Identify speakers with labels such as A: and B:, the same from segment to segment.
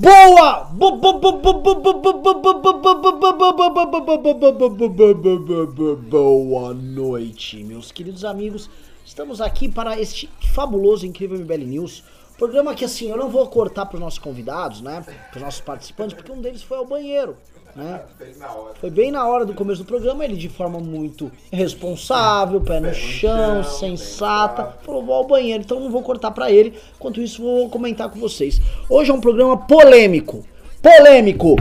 A: Boa! Boa noite, meus queridos amigos. Estamos aqui para este fabuloso, incrível MBL News. Programa que, assim, eu não vou cortar para os nossos convidados, né? Para os nossos participantes, porque um deles foi ao banheiro, né? Foi bem na hora do começo do programa, ele de forma muito responsável, pé no chão, sensata, falou, vou ao banheiro, então não vou cortar para ele. Enquanto isso, vou comentar com vocês. Hoje é um programa polêmico. Polêmico!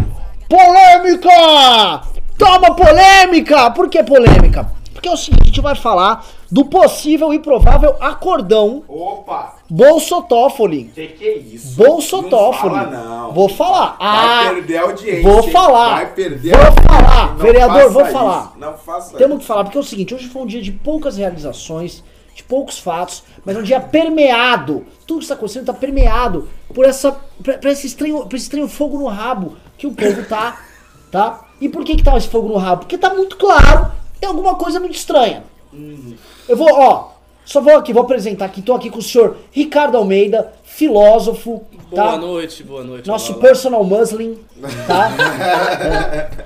A: Polêmica! Toma polêmica! Por que polêmica? Porque é o seguinte, a gente vai falar do possível e provável acordão
B: Opa!
A: Bolsotófoli.
B: Que que é isso?
A: Bolsotófoli.
B: Não fala não.
A: Vou falar.
B: Vai
A: Ah,
B: perder a audiência.
A: vou falar.
B: Vai perder
A: Vou falar.
B: Não
A: Vereador, vou
B: isso.
A: falar.
B: Não faça
A: Temos
B: isso.
A: que falar, porque é o seguinte, hoje foi um dia de poucas realizações, de poucos fatos, mas é um dia permeado. Tudo que está acontecendo está permeado por essa, por esse estranho, por esse estranho fogo no rabo que o povo tá, tá? E por que que tá esse fogo no rabo? Porque tá muito claro, tem alguma coisa muito estranha. Eu vou, ó, só vou aqui, vou apresentar aqui, tô aqui com o senhor Ricardo Almeida, filósofo, tá?
C: Boa noite, boa noite.
A: Nosso
C: Olá.
A: personal muslim, tá?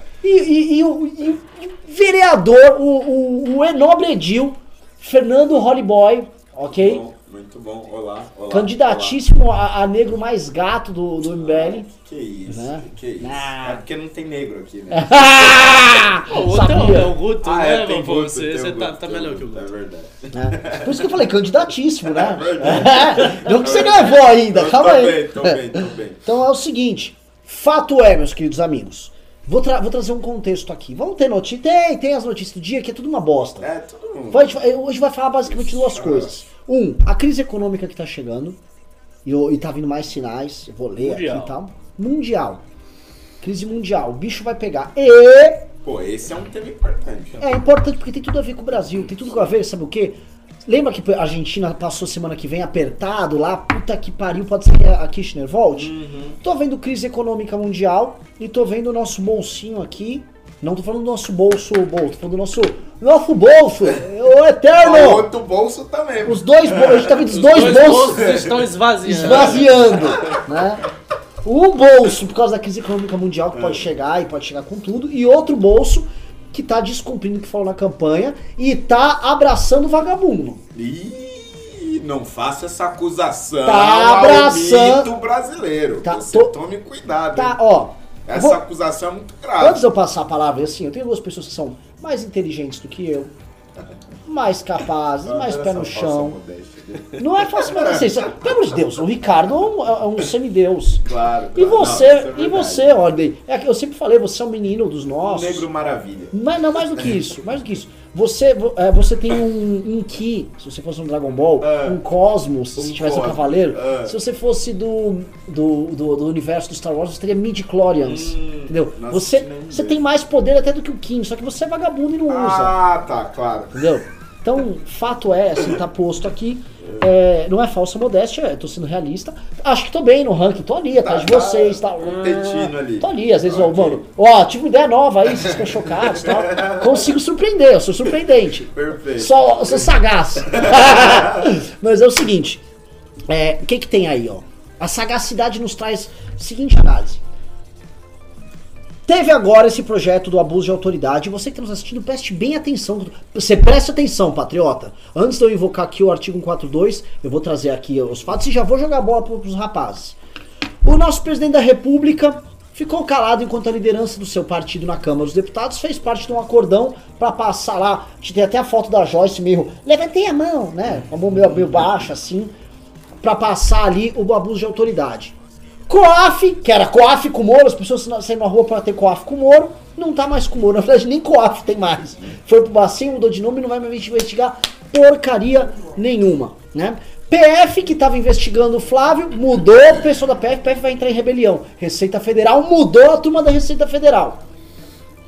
A: E, e- e o e o vereador, o, o, o enobre edil, Fernando Hollyboy, ok?
B: Bom, muito bom. Olá, olá.
A: Candidatíssimo a, a negro mais gato do, do MBL.
B: olá. Que isso,
A: Né?
B: que isso.
A: Ah.
B: É porque não tem negro aqui, né?
C: Pô, o outro é o- é o Guto,
B: Ah,
C: né?
B: é, tem Guto,
C: você você tá,
B: Guto,
C: tá
B: tem o
C: melhor que o
B: Guto. É verdade.
A: É. Por isso que eu falei candidatíssimo, né?
B: verdade.
A: É. Não que você não levou ainda,
B: Eu
A: calma
B: tô
A: aí.
B: bem, tô bem, tô bem.
A: Então é o seguinte, fato é, meus queridos amigos. Vou, tra- vou trazer um contexto aqui. Vamos ter notícia? Tem, tem as notícias do dia, que é tudo uma bosta.
B: É, mundo.
A: Vai- vai- Hoje vai falar basicamente duas coisas. Um, a crise econômica que tá chegando. E, eu- e tá vindo mais sinais. Eu vou ler
C: Mundial.
A: aqui e tal. Mundial. Crise mundial. O bicho vai pegar. E
B: Pô, esse é um tema importante.
A: é importante porque tem tudo a ver com o Brasil. Tem tudo a ver, sabe o quê? Lembra que a Argentina passou semana que vem apertado lá? Puta que pariu, pode ser que a Kirchner volte? Tô vendo crise econômica mundial e tô vendo o nosso bolsinho aqui. Não tô falando do nosso bolso, bolso, tô falando do nosso, nosso bolso, o
B: O
A: eterno!
B: outro bolso também.
A: Os dois bolsos, a gente tá vendo os
C: Os
A: dois,
C: dois
A: bolsos
C: bolsos estão esvaziando.
A: esvaziando, né? Um bolso por causa da crise econômica mundial que pode chegar e pode chegar com tudo, e outro bolso que tá descumprindo o que falou na campanha e tá abraçando o vagabundo.
B: Ih, não faça essa acusação
A: Tá
B: ao
A: abraçando-
B: mito brasileiro.
A: Tá,
B: Você
A: tô-
B: tome cuidado.
A: Tá,
B: hein?
A: ó.
B: Essa
A: vou-
B: acusação é muito
A: Antes
B: grave.
A: de eu passar a palavra, assim, eu tenho duas pessoas que são mais inteligentes do que eu, mais capazes, mais pé no chão.
B: modéstia.
A: Não é fácil, mas assim, isso- pelo amor de Deus, o Ricardo é um, é um semideus.
B: Claro.
A: E
B: claro.
A: você,
B: Não, é
A: e você, Ordem, é que eu sempre falei, você é um menino dos
B: Um
A: nossos.
B: negro maravilha.
A: Mas não, mais do que isso, mais do que isso. Você, vo- é, você tem um, um Ki, se você fosse um Dragon Ball,
B: É.
A: um Cosmos,
B: Um
A: se tivesse um
B: Cosmos,
A: Cavaleiro.
B: é.
A: Se você fosse do, do, do, do universo do Star Wars, você teria midi-chlorians.
B: Hum,
A: entendeu? Você, você tem mais poder até do que o Kim, só que você é vagabundo e não usa.
B: Ah, tá, claro.
A: Entendeu? Então, fato é, assim, tá posto aqui. é, não é falsa modéstia, eu tô sendo realista. Acho que tô bem no ranking, tô ali atrás de
B: tá
A: vocês, tá?
B: competindo ali.
A: Tô ali, às vezes, ó,
B: Ok.
A: mano, ó, tive uma ideia nova aí, vocês ficam chocados e tal. Consigo surpreender, eu sou surpreendente.
B: Perfeito.
A: Só, sou sagaz. Mas é o seguinte, é, o que que tem aí, ó? A sagacidade nos traz a seguinte análise. Teve agora esse projeto do abuso de autoridade. Você que está nos assistindo, preste bem atenção. Você preste atenção, patriota. Antes de eu invocar aqui o artigo 142, eu vou trazer aqui os fatos e já vou jogar a bola para os rapazes. O nosso presidente da República ficou calado enquanto a liderança do seu partido na Câmara dos Deputados fez parte de um acordão para passar lá. Tem até a foto da Joyce meio. Levantei a mão, né? Uma mão meio, meio baixa assim. Para passar ali o abuso de autoridade. COAF, que era COAF com Moro, as pessoas saíram na rua para ter COAF com Moro, não tá mais com Moro. Na verdade, nem COAF tem mais. Foi pro Bacinho, mudou de nome e não vai mais investigar porcaria nenhuma, né? PF, que tava investigando o Flávio, mudou o pessoal da PF, PF vai entrar em rebelião. Receita Federal mudou a turma da Receita Federal.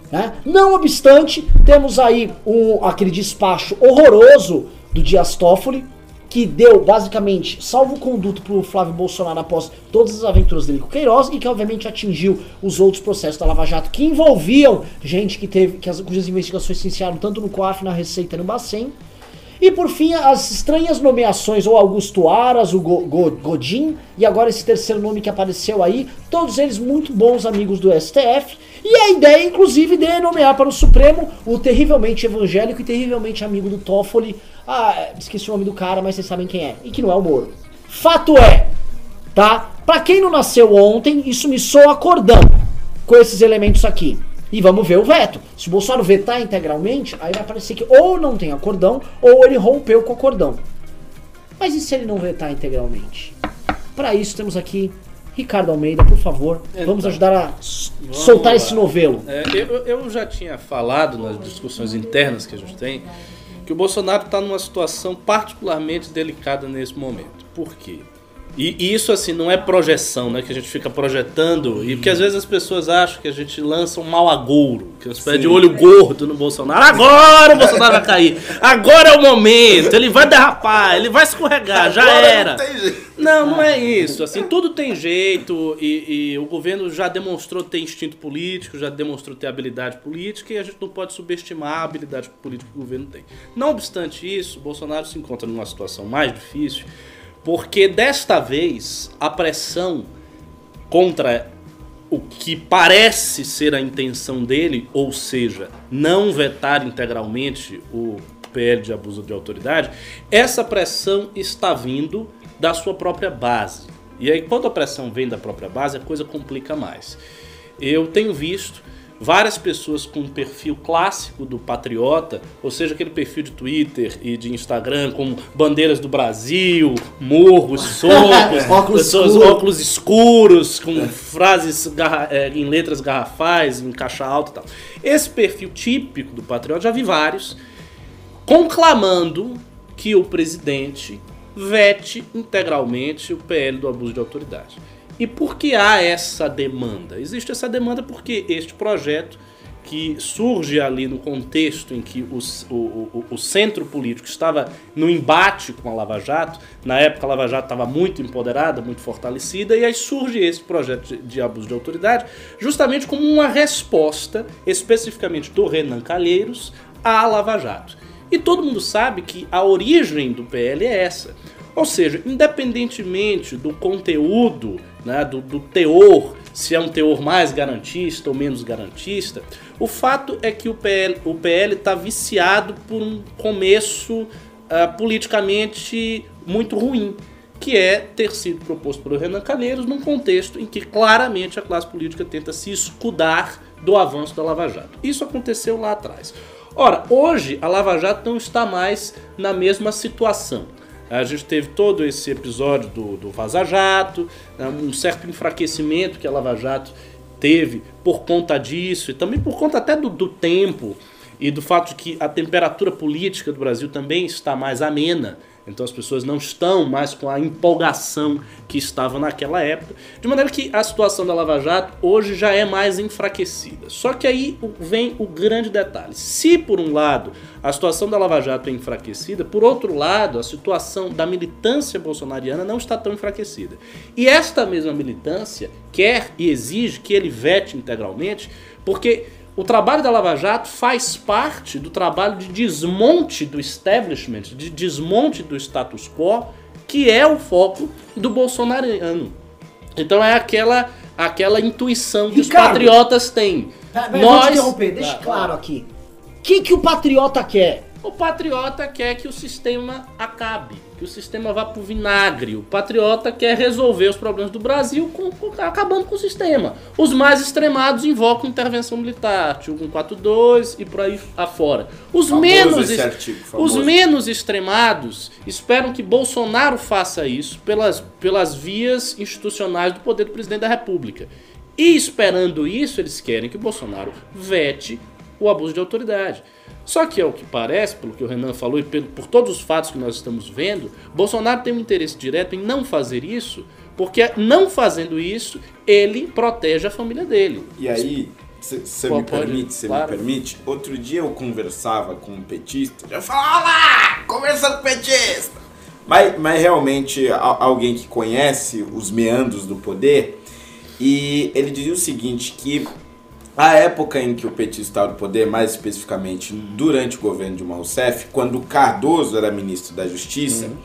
A: Né? Não obstante, temos aí um, aquele despacho horroroso do Dias Toffoli, que deu basicamente salvo-conduto pro Flávio Bolsonaro após todas as aventuras dele com o Queiroz e que obviamente atingiu os outros processos da Lava Jato que envolviam gente que teve, que as, cujas investigações se iniciaram tanto no COAF, na Receita e no Bacen. E por fim, as estranhas nomeações, ou Augusto Aras, o Go, Go, Godin, e agora esse terceiro nome que apareceu aí, todos eles muito bons amigos do STF. E a ideia, inclusive, de nomear para o Supremo o terrivelmente evangélico e terrivelmente amigo do Toffoli. Ah, esqueci o nome do cara, mas vocês sabem quem é. E que não é o Moro. Fato é, tá? Pra quem não nasceu ontem, isso me soa cordão com esses elementos aqui. E vamos ver o veto. Se o Bolsonaro vetar integralmente, aí vai parecer que ou não tem acordão, ou ele rompeu com o acordão. Mas e se ele não vetar integralmente? Para isso temos aqui Ricardo Almeida, por favor, então, vamos ajudar a vamos soltar lá. esse novelo.
C: É, eu, eu, já tinha falado nas discussões internas que a gente tem que o Bolsonaro está numa situação particularmente delicada nesse momento. Por quê? E, isso, assim, não é projeção, né? Que a gente fica projetando. E porque às vezes as pessoas acham que a gente lança um mal agouro. Que você de olho gordo no Bolsonaro. Agora o Bolsonaro vai cair. Agora é o momento. Ele vai derrapar. Ele vai escorregar. Já era. Não, não é isso. Assim, tudo tem jeito. E, e o governo já demonstrou ter instinto político, já demonstrou ter habilidade política. E a gente não pode subestimar a habilidade política que o governo tem. Não obstante isso, o Bolsonaro se encontra numa situação mais difícil porque desta vez a pressão contra o que parece ser a intenção dele, ou seja, não vetar integralmente o PL de abuso de autoridade, essa pressão está vindo da sua própria base. E aí, quando a pressão vem da própria base, a coisa complica mais. Eu tenho visto várias pessoas com um perfil clássico do patriota, ou seja, aquele perfil de Twitter e de Instagram com bandeiras do Brasil, morros, socos, óculos, pessoas, escuro. óculos escuros, com frases é, em letras garrafais, em caixa alta e tal. Esse perfil típico do patriota, já vi vários, conclamando que o presidente vete integralmente o PL do abuso de autoridade. E por que há essa demanda? Existe essa demanda porque este projeto, que surge ali no contexto em que o, o, o, centro político estava no embate com a Lava Jato, na época a Lava Jato estava muito empoderada, muito fortalecida, e aí surge esse projeto de, de abuso de autoridade justamente como uma resposta, especificamente do Renan Calheiros, à Lava Jato. E todo mundo sabe que a origem do PL é essa. Ou seja, independentemente do conteúdo né, do, do teor, se é um teor mais garantista ou menos garantista, o fato é que o PL o PL está viciado por um começo uh, politicamente muito ruim, que é ter sido proposto pelo Renan Calheiros num contexto em que claramente a classe política tenta se escudar do avanço da Lava Jato. Isso aconteceu lá atrás. Ora, hoje a Lava Jato não está mais na mesma situação. A gente teve todo esse episódio do, do Vaza Jato, né, um certo enfraquecimento que a Lava Jato teve por conta disso e também por conta até do, do tempo e do fato de que a temperatura política do Brasil também está mais amena. Então as pessoas não estão mais com a empolgação que estavam naquela época. De maneira que a situação da Lava Jato hoje já é mais enfraquecida. Só que aí vem o grande detalhe. Se por um lado a situação da Lava Jato é enfraquecida, por outro lado a situação da militância bolsonariana não está tão enfraquecida. E esta mesma militância quer e exige que ele vete integralmente, porque o trabalho da Lava Jato faz parte do trabalho de desmonte do establishment, de desmonte do status quo, que é o foco do bolsonariano. Então é aquela aquela intuição que Ricardo, os patriotas têm.
A: Nós, interromper, deixa claro aqui. O que, que o patriota quer?
C: O patriota quer que o sistema acabe, que o sistema vá pro vinagre. O patriota quer resolver os problemas do Brasil com, com, acabando com o sistema. Os mais extremados invocam intervenção militar, artigo 142 e por aí afora. Os menos, artigo, os menos extremados esperam que Bolsonaro faça isso pelas, pelas vias institucionais do poder do presidente da República. E esperando isso, eles querem que Bolsonaro vete o abuso de autoridade. Só que, ao que parece, pelo que o Renan falou e por, por todos os fatos que nós estamos vendo, Bolsonaro tem um interesse direto em não fazer isso, porque não fazendo isso, ele protege a família dele.
B: E aí, você me permite, você claro. me permite? Outro dia eu conversava com um petista, já falava lá, conversando com petista. Mas, mas realmente alguém que conhece os meandros do poder, e ele dizia o seguinte, que a época em que o petista estava no poder, mais especificamente durante o governo de Rousseff, quando Cardoso era ministro da Justiça, uhum.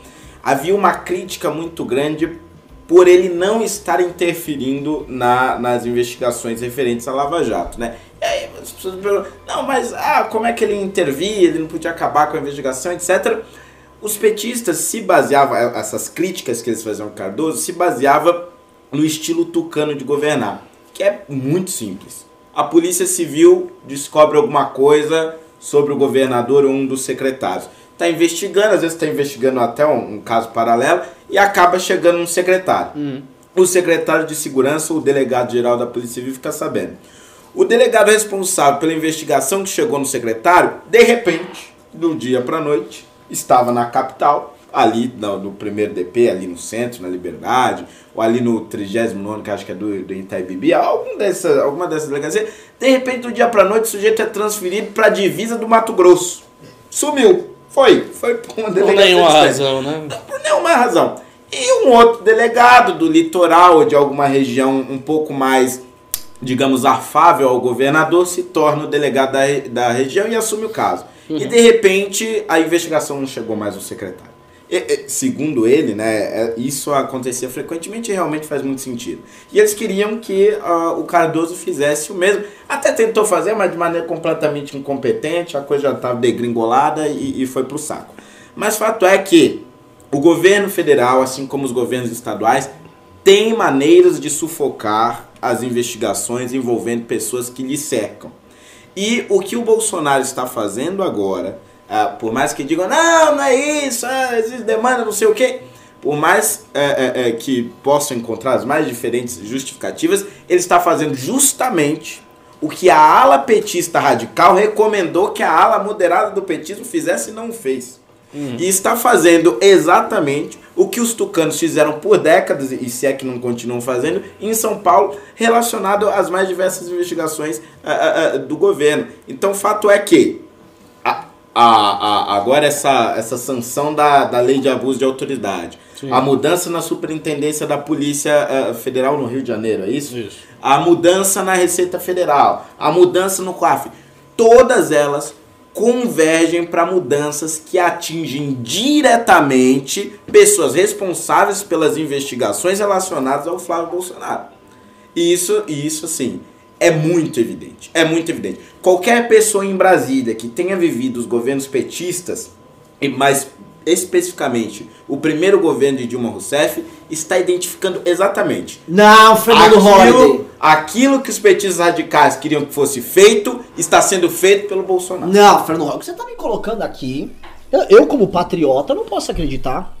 B: havia uma crítica muito grande por ele não estar interferindo na, nas investigações referentes à Lava Jato, né? E aí as pessoas perguntam, não, mas ah, como é que ele intervia, ele não podia acabar com a investigação, etc. Os petistas se baseavam, essas críticas que eles faziam ao Cardoso, se baseava no estilo tucano de governar, que é muito simples a Polícia Civil descobre alguma coisa sobre o governador ou um dos secretários. Está investigando, às vezes está investigando até um, um, caso paralelo e acaba chegando um secretário. Uhum. O secretário de segurança, o delegado-geral da Polícia Civil, fica sabendo. O delegado responsável pela investigação que chegou no secretário, de repente, do dia para noite, estava na capital ali no, no, primeiro DP, ali no centro, na Liberdade, ou ali no 39, que acho que é do, do Itaibibi, algum dessa, alguma dessas delegacias, de repente, do dia pra noite, o sujeito é transferido pra divisa do Mato Grosso. Sumiu. Foi. Foi
C: por uma delegacia. Por nenhuma razão, né?
B: Não, por nenhuma razão. E um outro delegado do litoral, ou de alguma região um pouco mais, digamos, afável ao governador, se torna o delegado da, da região e assume o caso. Uhum. E de repente, a investigação não chegou mais ao secretário segundo ele, né, é, isso acontecia frequentemente e realmente faz muito sentido. E eles queriam que uh, o Cardoso fizesse o mesmo. Até tentou fazer, mas de maneira completamente incompetente, a coisa já estava degringolada e, e foi para o saco. Mas fato é que o governo federal, assim como os governos estaduais, tem maneiras de sufocar as investigações envolvendo pessoas que lhe cercam. E o que o Bolsonaro está fazendo agora ah, por mais que digam, não, não é isso, ah, existe demanda, não sei o quê. Por mais é, é, é, que possam encontrar as mais diferentes justificativas, ele está fazendo justamente o que a ala petista radical recomendou que a ala moderada do petismo fizesse e não fez. Uhum. E está fazendo exatamente o que os tucanos fizeram por décadas, e se é que não continuam fazendo, em São Paulo, relacionado às mais diversas investigações uh, uh, do governo. Então, o fato é que a, a, agora essa, essa sanção da, da lei de abuso de autoridade, Sim. a mudança na superintendência da Polícia uh, Federal no Rio de Janeiro, é isso? isso? A mudança na Receita Federal, a mudança no COAF, todas elas convergem para mudanças que atingem diretamente pessoas responsáveis pelas investigações relacionadas ao Flávio Bolsonaro. Isso, isso assim, é muito evidente. É muito evidente. Qualquer pessoa em Brasília que tenha vivido os governos petistas, mas especificamente o primeiro governo de Dilma Rousseff, está identificando exatamente.
A: Não, Fernando aquilo,
B: aquilo que os petistas radicais queriam que fosse feito, está sendo feito pelo Bolsonaro.
A: Não, Fernando Holliday, você está me colocando aqui. Eu, eu, como patriota, não posso acreditar.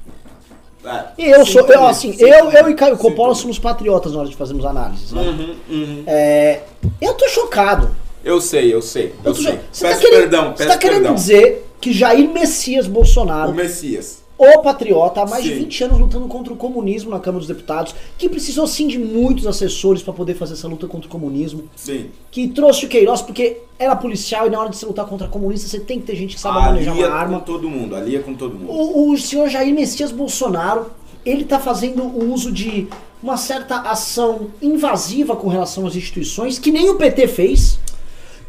A: É, eu sou, eu, assim, eu, eu e Caio Coppola somos patriotas na hora de fazermos análises. Né? Uhum, uhum. É, eu tô chocado.
B: Eu sei, eu sei. Eu, eu sei.
A: Tá peço tá querendo, perdão, Você tá querendo dizer que Jair Messias Bolsonaro.
B: O Messias.
A: O patriota, há mais sim. de 20 anos lutando contra o comunismo na Câmara dos Deputados, que precisou sim de muitos assessores para poder fazer essa luta contra o comunismo.
B: Sim.
A: Que trouxe o Queiroz, porque era policial e na hora de se lutar contra comunista você tem que ter gente que sabe manejar uma arma.
B: com todo mundo, ali é com todo mundo.
A: O, o senhor Jair Messias Bolsonaro, ele tá fazendo o uso de uma certa ação invasiva com relação às instituições, que nem o PT fez.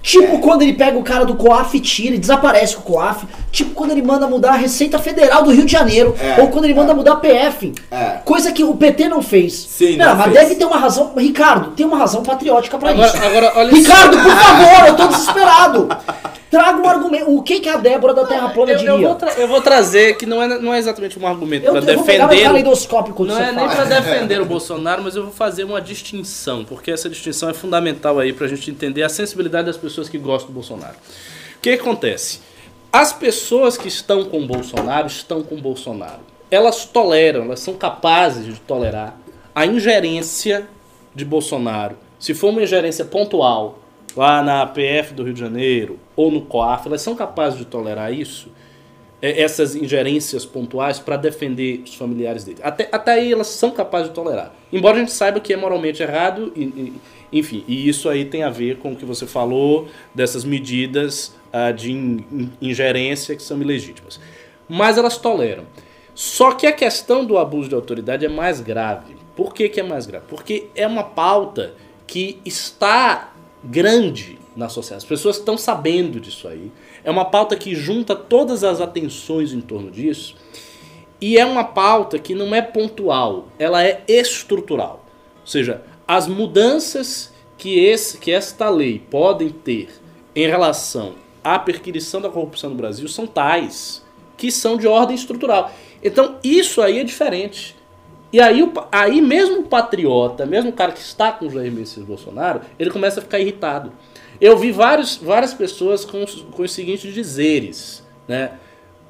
A: Tipo quando ele pega o cara do COAF e tira e desaparece com o COAF. Tipo quando ele manda mudar a Receita Federal do Rio de Janeiro. É, ou quando ele manda é. mudar a PF. É. Coisa que o PT não fez.
B: Sim, não,
A: não mas fez. deve ter uma razão. Ricardo, tem uma razão patriótica para isso.
C: Agora, olha
A: Ricardo, por favor, eu tô desesperado. Traga um argumento. O que, que a Débora da Terra Plana diria?
C: Eu vou, eu vou, trazer que não é, não é exatamente um argumento para defender.
A: Um
C: não é nem para defender o Bolsonaro, mas eu vou fazer uma distinção, porque essa distinção é fundamental aí para a gente entender a sensibilidade das pessoas que gostam do Bolsonaro. O que acontece? As pessoas que estão com Bolsonaro estão com Bolsonaro. Elas toleram, elas são capazes de tolerar a ingerência de Bolsonaro. Se for uma ingerência pontual, lá na APF do Rio de Janeiro ou no COAF, elas são capazes de tolerar isso, é, essas ingerências pontuais para defender os familiares dele. Até, até aí elas são capazes de tolerar. Embora a gente saiba que é moralmente errado, e, e, enfim, e isso aí tem a ver com o que você falou dessas medidas uh, de in, ingerência que são ilegítimas. Mas elas toleram. Só que a questão do abuso de autoridade é mais grave. Por que, que é mais grave? Porque é uma pauta que está grande na sociedade. As pessoas estão sabendo disso aí. É uma pauta que junta todas as atenções em torno disso. E é uma pauta que não é pontual, ela é estrutural. Ou seja, as mudanças que, esse, que esta lei podem ter em relação à perquisição da corrupção no Brasil são tais que são de ordem estrutural. Então, isso aí é diferente. E aí, aí mesmo o patriota, mesmo o cara que está com o Jair Messias Bolsonaro, ele começa a ficar irritado. Eu vi vários, várias pessoas com, com os seguintes dizeres, né?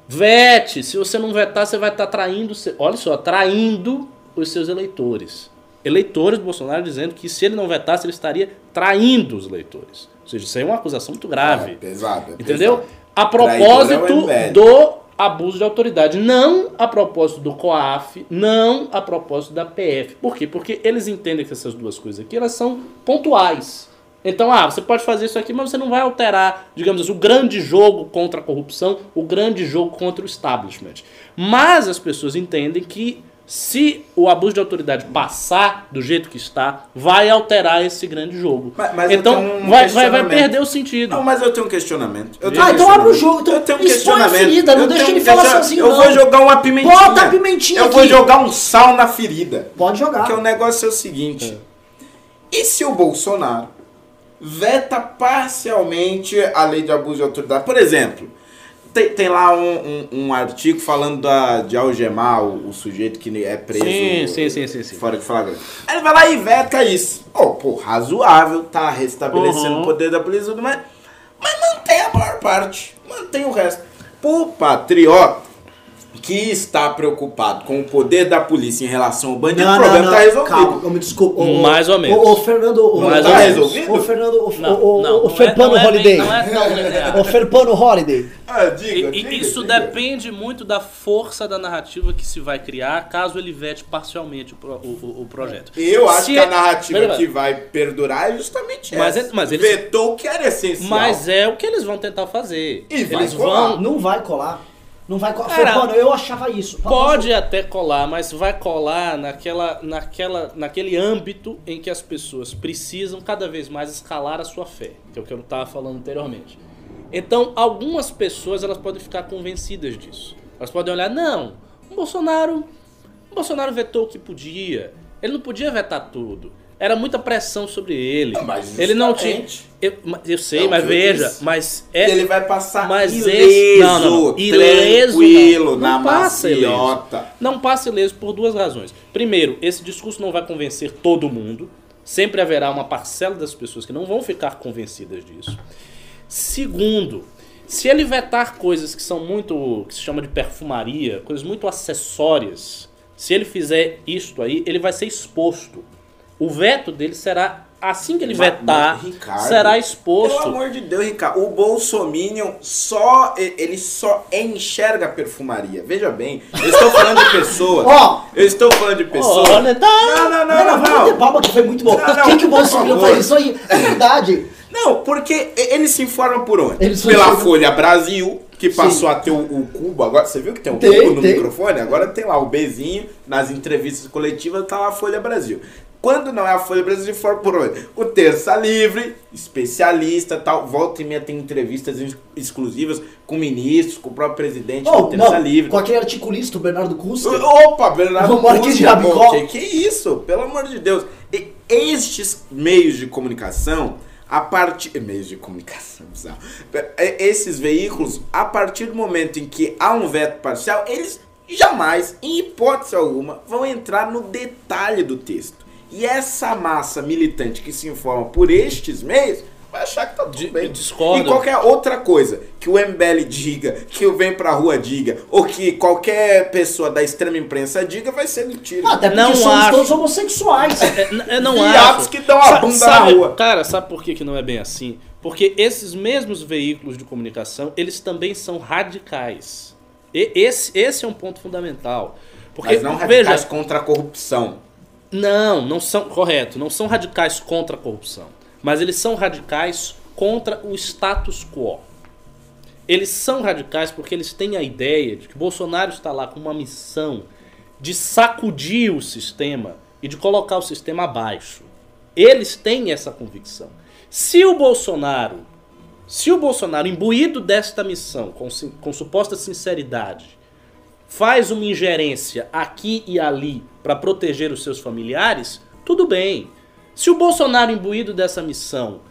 C: Vete, se você não vetar, você vai estar tá traindo, olha só, traindo os seus eleitores. Eleitores do Bolsonaro dizendo que se ele não vetasse, ele estaria traindo os eleitores. Ou seja, isso aí é uma acusação muito grave. É,
B: pesado, é
C: entendeu? Pesado. A propósito é do abuso de autoridade, não a propósito do COAF, não a propósito da PF. Por quê? Porque eles entendem que essas duas coisas aqui, elas são pontuais. Então, ah, você pode fazer isso aqui, mas você não vai alterar, digamos assim, o grande jogo contra a corrupção, o grande jogo contra o establishment. Mas as pessoas entendem que se o abuso de autoridade passar do jeito que está, vai alterar esse grande jogo.
B: Mas, mas
C: então
B: um
C: vai, vai, vai, perder o sentido.
B: Não, mas eu tenho um questionamento. Eu
A: tenho ah,
B: um
A: então abre o jogo. Então
B: eu tenho um questionamento.
A: Ferida, não eu deixa ele falar sozinho.
B: Eu
A: não.
B: vou jogar uma pimentinha.
A: Bota a pimentinha
B: Eu
A: aqui.
B: vou jogar um sal na ferida.
A: Pode jogar.
B: Porque o negócio é o seguinte. É. E se o Bolsonaro veta parcialmente a lei de abuso de autoridade? Por exemplo, tem, tem lá um, um, um, artigo falando da, de algemar o, o, sujeito que é preso
C: sim, sim, sim, sim, sim.
B: fora de flagrante. Aí ele vai lá e veta isso. Oh, pô, razoável, tá restabelecendo uhum. o poder da polícia tudo mais. Mas mantém a maior parte. Mantém o resto. Pro patriota, que está preocupado com o poder da polícia em relação ao bandido, não, o problema está resolvido. Calma,
A: me desculpa. O,
C: Mais ou menos.
A: O, o Fernando. O,
B: Mais tá resolvido?
A: O Fernando. O, não, o, não, o Ferpano é, Holiday.
C: Não é tão
A: O Ferpano Holiday.
B: Ah, diga,
C: e,
B: diga,
C: isso
B: diga.
C: depende muito da força da narrativa que se vai criar, caso ele vete parcialmente o, o, o projeto.
B: Eu acho se que a narrativa é... que vai perdurar é justamente
C: mas
B: essa.
C: É, mas eles...
B: Vetou o que era essencial.
C: Mas é o que eles vão tentar fazer.
B: E
C: eles
B: colar.
C: vão.
A: Não vai colar. Não vai colar.
C: Cara,
A: eu achava isso.
C: Pode até colar, mas vai colar naquela, naquela, naquele âmbito em que as pessoas precisam cada vez mais escalar a sua fé, que é o que eu estava falando anteriormente. Então, algumas pessoas elas podem ficar convencidas disso. Elas podem olhar, não, o Bolsonaro, o Bolsonaro vetou o que podia. Ele não podia vetar tudo. Era muita pressão sobre ele.
B: Não, mas
C: ele não tinha. Eu, eu sei,
B: Não,
C: mas
B: eu
C: veja,
B: disse.
C: mas é.
B: ele vai passar
C: mas
B: ileso,
C: esse- não, não. Ileso,
B: tranquilo,
C: não.
B: na
C: Não passa
B: maciota.
C: Não passa ileso por duas razões. Primeiro, esse discurso não vai convencer todo mundo. Sempre haverá uma parcela das pessoas que não vão ficar convencidas disso. Segundo, se ele vetar coisas que são muito. que se chama de perfumaria, coisas muito acessórias, se ele fizer isto aí, ele vai ser exposto. O veto dele será. Assim que ele
B: Mas-
C: vetar,
B: mas, Ricardo,
C: será exposto.
B: Pelo amor de Deus, Ricardo, o Bolsominion só ele só enxerga a perfumaria. Veja bem, eu estou falando de pessoas.
A: Ó.
B: eu estou falando de pessoas.
C: Olha, tá.
B: Não, não, não,
A: Não, não,
B: não.
A: palma que foi muito bom.
B: Não, não,
A: Quem que o
B: favor.
A: faz isso aí? É verdade.
B: Não, porque ele se informa por onde? Pela Folha Brasil, que passou
A: Sim.
B: a ter o, o cubo. Agora, você viu que tem um
A: Tem,
B: cubo no
A: tem.
B: microfone? Agora tem lá o Bzinho, nas entrevistas coletivas, tá lá a Folha Brasil. Quando não é a Folha Brasil, por onde? O Terça Livre, especialista tal. Volta e meia tem entrevistas ex- exclusivas com ministros, com o próprio presidente
A: Oh,
B: do Terça
A: não,
B: Livre.
A: com aquele articulista, o Bernardo Custa.
B: Opa, Bernardo pô, Que, que isso? Pelo amor de Deus. E estes meios de comunicação, a partir... Meios de comunicação, bizarro. E- Esses veículos, a partir do momento em que há um veto parcial, eles jamais, em hipótese alguma, vão entrar no detalhe do texto. E essa massa militante que se informa por estes meios... Vai achar que tá tudo
C: Di-
B: bem.
C: discordo.
B: E qualquer outra coisa que o MBL diga, que o Vem Pra Rua diga, ou que qualquer pessoa da extrema imprensa diga, vai ser mentira.
A: Ah, Até
C: Não
A: somos
C: acho.
A: todos homossexuais.
C: É, n- eu não
B: Viados
C: acho.
B: que dão a
C: Sa-
B: bunda
C: sabe-
B: na rua.
C: Cara, sabe por que, que não é bem assim? Porque esses mesmos veículos de comunicação, eles também são radicais. E esse, esse é um ponto fundamental. Porque,
B: Mas não radicais
C: veja,
B: contra a corrupção.
C: Não, não são, correto, não são radicais contra a corrupção. Mas eles são radicais contra o status quo. Eles são radicais porque eles têm a ideia de que Bolsonaro está lá com uma missão de sacudir o sistema e de colocar o sistema abaixo. Eles têm essa convicção. Se o Bolsonaro, se o Bolsonaro, imbuído desta missão, com, com suposta sinceridade, faz uma ingerência aqui e ali para proteger os seus familiares, tudo bem. Se o Bolsonaro, imbuído dessa missão,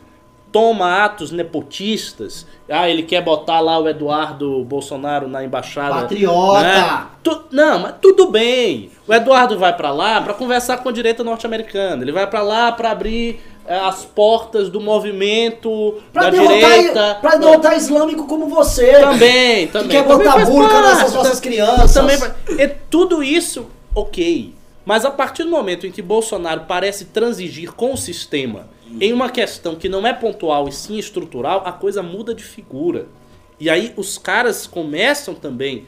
C: toma atos nepotistas, ah, ele quer botar lá o Eduardo Bolsonaro na embaixada.
A: Patriota!
C: né? Tu- não, mas tudo bem. O Eduardo vai pra lá pra conversar com a direita norte-americana. Ele vai pra lá pra abrir as portas do movimento
A: Pra
C: da
A: derrotar,
C: direita.
A: pra derrotar islâmico como você.
C: Também, também.
A: quer
C: Também
A: botar burca nessas nossas crianças.
C: Também, é tudo isso, ok. Mas a partir do momento em que Bolsonaro parece transigir com o sistema em uma questão que não é pontual e sim estrutural, a coisa muda de figura. E aí os caras começam também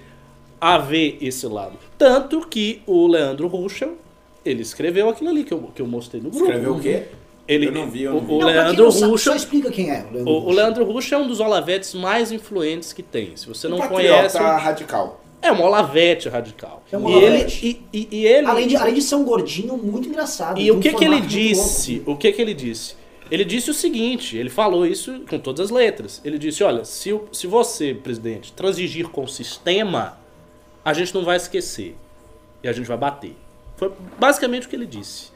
C: a ver esse lado. Tanto que o Leandro Ruschel, ele escreveu aquilo ali que eu, que eu mostrei no grupo.
B: Escreveu o quê?
C: Ele,
B: Eu não vi, eu
C: o,
B: não vi.
C: o
A: Não,
C: Leandro
A: não sabe,
C: Ruschel
A: Só explica quem é. O Leandro
C: o, o. Leandro Ruschel é um dos Olavetes mais influentes que tem. Se você não conhece,
B: radical.
C: é um Olavete radical.
A: É um
C: e, ele,
A: Olavete.
C: e, e- e ele.
A: Além de, além de ser um gordinho muito engraçado.
C: e o
A: um
C: que, que ele disse? O que, que ele disse? Ele disse o seguinte: ele falou isso com todas as letras. Ele disse: olha, se, o- se você, presidente, transigir com o sistema, a gente não vai esquecer. E a gente vai bater. Foi basicamente o que ele disse.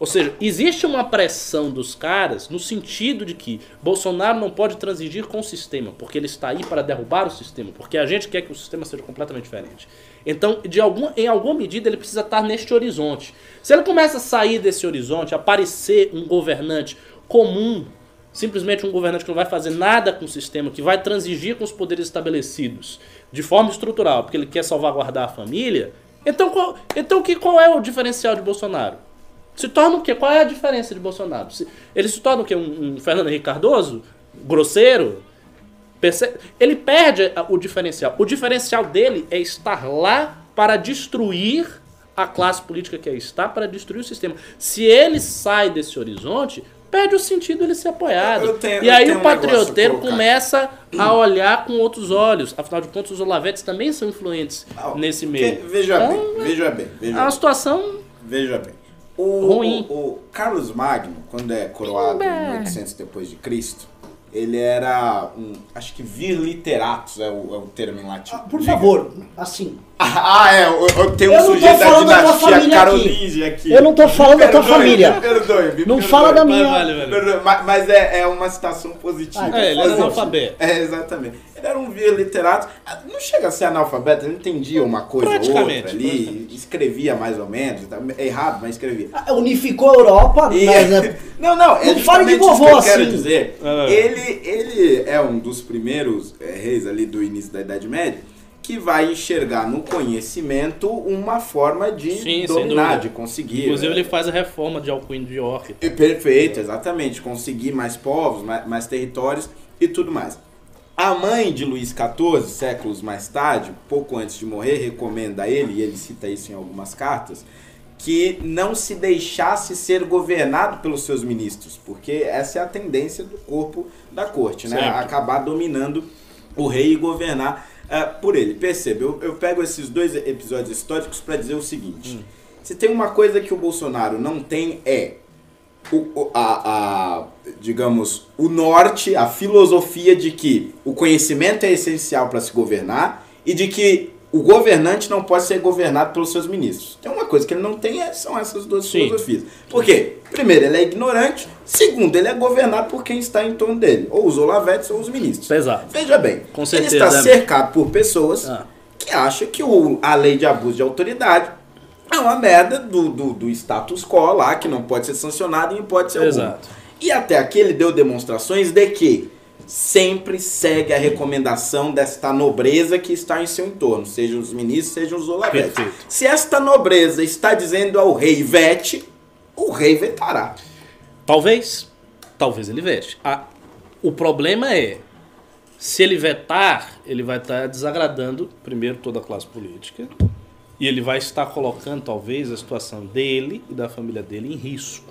C: Ou seja, existe uma pressão dos caras no sentido de que Bolsonaro não pode transigir com o sistema, porque ele está aí para derrubar o sistema, porque a gente quer que o sistema seja completamente diferente. Então, de algum, em alguma medida, ele precisa estar neste horizonte. Se ele começa a sair desse horizonte, aparecer um governante comum, simplesmente um governante que não vai fazer nada com o sistema, que vai transigir com os poderes estabelecidos de forma estrutural, porque ele quer salvaguardar a família, então qual, então que, qual é o diferencial de Bolsonaro? Se torna o quê? Qual é a diferença de Bolsonaro? Se- ele se torna o quê? Um, um Fernando Henrique Cardoso? Grosseiro? Perce- Ele perde o diferencial. O diferencial dele é estar lá para destruir a classe política que aí está, para destruir o sistema. Se ele sai desse horizonte, perde o sentido ele ser apoiado.
B: Eu tenho-
C: e aí o patrioteiro começa a olhar com outros olhos. Afinal de contas, os Olavetes também são influentes
B: Não,
C: nesse meio.
B: Veja
C: Então,
B: bem, veja bem, veja
C: É uma
B: bem.
C: situação
B: Veja bem. O,
C: Ruim.
B: o- o Carlos Magno, quando é coroado em 800 depois de Cristo, ele era um, acho que vir literatus é o, é o termo em latim.
A: Ah, Por
B: Diga.
A: favor, assim.
B: Ah, é, eu, eu tenho
A: Eu
B: um
A: não tô
B: sujeito da
A: falando da tua
B: dinastia
A: família
B: Carolinge aqui.
A: Eu não tô falando da tua
B: Perdoe,
A: família.
B: me perdoe, me
A: Não
B: perdoe.
A: fala da minha.
C: vale, vale.
B: Perdoe, mas, mas é, é uma citação positiva.
A: Ah,
C: É, ele era analfabeto.
B: É, exatamente. Ele era um vir literato. Ah, Não chega a ser analfabeto, ele entendia uma coisa ou outra ali, escrevia mais ou menos, tá? errado, mas escrevia.
A: Ah, Unificou a Europa,
B: E-
A: mas é,
B: Não, não, é
A: Não fale de vovô
B: que eu quero
A: assim.
B: dizer.
C: Ah.
B: Ele, ele é um dos primeiros é, reis ali do início da Idade Média que vai enxergar no conhecimento uma forma de
C: Sim,
B: dominar, de conseguir.
C: Inclusive,
B: é,
C: ele faz a reforma de Alcuin de York.
B: é Perfeito, exatamente. Conseguir mais povos, mais, mais territórios e tudo mais. A mãe de Luís XIV, séculos mais tarde, pouco antes de morrer, recomenda a ele, e ele cita isso em algumas cartas, que não se deixasse ser governado pelos seus ministros, porque essa é a tendência do corpo da corte, né?
C: Sempre.
B: Acabar dominando o rei e governar eh, por ele. Perceba, eu, eu pego esses dois episódios históricos para dizer o seguinte: se tem uma coisa que o Bolsonaro não tem é o, o- a, a, digamos, o norte, a filosofia de que o conhecimento é essencial para se governar e de que o governante não pode ser governado pelos seus ministros. Tem uma coisa que ele não tem, é- são essas duas
C: Sim.
B: filosofias. Por quê? Primeiro, ele é ignorante. Segundo, ele é governado por quem está em torno dele. Ou os olavetes ou os ministros.
C: Pesado.
B: Veja bem,
C: Com
B: ele
C: certeza,
B: está
C: né?
B: cercado por pessoas
C: Ah.
B: que acham que o, a lei de abuso de autoridade é uma merda do, do, do status quo lá, que não pode ser sancionado em hipótese alguma.
C: Exato.
B: E até aqui ele deu demonstrações de que sempre segue a recomendação desta nobreza que está em seu entorno, sejam os ministros, sejam os olavetes.
C: Perfeito.
B: Se esta nobreza está dizendo ao rei vete, o rei vetará.
C: Talvez. Talvez ele veste. Ah, o problema é. Se ele vetar, ele vai estar desagradando, primeiro, toda a classe política. E ele vai estar colocando, talvez, a situação dele e da família dele em risco.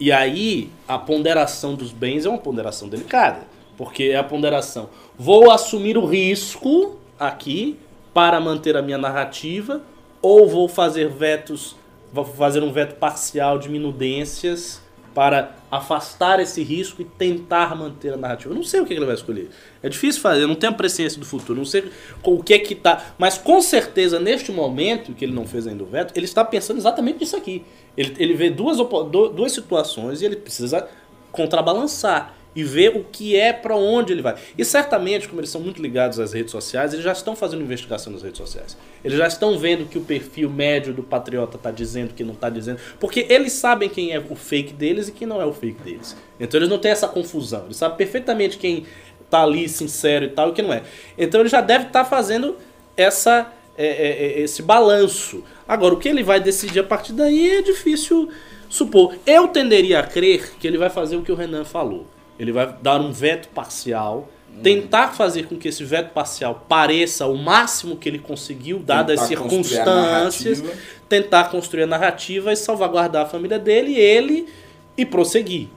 C: E aí, a ponderação dos bens é uma ponderação delicada. Porque é a ponderação. Vou assumir o risco aqui para manter a minha narrativa, ou vou fazer vetos, vou fazer um veto parcial de minudências para afastar esse risco e tentar manter a narrativa. Eu não sei o que ele vai escolher. É difícil fazer, eu não tenho a presciência do futuro, não sei o que é que tá. Mas com certeza, neste momento, que ele não fez ainda o veto, ele está pensando exatamente nisso aqui. Ele, ele vê duas, duas situações e ele precisa contrabalançar e ver o que é para onde ele vai. E certamente, como eles são muito ligados às redes sociais, eles já estão fazendo investigação nas redes sociais. Eles já estão vendo que o perfil médio do patriota está dizendo que não está dizendo, porque eles sabem quem é o fake deles e quem não é o fake deles. Então eles não têm essa confusão. Eles sabem perfeitamente quem tá ali sincero e tal e quem não é. Então ele já deve estar tá fazendo essa é, é, é, esse balanço. Agora o que ele vai decidir a partir daí é difícil supor. Eu tenderia a crer que ele vai fazer o que o Renan falou ele vai dar um veto parcial, tentar fazer com que esse veto parcial pareça o máximo que ele conseguiu, dadas as circunstâncias, tentar construir a narrativa e salvaguardar a família dele, ele e prosseguir.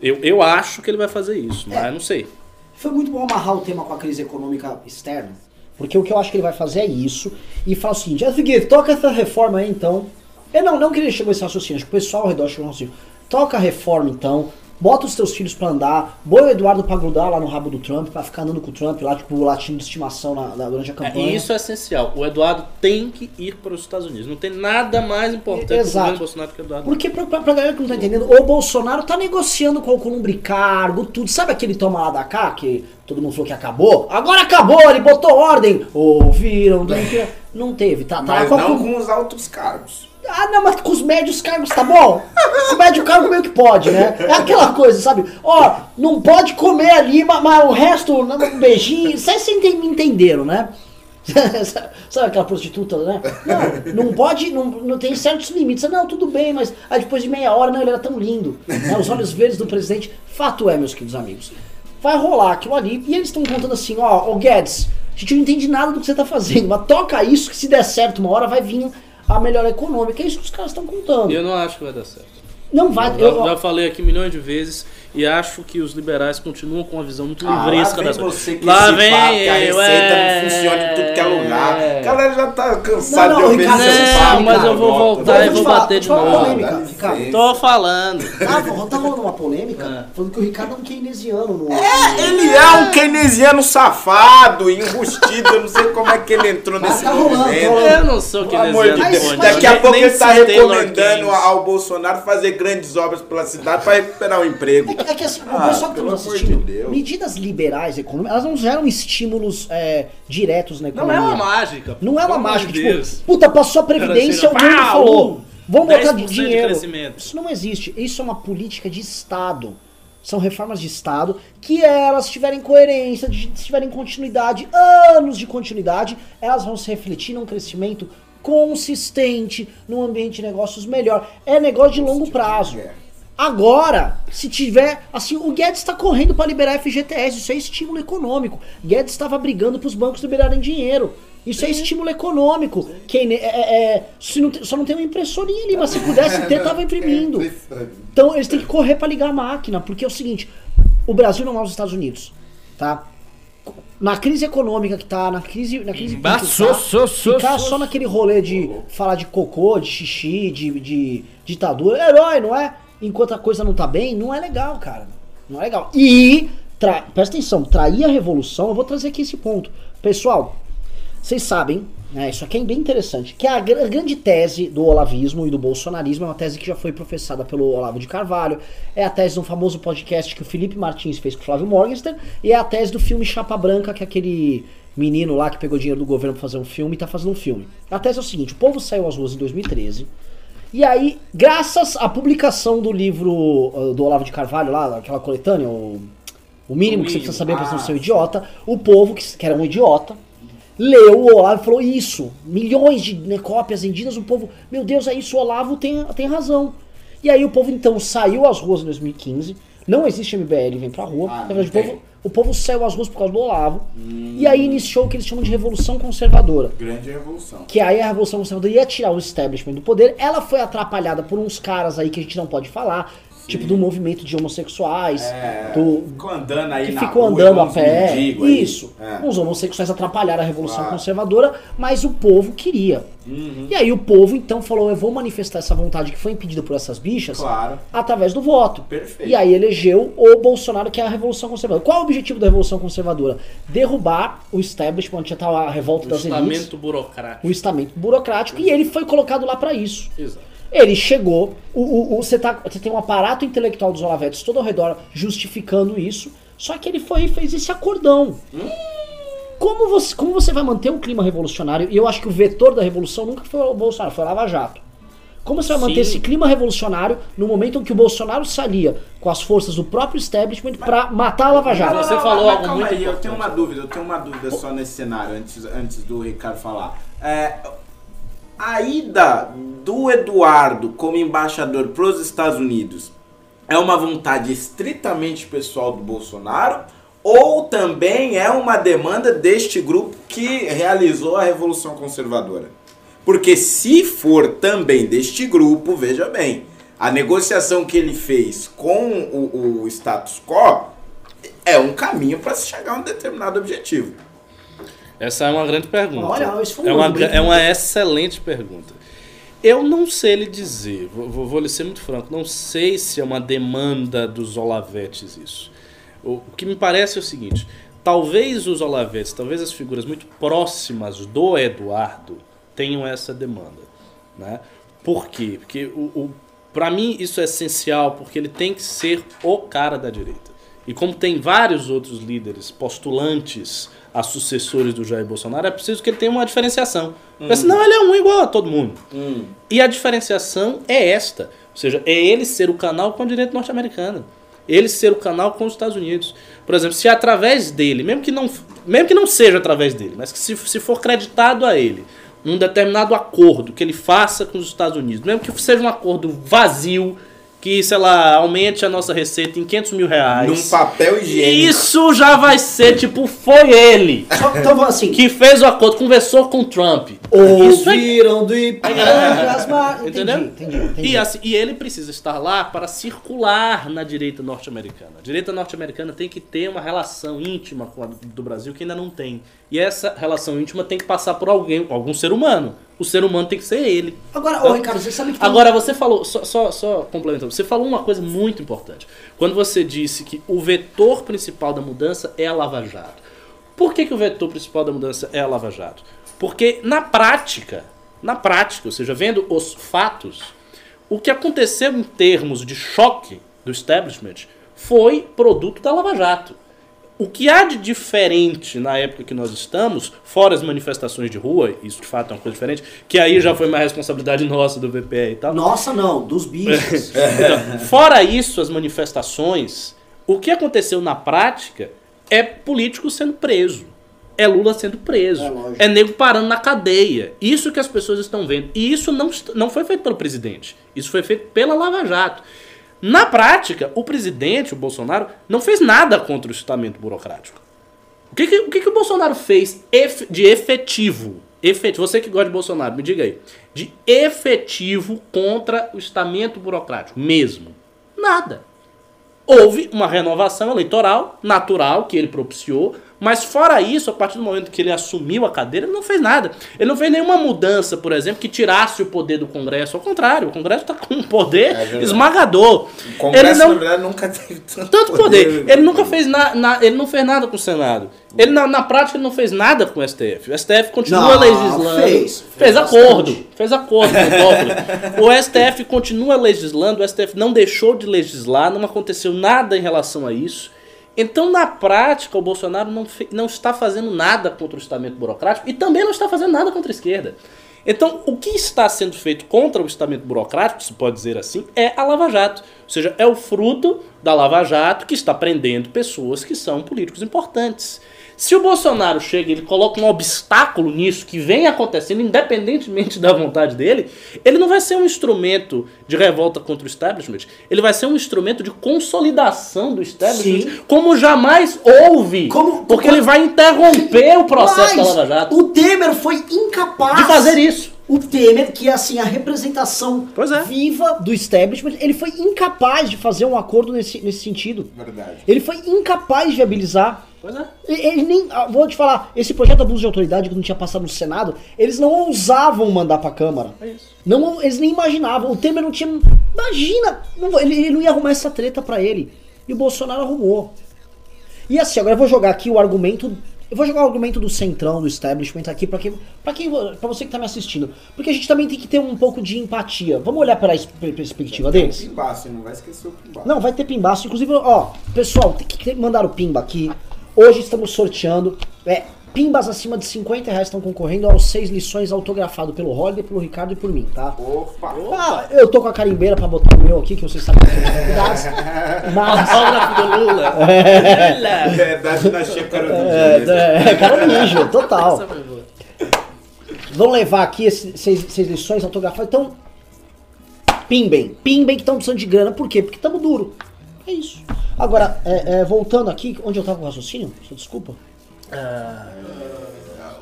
C: Eu, eu acho que ele vai fazer isso, mas é, não sei.
A: Foi muito bom amarrar o tema com a crise econômica externa, porque o que eu acho que ele vai fazer é isso, e fala o seguinte, é o seguinte, toca essa reforma aí então. Eu não, não queria chegar a esse raciocínio, acho que o pessoal ao redor chegou assim, toca a reforma então, Bota os teus filhos pra andar. Boa o Eduardo pra grudar lá no rabo do Trump, pra ficar andando com o Trump lá, tipo, o latino de estimação na, na, durante a é, campanha.
C: É, e isso é essencial. O Eduardo tem que ir para os Estados Unidos. Não tem nada mais importante Exato.
A: o Bolsonaro que o Eduardo. Porque, pra, pra, pra galera que não tá entendendo, o Bolsonaro tá negociando com o Columbre Cargo, tudo. Sabe aquele toma lá da cá, que todo mundo falou que acabou? Agora acabou, ele botou ordem. Ouviram? Não teve, tá?
B: tá Mas não com os altos cargos.
A: Ah, não, mas com os médios cargos tá bom? o médio cargo meio que pode, né? É aquela coisa, sabe? Ó, não pode comer ali, mas, mas o resto, um beijinho. Vocês me entenderam, né? Sabe aquela prostituta, né? Não, não pode, não, não tem certos limites. Não, tudo bem, mas aí depois de meia hora, não, ele era tão lindo. Né? Os olhos verdes do presidente. Fato é, meus queridos amigos. Vai rolar aquilo ali. E eles estão contando assim, ó, ô Guedes, a gente não entende nada do que você tá fazendo, mas toca isso que se der certo uma hora vai vir a melhora econômica. É isso que os caras estão contando.
C: Eu não acho que vai dar certo.
A: Não vai.
C: Eu, eu já falei aqui milhões de vezes e acho que os liberais continuam com uma visão muito ah, livresca
B: das coisas. Lá vem que a receita é, não funciona em tudo que é lugar. É. A galera já tá cansado não, não, de ouvir
C: Ricardo, esse papo. mas eu vou voltar e vou falar, bater de novo. Polêmica, Ricardo. Tô falando.
A: Ah, tá rolando uma polêmica é. falando que o Ricardo é um keynesiano. No...
B: É, ele é um keynesiano safado, enrustido. Eu não sei como é que ele entrou nesse tá movimento.
C: Eu não sou keynesiano. De
B: Deus. Daqui a pouco ele tá recomendando ao Bolsonaro fazer grandes obras pela cidade para recuperar o emprego.
A: É que assim, ah, o pessoal que está assistindo, de medidas liberais econômicas, elas não geram estímulos é, diretos na economia.
C: Não é uma mágica.
A: Não é uma mágica. Tipo, Deus. puta, passou a Previdência, o mundo falou. Vamos botar dinheiro. Isso não existe. Isso é uma política de Estado. São reformas de Estado que elas tiverem coerência, se tiverem continuidade, anos de continuidade, elas vão se refletir num crescimento consistente, num ambiente de negócios melhor. É negócio de longo prazo. Agora, se tiver. Assim, o Guedes está correndo para liberar FGTS, isso é estímulo econômico. Guedes estava brigando para os bancos liberarem dinheiro. Isso é estímulo econômico. Quem, é, é, é não tem, só não tem uma impressorinha ali, mas se pudesse ter, tava imprimindo. Então eles têm que correr para ligar a máquina, porque é o seguinte: o Brasil não é os Estados Unidos, tá? Na crise econômica que tá, na crise, na crise
C: tá, so, so, so,
A: ficar só naquele rolê de falar de cocô, de xixi, de, de ditadura, herói, não é? Enquanto a coisa não tá bem, não é legal, cara. Não é legal. E, tra... presta atenção, trair a revolução, eu vou trazer aqui esse ponto. Pessoal, vocês sabem, né, isso aqui é bem interessante, que a, gr grande tese do olavismo e do bolsonarismo é uma tese que já foi professada pelo Olavo de Carvalho, é a tese de um famoso podcast que o Felipe Martins fez com o Flávio Morgenstern, e é a tese do filme Chapa Branca, que é aquele menino lá que pegou dinheiro do governo pra fazer um filme e tá fazendo um filme. A tese é o seguinte, o povo saiu às ruas em 2013 e aí, graças à publicação do livro uh, do Olavo de Carvalho, lá, aquela coletânea, o, o mínimo o que você precisa saber para não ser um idiota, o povo, que, que, era um idiota, leu o Olavo e falou isso. Milhões de né, cópias vendidas, o povo, meu Deus, é isso, o Olavo tem, tem razão. E aí o povo então saiu às ruas em 2015, não existe MBL, vem pra rua, ah, na verdade, o povo o povo saiu às ruas por causa do Olavo. Hum. E aí iniciou o que eles chamam de Revolução Conservadora.
B: Grande revolução.
A: Que aí a Revolução Conservadora ia tirar o establishment do poder. Ela foi atrapalhada por uns caras aí que a gente não pode falar. Tipo do movimento de homossexuais,
B: É,
A: do,
B: ficou andando aí
A: que
B: na
A: ficou
B: rua,
A: andando a pé. Isso.
B: É.
A: Os homossexuais atrapalharam a Revolução
B: Claro.
A: Conservadora, mas o povo queria.
B: Uhum.
A: E aí o povo então falou: eu vou manifestar essa vontade que foi impedida por essas bichas
B: Claro.
A: através do voto.
B: Perfeito.
A: E aí elegeu o Bolsonaro, que é a Revolução Conservadora. Qual é o objetivo da Revolução Conservadora? Derrubar o establishment, já tá a revolta
C: O
A: das elites,
C: estamento burocrático.
A: o estamento burocrático, e ele foi colocado lá pra isso.
C: Exato.
A: Ele chegou, o, o- o- você, tá, você tem um aparato intelectual dos Olavetes todo ao redor justificando isso, só que ele foi e fez esse acordão. Como você, como você vai manter um clima revolucionário? E eu acho que o vetor da revolução nunca foi o Bolsonaro, foi o Lava Jato. Como você vai manter
C: Sim.
A: esse clima revolucionário no momento em que o Bolsonaro salia com as forças do próprio establishment pra matar a Lava Jato?
C: Você
B: Não,
C: falou
B: mas
C: algo
B: calma
C: muito
B: aí, eu tenho uma dúvida, eu tenho uma dúvida só nesse cenário, antes, antes do Ricardo falar. É, a ida do Eduardo como embaixador para os Estados Unidos é uma vontade estritamente pessoal do Bolsonaro ou também é uma demanda deste grupo que realizou a Revolução Conservadora? Porque se for também deste grupo, veja bem, a negociação que ele fez com o, o status quo é um caminho para se chegar a um determinado objetivo.
C: Essa é uma grande pergunta.
A: Olha, isso foi um
C: é, uma, é uma excelente pergunta. Eu não sei lhe dizer, vou, vou, lhe ser muito franco, não sei se é uma demanda dos Olavetes isso. O, o que me parece é o seguinte: talvez os Olavetes, talvez as figuras muito próximas do Eduardo tenham essa demanda. Né? Por quê? Porque o, o, para mim isso é essencial, porque ele tem que ser o cara da direita. E como tem vários outros líderes postulantes a sucessores do Jair Bolsonaro, é preciso que ele tenha uma diferenciação. Porque senão ele é um igual a todo mundo. E a diferenciação é esta. Ou seja, é ele ser o canal com a direita norte-americana. Ele ser o canal com os Estados Unidos. Por exemplo, se através dele, mesmo que não, mesmo que não seja através dele, mas que se, se for creditado a ele um determinado acordo que ele faça com os Estados Unidos, mesmo que seja um acordo vazio, que, sei lá, aumente a nossa receita em 500 mil reais.
B: Num papel higiênico.
C: Isso já vai ser tipo, foi ele
A: Só- Então, assim,
C: que fez o acordo, conversou com o Trump. Isso é
A: ouviram do Ipiranga as mar...
C: Entendeu?
A: Entendi, entendi, entendi.
C: E, assim, e ele precisa estar lá para circular na direita norte-americana. A direita norte-americana tem que ter uma relação íntima com a do Brasil que ainda não tem. E essa relação íntima tem que passar por alguém, algum ser humano. O ser humano tem que ser ele.
A: Agora, ô Ricardo, você sabe que tem-
C: Agora você falou, só, só, só complementando, você falou uma coisa muito importante. Quando você disse que o vetor principal da mudança é a Lava Jato. Por que, que o vetor principal da mudança é a Lava Jato? Porque na prática, na prática, ou seja, vendo os fatos, o que aconteceu em termos de choque do establishment foi produto da Lava Jato. O que há de diferente na época que nós estamos, fora as manifestações de rua, isso de fato é uma coisa diferente, que aí já foi uma responsabilidade nossa do VPE e tal.
A: Nossa, não, dos bichos.
C: Então, fora isso, as manifestações, o que aconteceu na prática é político sendo preso. É Lula sendo preso.
A: É.
C: É nego parando na cadeia. Isso que as pessoas estão vendo. E isso não, não foi feito pelo presidente. Isso foi feito pela Lava Jato. Na prática, o presidente, o Bolsonaro, não fez nada contra o estamento burocrático. O que, que- o, que que o Bolsonaro fez de efetivo? efetivo? Você que gosta de Bolsonaro, me diga aí. De efetivo contra o estamento burocrático mesmo. Nada. Houve uma renovação eleitoral natural que ele propiciou, mas fora isso, a partir do momento que ele assumiu a cadeira, ele não fez nada. Ele não fez nenhuma mudança, por exemplo, que tirasse o poder do Congresso. Ao contrário, o Congresso está com um poder
B: verdade.
C: esmagador.
B: O Congresso,
C: ele não,
B: na verdade, nunca teve tanto,
C: tanto poder. Ele nunca fez na, na- ele não fez nada com o Senado. Ele na, na prática ele não fez nada com o STF. O STF continua
A: Não,
C: legislando.
A: fez.
C: Fez,
A: Fez
C: acordo. Fez acordo com o. O STF continua legislando. O STF não deixou de legislar. Não aconteceu nada em relação a isso. Então, na prática, o Bolsonaro não, não está fazendo nada contra o estamento burocrático e também não está fazendo nada contra a esquerda. Então, o que está sendo feito contra o estamento burocrático, se pode dizer assim, é a Lava Jato. Ou seja, é o fruto da Lava Jato que está prendendo pessoas que são políticos importantes. Se o Bolsonaro chega e ele coloca um obstáculo nisso que vem acontecendo, independentemente da vontade dele, ele não vai ser um instrumento de revolta contra o establishment, ele vai ser um instrumento de consolidação do establishment,
A: Sim.
C: como jamais houve.
A: Como-
C: porque ele vai interromper o processo
A: Mas
C: da Lava Jato
A: O Temer foi incapaz
C: de fazer isso.
A: O Temer, que é assim a representação
C: Pois é.
A: viva do establishment, ele foi incapaz de fazer um acordo nesse, nesse sentido.
B: Verdade.
A: Ele foi incapaz de viabilizar.
C: Pois é.
A: Ele ele nem. ah, Vou te falar, esse projeto de abuso de autoridade que não tinha passado no Senado, eles não ousavam mandar pra Câmara.
C: É isso.
A: Não, eles nem imaginavam. O Temer não tinha. Imagina! não- ele, ele não ia arrumar essa treta pra ele. E o Bolsonaro arrumou. E assim, agora eu vou jogar aqui o argumento. Eu vou jogar o argumento do centrão, do establishment aqui pra quem, pra quem, pra você que tá me assistindo. Porque a gente também tem que ter um pouco de empatia. Vamos olhar pela perspectiva deles?
B: Pimbaço, não vai esquecer o pimbaço.
A: Não, vai ter pimbaço. Inclusive, ó, pessoal, tem que mandar o pimba aqui. Hoje estamos sorteando. É, pimbas acima de 50 reais estão concorrendo aos seis lições autografado pelo Holiday, pelo Ricardo e por mim, tá?
B: Opa!
A: Ah, eu tô com a carimbeira pra botar o meu aqui, que vocês sabem que eu tenho convidados. Mas.
C: Autógrafo do Lula. Lula.
B: É da dinastia Carolina.
A: É, é, cara ninja, total.
C: Essa foi boa.
A: Vão levar aqui esses seis, seis lições autografadas. Então, pimbem. Pimbem que estão precisando de grana. Por quê? Porque estamos duro. É isso. Agora, é, é, voltando aqui, onde eu tava com o raciocínio? Desculpa.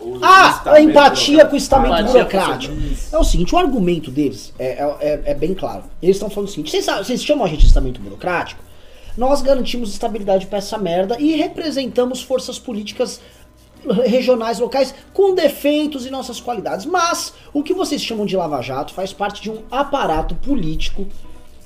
B: O
A: Ah, a empatia com o estamento burocrático. É o seguinte, o argumento deles é, é, é- é bem claro. Eles estão falando o seguinte, vocês, vocês chamam a gente de estamento burocrático? Nós garantimos estabilidade pra essa merda e representamos forças políticas regionais, locais, com defeitos e nossas qualidades. Mas o que vocês chamam de Lava Jato faz parte de um aparato político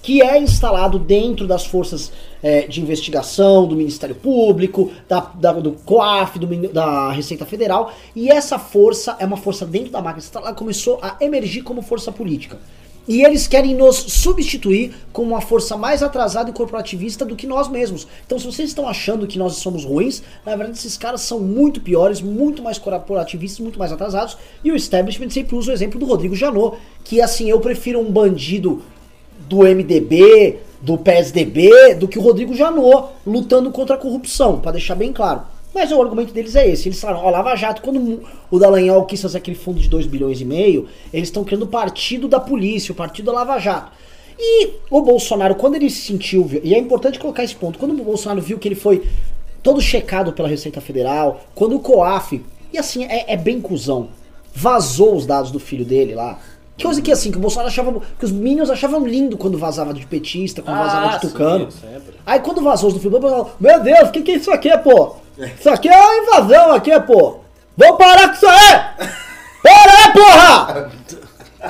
A: que é instalado dentro das forças eh, de investigação do Ministério Público, da, da- do COAF, do da Receita Federal, e essa força é uma força dentro da máquina estatal, ela começou a emergir como força política. E eles querem nos substituir como uma força mais atrasada e corporativista do que nós mesmos. Então, se vocês estão achando que nós somos ruins, na verdade, esses caras são muito piores, muito mais corporativistas, muito mais atrasados. E o establishment sempre usa o exemplo do Rodrigo Janot, que assim, eu prefiro um bandido do MDB, do PSDB, do que o Rodrigo Janot lutando contra a corrupção, pra deixar bem claro. Mas o argumento deles é esse. Eles falaram, ó, Lava Jato, quando o Dallagnol quis fazer aquele fundo de 2 bilhões e meio, eles estão criando o partido da polícia, o partido da Lava Jato. E o Bolsonaro, quando ele se sentiu, e é importante colocar esse ponto, quando o Bolsonaro viu que ele foi todo checado pela Receita Federal, quando o COAF, e assim, é, é bem cuzão, vazou os dados do filho dele lá. Coisa que assim, que o Bolsonaro achava. que os Minions achavam lindo quando vazava de petista, quando vazava de
C: sim,
A: tucano.
C: sempre.
A: Aí quando vazou os do filme, meu Deus, o que, que é isso aqui, pô? Isso aqui é uma invasão aqui, pô. Vamos parar com isso aí! Para aí, porra!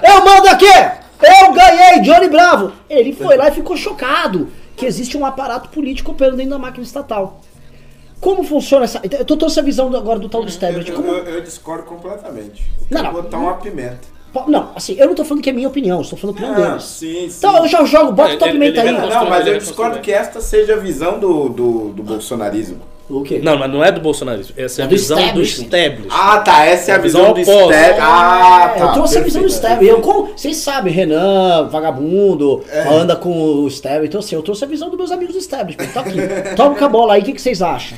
A: Eu mando aqui! Eu ganhei, Johnny Bravo! Ele foi lá e ficou chocado que existe um aparato político operando dentro da máquina estatal. Como funciona essa. Eu tô trouxe a visão agora do tal do.
B: Eu,
A: Como-
B: eu- eu discordo completamente.
A: Não,
B: Não,
A: não.
B: botar uma pimenta.
A: Não, assim, eu não tô falando que é minha opinião, eu estou falando a opinião
B: Ah,
A: deles.
B: sim, sim.
A: Então eu já jogo, bota
C: Ele-
A: tua
C: ele-
A: pimenta
C: ele
A: aí.
B: Não, mas eu discordo que esta seja a visão do, do, do bolsonarismo.
A: O quê?
C: Não, mas não é do bolsonarismo. Essa é a
A: É do
C: visão do
A: establishment.
C: establishment.
B: Ah, tá. Essa é a
C: A
B: visão
C: visão
B: do
C: oposta.
B: Steb. Ah, tá.
A: eu trouxe a visão do
B: perfeito.
A: Stab. Eu, como, vocês sabem, Renan, vagabundo,
B: É.
A: anda com o Stab. Então, assim, eu trouxe a visão dos meus amigos do Establishment. Tá aqui. Toma com a bola aí, o que, que vocês acham?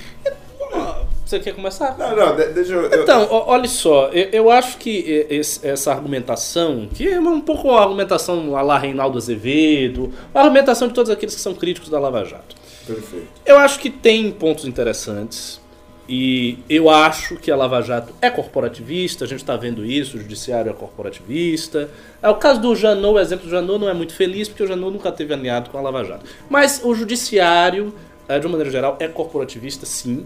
C: Você quer começar?
B: Não, não, de- deixa eu.
C: Então, olha só, eu, eu acho que esse- essa argumentação, que é um pouco a argumentação a lá Reinaldo Azevedo, a argumentação de todos aqueles que são críticos da Lava Jato.
B: Perfeito.
C: Eu acho que tem pontos interessantes e eu acho que a Lava Jato é corporativista, a gente está vendo isso, o judiciário é corporativista. É o caso do Janot, o exemplo do Janot não é muito feliz porque o Janot nunca teve alinhado com a Lava Jato. Mas o judiciário, de uma maneira geral, é corporativista sim.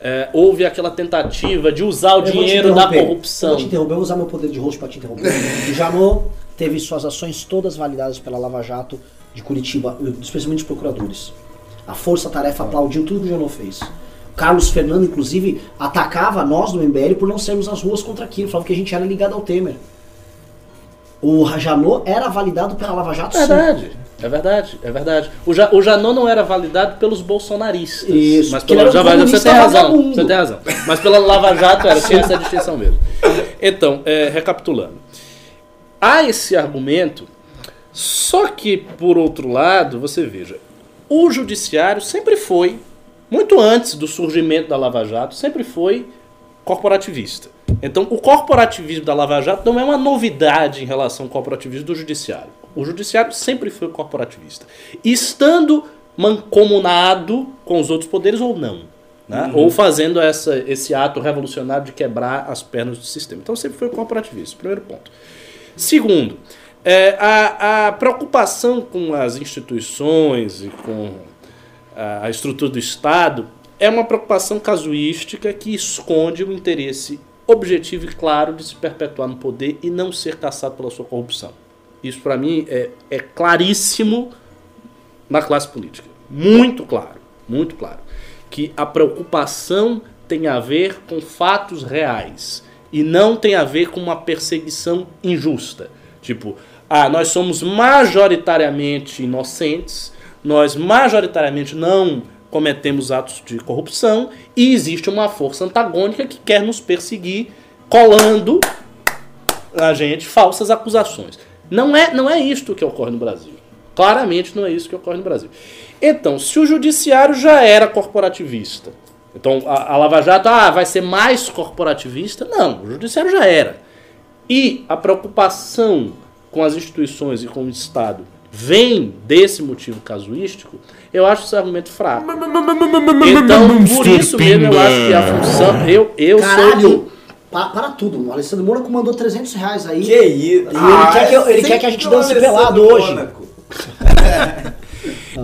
C: Eh, houve aquela tentativa de usar o
A: Eu
C: dinheiro da
A: interromper. Eu
C: corrupção.
A: vou te interromper, eu vou usar meu poder de host pra te interromper. o Janot teve suas ações todas validadas pela Lava Jato de Curitiba, especialmente os procuradores. A Força Tarefa aplaudiu tudo que o Janot fez. Carlos Fernando, inclusive, atacava nós do MBL por não sermos às ruas contra aquilo, falava que a gente era ligado ao Temer. O Janot era validado pela Lava Jato,
C: É
A: sim.
C: É verdade, é verdade. O, ja, o Janot não era validado pelos bolsonaristas.
A: Isso,
C: mas pela Lava Jato, você tem razão. Você tem razão. Mas pela Lava Jato era, tinha essa distinção mesmo. Então, é, recapitulando. Há esse argumento, só que, por outro lado, você veja, o judiciário sempre foi, muito antes do surgimento da Lava Jato, sempre foi corporativista. Então, o corporativismo da Lava Jato não é uma novidade em relação ao corporativismo do judiciário. O judiciário sempre foi corporativista. Estando mancomunado com os outros poderes ou não. né? Ou fazendo essa, esse ato revolucionário de quebrar as pernas do sistema. Então, sempre foi corporativista. Primeiro ponto. Segundo, é, a, a preocupação com as instituições e com a, a estrutura do Estado é uma preocupação casuística que esconde o interesse objetivo e claro de se perpetuar no poder e não ser caçado pela sua corrupção. Isso, para mim, é, é claríssimo na classe política. Muito claro, muito claro. Que a preocupação tem a ver com fatos reais e não tem a ver com uma perseguição injusta. Tipo, ah, nós somos majoritariamente inocentes, nós majoritariamente não cometemos atos de corrupção e existe uma força antagônica que quer nos perseguir, colando a gente falsas acusações. Não é, não é isto que ocorre no Brasil. Claramente não é isso que ocorre no Brasil. Então, se o judiciário já era corporativista, então a, a Lava Jato ah, vai ser mais corporativista? Não, o judiciário já era. E a preocupação com as instituições e com o Estado vem desse motivo casuístico, eu acho esse argumento fraco. Então, por isso mesmo, eu acho que a função. Eu, eu
A: Caralho!
C: sou.
A: Pa- para tudo, o Alessandro Moura comandou 300 reais aí.
B: Que isso?
A: E ele quer que eu- ele quer que a gente dance pelado hoje.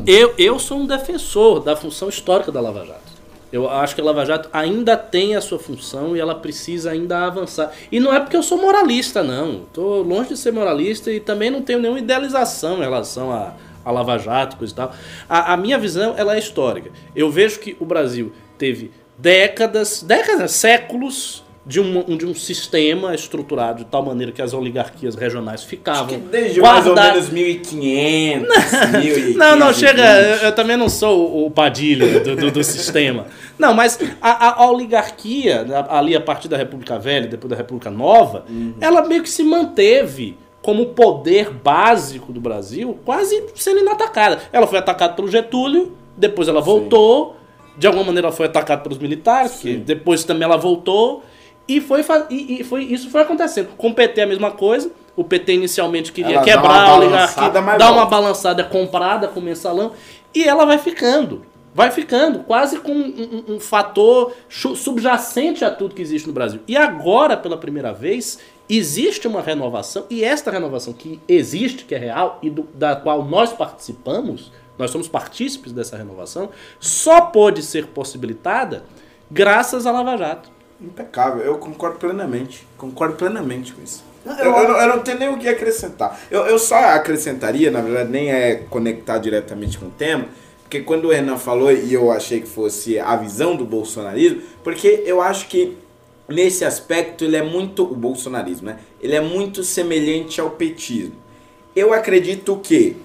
C: Eu, eu sou um defensor da função histórica da Lava Jato. Eu acho que a Lava Jato ainda tem a sua função e ela precisa ainda avançar. E não é porque eu sou moralista, não. Estou longe de ser moralista e também não tenho nenhuma idealização em relação a, a Lava Jato, coisa e tal. A, a minha visão ela é histórica. Eu vejo que o Brasil teve décadas, décadas, séculos de um, de um sistema estruturado de tal maneira que as oligarquias regionais ficavam
B: Desde mais ou menos 1500, 1500.
C: não, não, chega. Eu, eu também não sou o- Padilha do, do, do sistema. Não, mas a, a- oligarquia, ali a partir da República Velha, depois da República Nova, ela meio que se manteve como poder básico do Brasil, quase sendo inatacada. Ela foi atacada pelo Getúlio, depois ela voltou, de alguma maneira ela foi atacada pelos militares, depois também ela voltou. E, foi, e, e foi, isso foi acontecendo. Com o PT a mesma coisa. O PT inicialmente queria
B: Ela
C: quebrar
B: uma
C: a oligarquia, dar uma
B: volta.
C: balançada comprada com o mensalão e ela vai ficando. Vai ficando, quase com um, um- um fator subjacente a tudo que existe no Brasil. E agora, pela primeira vez, existe uma renovação, e esta renovação que existe, que é real, e do- da qual nós participamos, nós somos partícipes dessa renovação, só pode ser possibilitada graças à Lava Jato.
B: Impecável, eu concordo plenamente. Concordo plenamente com isso. Eu,
A: eu-
B: eu não, eu não tenho nem o que acrescentar. Eu, eu só acrescentaria, na verdade, nem é conectar diretamente com o tema, porque quando o Renan falou, e eu achei que fosse a visão do bolsonarismo, porque eu acho que nesse aspecto ele é muito. O bolsonarismo, né? Ele é muito semelhante ao petismo. Eu acredito que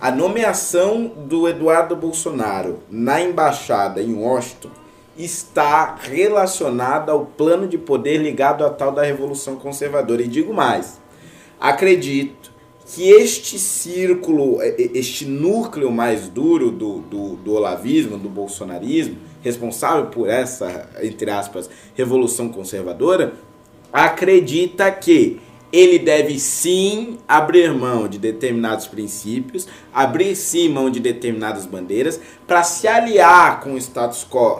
B: a nomeação do Eduardo Bolsonaro na embaixada em Washington está relacionada ao plano de poder ligado à tal da Revolução Conservadora. E digo mais, acredito que este círculo, eh, eh, este núcleo mais duro do, do, do olavismo, do bolsonarismo, responsável por essa, entre aspas, revolução conservadora, acredita que ele deve sim abrir mão de determinados princípios, abrir sim mão de determinadas bandeiras, para se aliar com o status quo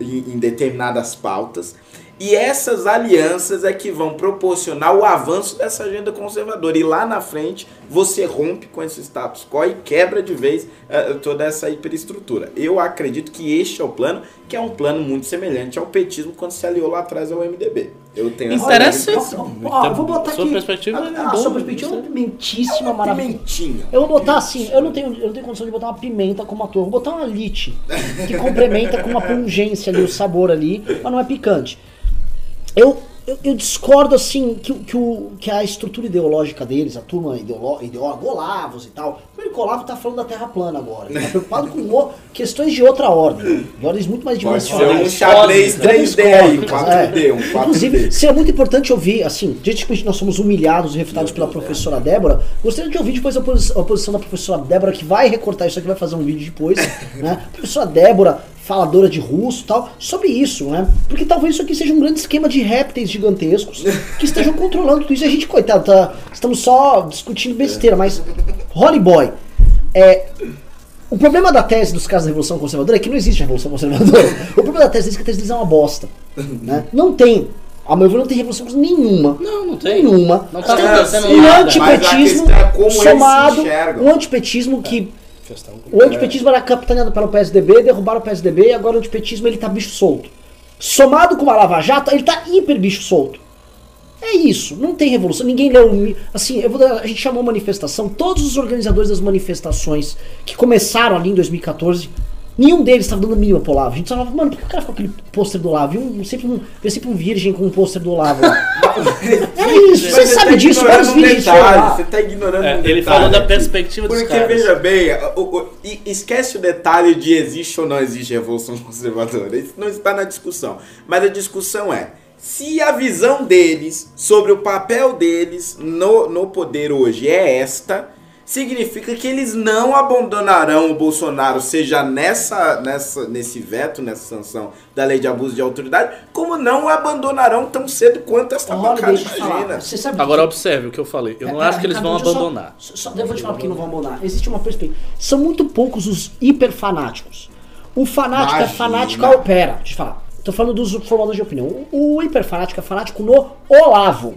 B: em determinadas pautas. E essas alianças é que vão proporcionar o avanço dessa agenda conservadora. E lá na frente você rompe com esse status quo e quebra de vez eh, toda essa hiperestrutura. Eu acredito que este é o plano, que é um plano muito semelhante ao petismo quando se aliou lá atrás ao MDB. Eu tenho essa
C: Interessante.
A: Ó, vou botar
C: Sua
A: aqui.
C: perspectiva
A: a,
C: é
A: a
C: boa,
A: sua perspectiva é uma pimentíssima, maravilhosa.
B: pimentinha.
A: Eu vou botar assim, eu não tenho, eu não tenho condição de botar uma pimenta como ator. Vou botar uma lite, que complementa com uma pungência ali, o sabor ali, mas não é picante. Eu, eu, eu discordo, assim, que, que, o, que a estrutura ideológica deles, a turma ideolo- ideóloga, Olavos e tal, o Olavo tá falando da Terra plana agora. Ele tá preocupado com o- questões de outra ordem, de ordens muito mais
B: Pode ser um
A: dimensionais.
B: xadrez
A: Grandes
B: 3D aí, um
A: cósmicas,
B: 4D, um
A: é.
B: 4D.
A: Inclusive, seria muito importante ouvir, assim, desde que nós somos humilhados e refutados pela professora Débora, gostaria de ouvir depois a, posi- a posição da professora Débora, que vai recortar isso aqui, vai fazer um vídeo depois, né? Professora Débora, faladora de russo e tal, sobre isso, né? Porque talvez isso aqui seja um grande esquema de répteis gigantescos que estejam controlando tudo isso. E a gente, coitado, tá, estamos só discutindo besteira, mas Holly Boy, é, o problema da tese dos casos da Revolução Conservadora é que não existe Revolução Conservadora. o problema da tese é que a tese deles é uma bosta. Né? Não tem A meu ver, não tem revolução nenhuma.
C: Não, não tem.
A: Nenhuma.
C: Não tá
A: Tem
C: acontecendo
A: um antipetismo
B: é
A: somado. Um antipetismo que. O antipetismo era capitaneado pelo PSDB, derrubaram o PSDB e agora o antipetismo ele tá bicho solto. Somado com a Lava Jato, ele tá hiper bicho solto. É isso, não tem revolução, ninguém leu. Assim, vou a gente chamou manifestação, todos os organizadores das manifestações que começaram ali em 2014, nenhum deles estava dando a mínima pro Olavo. A gente falava, mano, por que o cara ficou com aquele pôster do Olavo? Um, sempre, um, sempre um virgem com um pôster do Olavo lá. É isso, você
B: Mas
A: sabe
B: tá
A: disso, vários
B: um
A: vídeos
B: detalhe. Você tá ignorando
C: É,
B: um
C: ele
B: detalhe
C: falou da perspectiva dos
B: Porque
C: caras.
B: veja bem, o- o- e- esquece o detalhe de existe ou não existe revolução conservadora. Isso não está na discussão. Mas a discussão é se a visão deles sobre o papel deles no, no poder hoje é esta, significa que eles não abandonarão o Bolsonaro, seja nessa, nessa, nesse veto, nessa sanção da lei de abuso de autoridade, como não o abandonarão tão cedo quanto esta
A: Olha,
B: bancada imagina.
A: Você sabe
C: Agora
A: que-
C: observe o que eu falei. Eu não
A: É,
C: acho que eles
A: Ricardo,
C: vão abandonar.
A: Só, só, eu vou te falar porque não vão abandonar. Existe uma perspectiva. São muito poucos os hiperfanáticos. O fanático é
B: Imagina.
A: fanático ao pera. Deixa eu falar. Tô falando dos formadores de opinião. O, o hiperfanático é fanático no Olavo.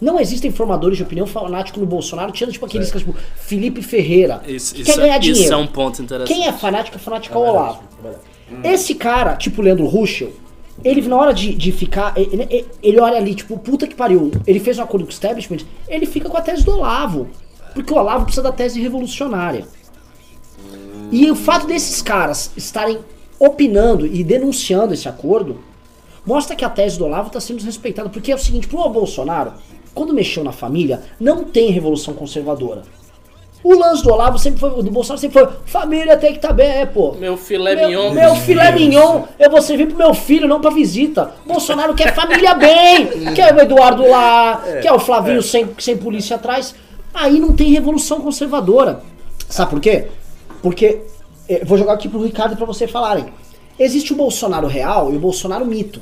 A: Não existem formadores de opinião fanático no Bolsonaro, tirando tipo aqueles caras tipo Felipe Ferreira.
C: Isso,
A: que
C: isso,
A: quer ganhar
C: isso
A: dinheiro.
C: é um ponto interessante.
A: Quem é fanático é fanático ao Olavo. Esse cara, tipo Leandro Ruschel, ele na hora de, de ficar, ele, ele- ele olha ali, tipo, puta que pariu, ele fez um acordo com o establishment, ele fica com a tese do Olavo. Porque o Olavo precisa da tese revolucionária. E o fato desses caras estarem opinando e denunciando esse acordo, mostra que a tese do Olavo está sendo desrespeitada. Porque é o seguinte, pro Bolsonaro, quando mexeu na família, não tem revolução conservadora. O lance do Olavo sempre foi, o do Bolsonaro sempre foi, família tem que estar bem, é, pô.
C: Meu filé
A: Meu,
C: mignon.
A: meu filé mignon, eu vou servir pro meu filho, não pra visita. Bolsonaro quer família bem, quer o Eduardo lá, quer o Flavinho sem, sem polícia atrás. Aí não tem revolução conservadora. Sabe por quê? Porque, eh, vou jogar aqui pro Ricardo e pra vocês falarem. Existe o Bolsonaro real e o Bolsonaro mito.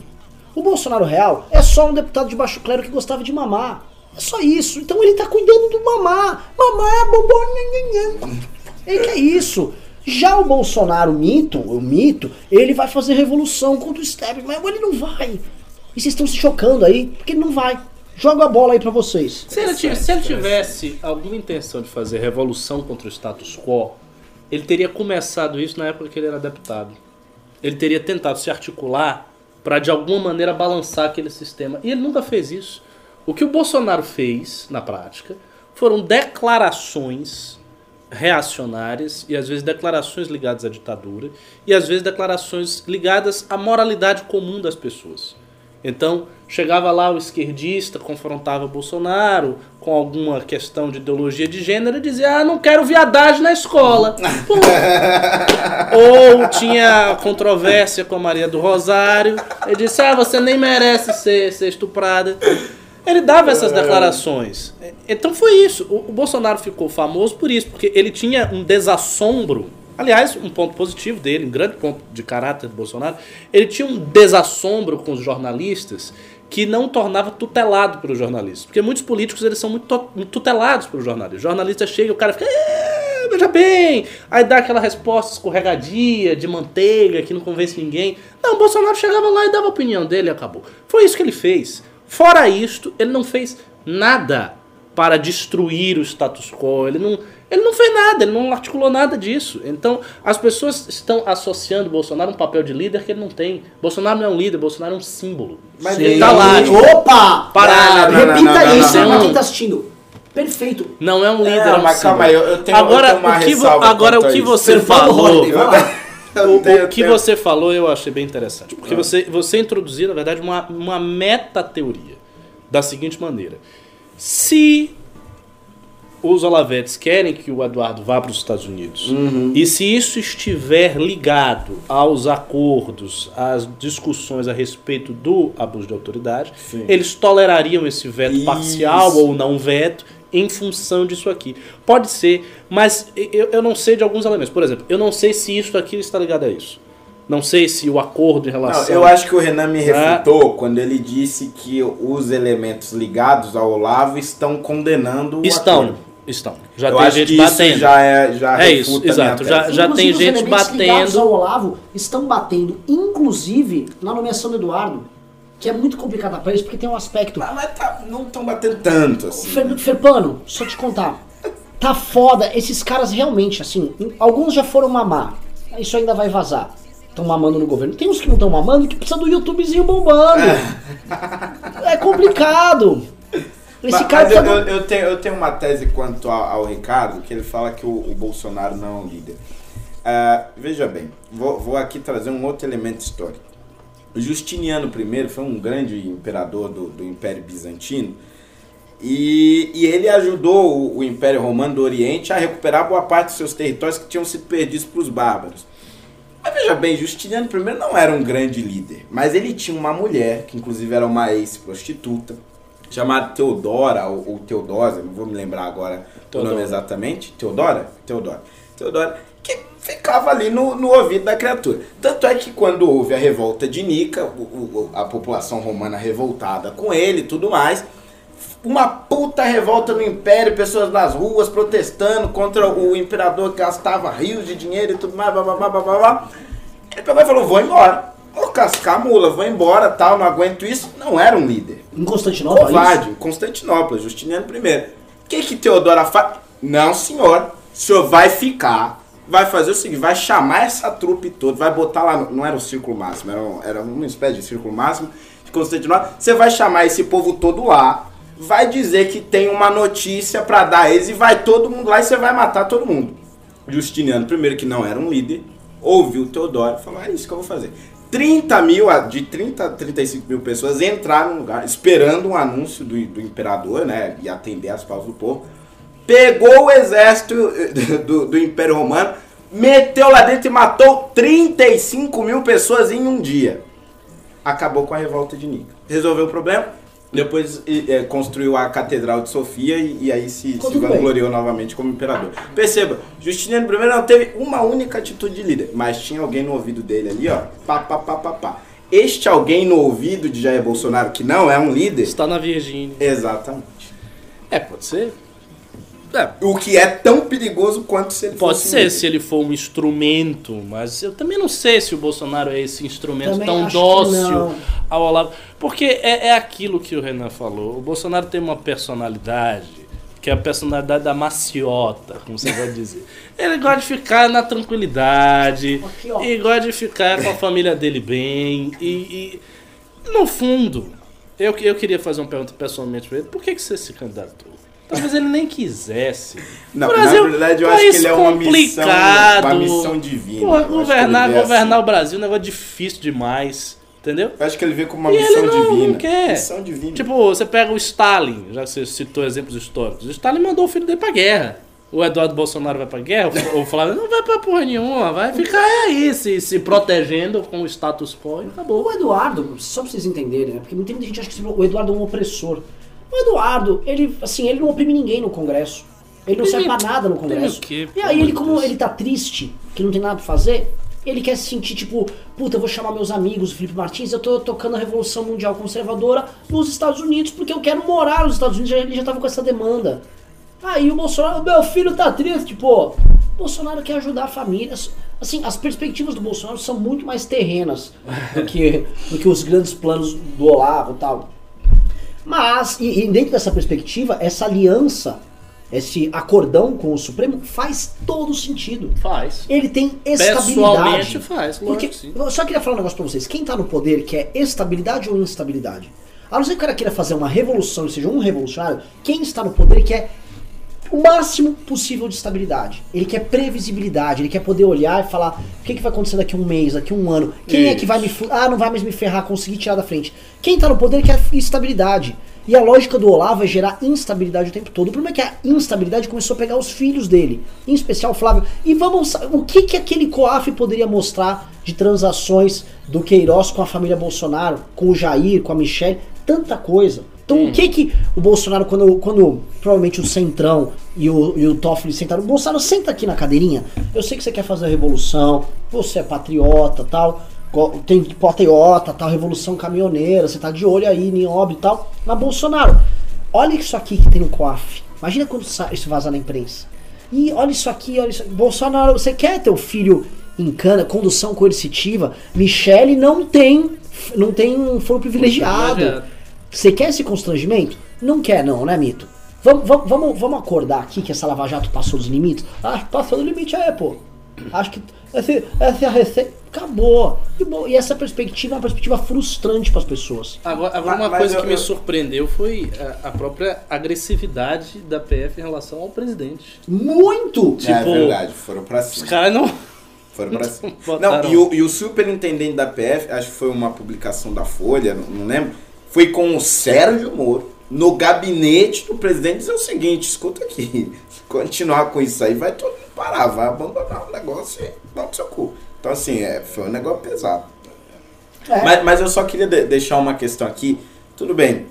A: O Bolsonaro real é só um deputado de baixo clero que gostava de mamar. É só isso. Então ele tá cuidando do mamar. Mamar, bobó, nhanhanhan. Ele quer isso. Já o Bolsonaro mito, o mito, ele vai fazer revolução contra o establishment, mas ele não vai. E vocês estão se chocando aí, porque ele não vai. Joga a bola aí pra vocês.
C: Se ele, tivesse, se ele tivesse alguma intenção de fazer revolução contra o status quo, ele teria começado isso na época que ele era deputado. Ele teria tentado se articular para de alguma maneira balançar aquele sistema. E ele nunca fez isso. O que o Bolsonaro fez na prática foram declarações reacionárias e às vezes declarações ligadas à ditadura e às vezes declarações ligadas à moralidade comum das pessoas. Então, chegava lá o esquerdista, confrontava Bolsonaro com alguma questão de ideologia de gênero e dizia: Ah, não quero viadagem na escola. Ou tinha controvérsia com a Maria do Rosário, ele disse: Ah, você nem merece ser, ser estuprada. Ele dava essas declarações. Então foi isso. O, o Bolsonaro ficou famoso por isso, porque ele tinha um desassombro. Aliás, um ponto positivo dele, um grande ponto de caráter do Bolsonaro, ele tinha um desassombro com os jornalistas que não tornava tutelado pelos jornalistas. Porque muitos políticos eles são muito to- muito tutelados pelos jornalistas. O jornalista chega e o cara fica, "É, veja bem, aí dá aquela resposta escorregadia, de manteiga, que não convence ninguém. Não, o Bolsonaro chegava lá e dava a opinião dele e acabou. Foi isso que ele fez. Fora isto, ele não fez nada para destruir o status quo. Ele não, ele não fez nada, ele não articulou nada disso. Então, as pessoas estão associando o Bolsonaro a um papel de líder que ele não tem. Bolsonaro não é um líder, Bolsonaro é um símbolo.
B: Mas
C: ele
B: ele-
C: tá lá. tipo,
A: Opa!
B: Não, não,
A: Repita
B: não,
A: isso
C: não,
A: pra
C: não.
A: quem tá assistindo. Perfeito.
C: Não é um líder,
B: É,
C: é um
B: mas
C: símbolo.
B: calma aí, eu- eu tenho- eu
C: agora,
B: tenho uma
C: o que, vo- agora o que
B: isso.
C: você
A: Perfeito,
C: falou...
B: Eu tenho-
C: O que
B: tenho-
C: você falou eu achei bem interessante.
B: Ah.
C: Porque você, você introduziu, na verdade, uma, uma meta-teoria. Da seguinte maneira. Se os Olavetes querem que o Eduardo vá para os Estados Unidos,
B: Uhum.
C: e se isso estiver ligado aos acordos, às discussões a respeito do abuso de autoridade,
B: Sim.
C: eles tolerariam esse veto
B: Isso.
C: parcial ou não veto em função disso aqui. Pode ser, mas eu, eu não sei de alguns elementos. Por exemplo, eu não sei se isso aqui está ligado a isso. Não sei se o acordo em
B: Não,
C: relação.
B: eu acho que o Renan me
C: É.
B: refutou quando ele disse que os elementos ligados ao Olavo estão condenando o
C: Estão,
B: acordo.
C: Estão. Já
B: eu
C: tem gente batendo.
B: já é, já
C: É isso, exato, já- já tem gente batendo.
A: ao Olavo estão batendo, inclusive, na nomeação do Eduardo. que é muito complicada pra eles, porque tem um aspecto.
B: Ah, mas tá- não estão batendo tanto assim.
A: Fer, Ferpano, só te contar. Tá foda, esses caras realmente, assim, alguns já foram mamar. Isso ainda vai vazar. Estão mamando no governo. Tem uns que não estão mamando que precisa do YouTubezinho bombando. É complicado. Esse
B: Mas-
A: cara
B: mas eu, eu- eu tenho, eu tenho uma tese quanto ao, ao Ricardo, que ele fala que o, o Bolsonaro não é um líder. Ah, veja bem, vou, vou aqui trazer um outro elemento histórico. Justiniano I foi um grande imperador do, do Império Bizantino e, e ele ajudou o, o Império Romano do Oriente a recuperar boa parte dos seus territórios que tinham sido perdidos para os bárbaros. Mas veja bem, Justiniano I não era um grande líder, mas ele tinha uma mulher, que inclusive era uma ex-prostituta, chamada Teodora, ou, ou Teodosa, não vou me lembrar agora o
C: Teodora.
B: nome exatamente. Teodora? Teodora. Teodora, que ficava ali no, no ouvido da criatura. Tanto é que quando houve a revolta de Nica, o- o- a população romana revoltada com ele e tudo mais, uma puta revolta no império, pessoas nas ruas protestando contra o imperador que gastava rios de dinheiro e tudo mais, blá blá blá blá. blá. Ele pegou e falou: vou embora. Vou cascar a mula, vou embora, tal, não aguento isso. Não era um líder.
A: Em Constantinopla, isso?
B: Covarde, Constantinopla, Justiniano I. O que que Teodora faz? Não, senhor. O senhor vai ficar, vai fazer o seguinte, vai chamar essa trupe toda, vai botar lá, não era o círculo máximo, era, um- era uma espécie de círculo máximo de Constantinopla. Você vai chamar esse povo todo lá, vai dizer que tem uma notícia pra dar a eles e vai todo mundo lá e você vai matar todo mundo. Justiniano I, que não era um líder, ouviu Teodoro e falou: é isso que eu vou fazer. 30 mil, de 30 a 35 mil pessoas entraram no lugar, esperando um anúncio do, do imperador, né? E atender as pausas do povo. Pegou o exército eh, do, do Império Romano, meteu lá dentro e matou 35 mil pessoas em um dia. Acabou com a revolta de Nica. Resolveu o problema. Depois eh, construiu a Catedral de Sofia e, e aí se, se
A: bem.
B: vangloriou novamente como imperador. Perceba, Justiniano I não teve uma única atitude de líder, mas tinha alguém no ouvido dele ali, ó. Pá, pá, pá, pá, pá. Este alguém no ouvido de Jair Bolsonaro, que não é um líder,
C: Está na Virgínia.
B: exatamente.
C: É, pode ser. É,
B: O que é tão perigoso quanto se ele
C: Pode
B: fosse um
C: ser
B: líder.
C: se ele for um instrumento, mas eu também não sei se o Bolsonaro é esse instrumento
A: Também
C: tão dócil ao Olavo. Porque é, é aquilo que o Renan falou. O Bolsonaro tem uma personalidade, que é a personalidade da maciota, como você vai dizer. Ele gosta de ficar na tranquilidade,
A: Aqui,
C: e gosta de ficar com a família dele bem, e, e, no fundo, eu, eu queria fazer uma pergunta pessoalmente pra ele: por que, que você se candidatou? Talvez ele nem quisesse.
B: Não,
C: Brasil,
B: na verdade eu acho que ele é uma missão,
C: complicado.
B: uma missão divina.
C: Porra, governar,
B: vê
C: governar
B: assim.
C: o Brasil é um negócio difícil demais. Entendeu?
B: Eu acho que ele vê como uma
C: E
B: missão
C: ele não,
B: divina.
C: não quer.
B: Missão divina.
C: Tipo, você pega o Stalin, já que você citou exemplos históricos. O Stalin mandou o filho dele pra guerra. O Eduardo Bolsonaro vai pra guerra, o Flávio não vai pra porra nenhuma, vai ficar aí se, se protegendo com o status quo e acabou.
A: O Eduardo, só pra vocês entenderem, né? Porque muita gente acha que o Eduardo é um opressor. O Eduardo, ele, assim, ele não oprime ninguém no Congresso. Ele não serve pra nada no Congresso. E aí ele, como ele tá triste, que não tem nada pra fazer, ele quer se sentir tipo, puta, eu vou chamar meus amigos, Felipe Martins, eu tô tocando a Revolução Mundial Conservadora nos Estados Unidos, porque eu quero morar nos Estados Unidos, ele já tava com essa demanda. Aí o Bolsonaro, meu filho tá triste, pô. O Bolsonaro quer ajudar a família. Assim, as perspectivas do Bolsonaro são muito mais terrenas do que, do que os grandes planos do Olavo e tal. Mas, e, e dentro dessa perspectiva, essa aliança, esse acordão com o Supremo faz todo sentido.
C: Faz.
A: Ele tem estabilidade.
C: faz,
A: Porque,
C: que sim.
A: eu só queria falar um negócio pra vocês. Quem tá no poder quer estabilidade ou instabilidade? A não ser que o cara queira fazer uma revolução e seja um revolucionário, quem está no poder quer o máximo possível de estabilidade. Ele quer previsibilidade, ele quer poder olhar e falar o que, que vai acontecer daqui a um mês, daqui a um ano. Quem é que
C: Isso.
A: vai me. Ah, não vai mais me ferrar, conseguir tirar da frente. Quem tá no poder quer estabilidade. E a lógica do Olavo é gerar instabilidade o tempo todo. O problema é que a instabilidade começou a pegar os filhos dele, em especial o Flávio. E vamos. O que, que aquele COAF poderia mostrar de transações do Queiroz com a família Bolsonaro, com o Jair, com a Michelle? Tanta coisa. Então o que que o Bolsonaro, quando, quando provavelmente o Centrão e o, e o Toffoli sentaram, o Bolsonaro senta aqui na cadeirinha, eu sei que você quer fazer a revolução, você é patriota tal, tem patriota tal, revolução caminhoneira, você tá de olho aí obra e tal, mas Bolsonaro, olha isso aqui que tem no COAF, imagina quando isso vazar na imprensa, e olha isso aqui, olha isso aqui. Bolsonaro, você quer teu filho em cana, condução coercitiva, Michele não tem não tem foro privilegiado. Você quer esse constrangimento? Não quer, não, né, Mito? Vamos, vamos, vamos, acordar aqui que essa Lava Jato passou dos limites? Ah, passou do limite aí, pô. Acho que essa é a receita. Acabou. E, bom, e essa perspectiva é uma perspectiva frustrante para as pessoas.
C: Agora, agora uma
B: mas
C: coisa
B: eu-
C: que me
B: eu-
C: surpreendeu foi a, a própria agressividade da PF em relação ao presidente.
A: Muito!
B: é
C: Tipo,
B: verdade, foram pra
C: Os
B: cima.
C: caras não.
B: Foram pra cima. Não, e o, e o superintendente da PF, acho que foi uma publicação da Folha, não, não lembro, foi com o Sérgio Moro no gabinete do presidente dizer o seguinte, escuta aqui, se continuar com isso aí, vai todo mundo parar, vai abandonar o negócio e pro seu cu. Então assim, é, foi um negócio pesado.
A: É.
B: Mas, mas eu só queria de- deixar uma questão aqui. Tudo bem,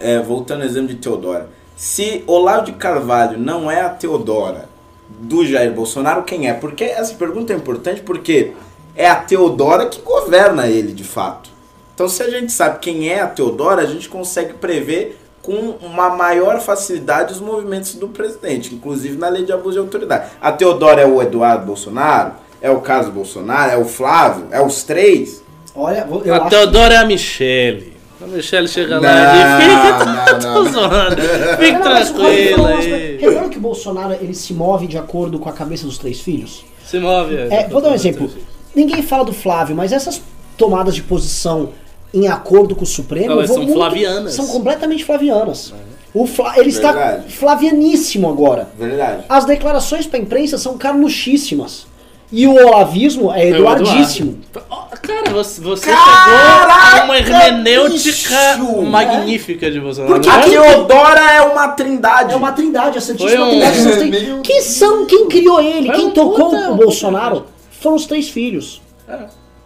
B: é, voltando ao exemplo de Teodora. Se Olavo de Carvalho não é a Teodora do Jair Bolsonaro, quem é? Porque essa pergunta é importante porque é a Teodora que governa ele, de fato. Então, se a gente sabe quem é a Teodora, a gente consegue prever com uma maior facilidade os movimentos do presidente, inclusive na lei de abuso de autoridade. A Teodora é o Eduardo Bolsonaro? É o Carlos Bolsonaro? É o Flávio? É os três?
A: Olha, eu
C: a
A: acho
C: Teodora é a Michelle. A Michelle chega lá
B: Não,
C: e fica.
B: não, não.
C: zoando.
A: que... Rodrigo
C: tranquila aí.
A: Repara que o Bolsonaro ele se move de acordo com a cabeça dos três filhos?
C: Se move.
A: É, vou dar um exemplo. Ninguém fala do Flávio, mas essas tomadas de posição em acordo com o Supremo
C: Elas são
A: muito-
C: flavianas.
A: São completamente flavianas. O Fla- ele está
B: Verdade.
A: flavianíssimo agora.
B: Verdade.
A: As declarações para a imprensa são carnuchíssimas. E o olavismo é
C: É
A: eduardíssimo.
C: Ó, Cara, você, você a uma hermenêutica
B: bicho!
C: magnífica de Bolsonaro.
B: Porque a Teodora é uma trindade.
A: É uma trindade, a Santíssima
C: um-
A: Trindade.
B: Meu
A: Quem são, quem criou ele,
C: Foi
A: quem
C: um
A: tocou
C: puta-
A: o Bolsonaro foram os três filhos.
C: É,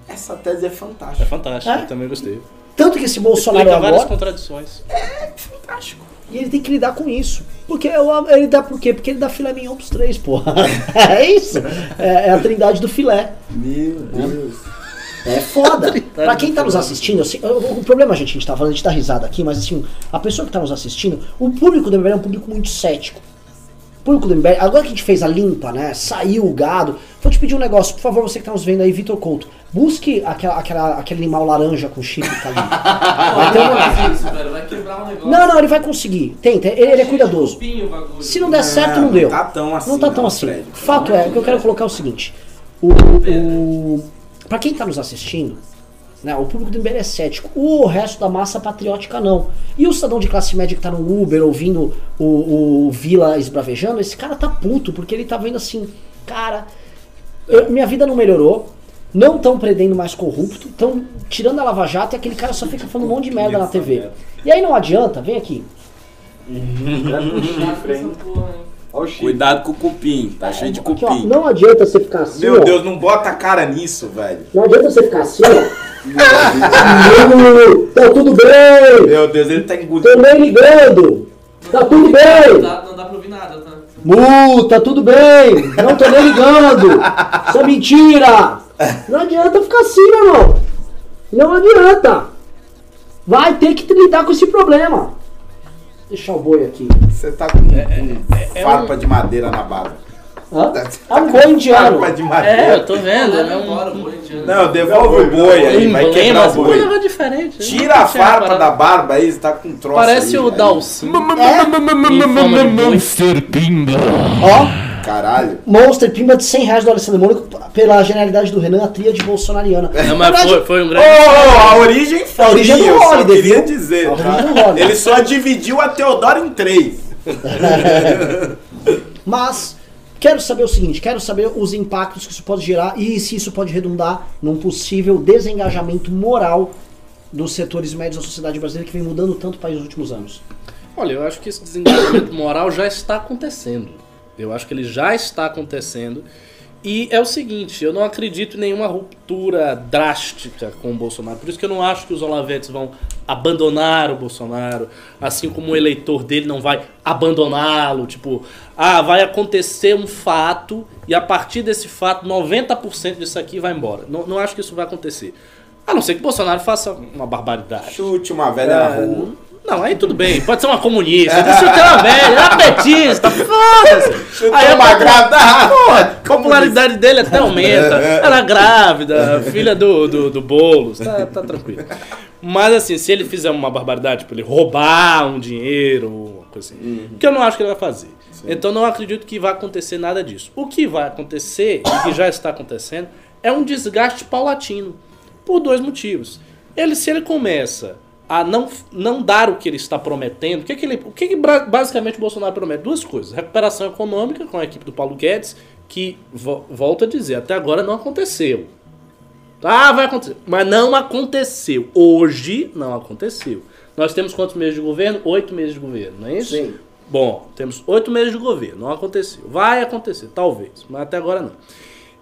B: Essa tese é
C: é
B: fantástica.
C: fantástico,
A: É?
C: eu também gostei.
A: Tanto que esse Bolsonaro
C: Explica várias
A: agora,
C: contradições.
B: Fantástico.
A: e ele tem que lidar com isso. Porque eu- ele dá por quê? Porque ele dá filé mignon pros três, porra. é isso. É, é a trindade do filé.
B: Meu Deus.
A: É foda. pra quem tá nos assistindo, assim, o, o problema, gente, a gente tá falando, a gente tá risada aqui, mas assim, a pessoa que tá nos assistindo, o público do MBL é um público muito cético. O público do MBL, agora que a gente fez a limpa, né? Saiu o gado. Vou te pedir um negócio, por favor, você que tá nos vendo aí, Vitor Couto. Busque aquela, aquela, aquele animal laranja com chifre que tá ali. Vai ter uma...
D: isso, velho. Vai quebrar um negócio.
A: Não, não, ele vai conseguir. Tenta, ele, ele é cuidadoso. Se não der certo, não deu.
B: Não tá tão assim.
A: Não tá tão assim.
B: Fred.
A: Fato é, o que eu quero colocar é o seguinte. O, o, pra quem tá nos assistindo, né, o público do MBL é cético. O resto da massa patriótica não. E o cidadão de classe média que tá no Uber ouvindo o, o Vila esbravejando, esse cara tá puto, porque ele tá vendo assim, cara, eu- minha vida não melhorou. Não estão prendendo mais corrupto, estão tirando a Lava Jato e aquele cara só fica falando um monte de merda na TV. E aí não adianta, vem aqui.
B: Cuidado com o cupim. Tá cheio de
A: Aqui, ó,
B: cupim.
A: não adianta você ficar assim,
B: Meu
A: ó.
B: Deus, não bota a cara nisso, velho.
A: Não adianta você ficar assim, ó. Tá tudo bem!
B: Meu Deus, ele tá
A: Tô
B: engolindo.
A: nem ligando! Tá tudo bem!
D: Não dá, não dá pra ouvir nada, tá?
A: Mu, tá tudo bem! Não tô nem ligando! Isso é mentira! Não adianta ficar assim, meu irmão! Não adianta! Vai ter que lidar com esse problema! Deixa o boi aqui.
B: Você tá com, com farpa de madeira na barba.
A: Hã? É um boi indiano.
B: De
C: É, eu tô vendo. É um.
B: Não, devolve o boi aí, vai quebrar o
C: um
B: boi.
C: diferente.
B: Tira a farpa da barba aí, você tá com um troço
C: Parece
B: aí,
C: o
B: velho.
C: Dalsin.
A: É?
C: de boi.
A: Ó,
B: Caralho.
A: Monster Pimba de 100 reais do Alessandro Mônico pela genialidade do Renan, a tríade bolsonariana.
C: Não, mas
A: verdade,
C: foi, foi um
B: Ô,
C: grande.
B: a origem foi
A: A origem é do
B: minha, eu
A: Holiday,
B: queria
A: viu?
B: dizer.
A: A origem
B: tá?
A: Holiday.
B: Ele só dividiu a Teodora em três.
A: Mas quero saber o seguinte, quero saber os impactos que isso pode gerar e se isso pode redundar num possível desengajamento moral dos setores médios da sociedade brasileira que vem mudando tanto o país nos últimos anos.
C: Olha, eu acho que esse desengajamento moral já está acontecendo. Eu acho que ele já está acontecendo. E é o seguinte, eu não acredito em nenhuma ruptura drástica com o Bolsonaro. Por isso que eu não acho que os Olavetes vão abandonar o Bolsonaro, assim como o eleitor dele não vai abandoná-lo. Tipo, ah, vai acontecer um fato e a partir desse fato 90% disso aqui vai embora. Não, não acho que isso vai acontecer. A não ser que o Bolsonaro faça uma barbaridade.
B: Chute uma velha na
C: É,
B: rua.
C: Não, aí tudo bem, pode ser uma comunista, disse o cara velho, era petista, foda-se.
B: Chutou
C: Aí a
B: uma grávida. ah,
C: Porra, a popularidade dele até aumenta. Era grávida, filha do, do, do Boulos, tá, tá tranquilo. Mas assim, se ele fizer uma barbaridade, tipo ele roubar um dinheiro, uma coisa assim, que eu não acho que ele vai fazer. Então não acredito que vai acontecer nada disso. O que vai acontecer, e que já está acontecendo, é um desgaste paulatino. Por dois motivos. Ele, se ele começa a não, não dar o que ele está prometendo, o que, que ele, o que, que bra- basicamente o Bolsonaro promete? Duas coisas. Recuperação econômica com a equipe do Paulo Guedes, que, vo, volto a dizer, até agora não aconteceu. Ah, vai acontecer. Mas não aconteceu. Hoje não aconteceu. Nós temos quantos meses de governo? Oito meses de governo, não é isso?
A: Sim.
C: Bom, temos oito meses de governo. Não aconteceu. Vai acontecer, talvez. Mas até agora não.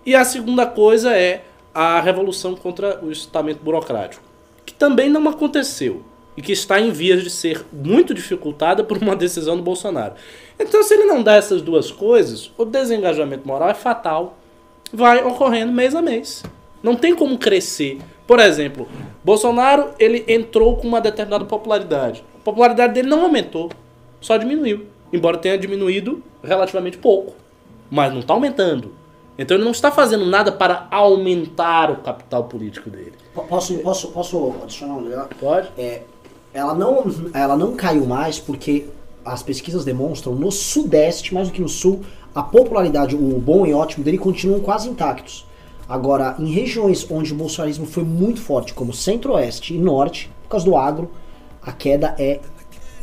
C: E a segunda coisa é a revolução contra o estamento burocrático. Que também não aconteceu. E que está em vias de ser muito dificultada por uma decisão do Bolsonaro. Então, se ele não dá essas duas coisas, o desengajamento moral é fatal. Vai ocorrendo mês a mês. Não tem como crescer. Por exemplo, Bolsonaro ele entrou com uma determinada popularidade. A popularidade dele não aumentou, só diminuiu. Embora tenha diminuído relativamente pouco. Mas não está aumentando. Então ele não está fazendo nada para aumentar o capital político dele.
A: Po- Posso, posso, posso adicionar um negócio?
C: Pode?
A: É, ela, não, ela não caiu mais porque as pesquisas demonstram no Sudeste, mais do que no Sul, a popularidade, o bom e ótimo dele continuam quase intactos. Agora, em regiões onde o bolsonarismo foi muito forte, como Centro-Oeste e Norte, por causa do agro, a queda é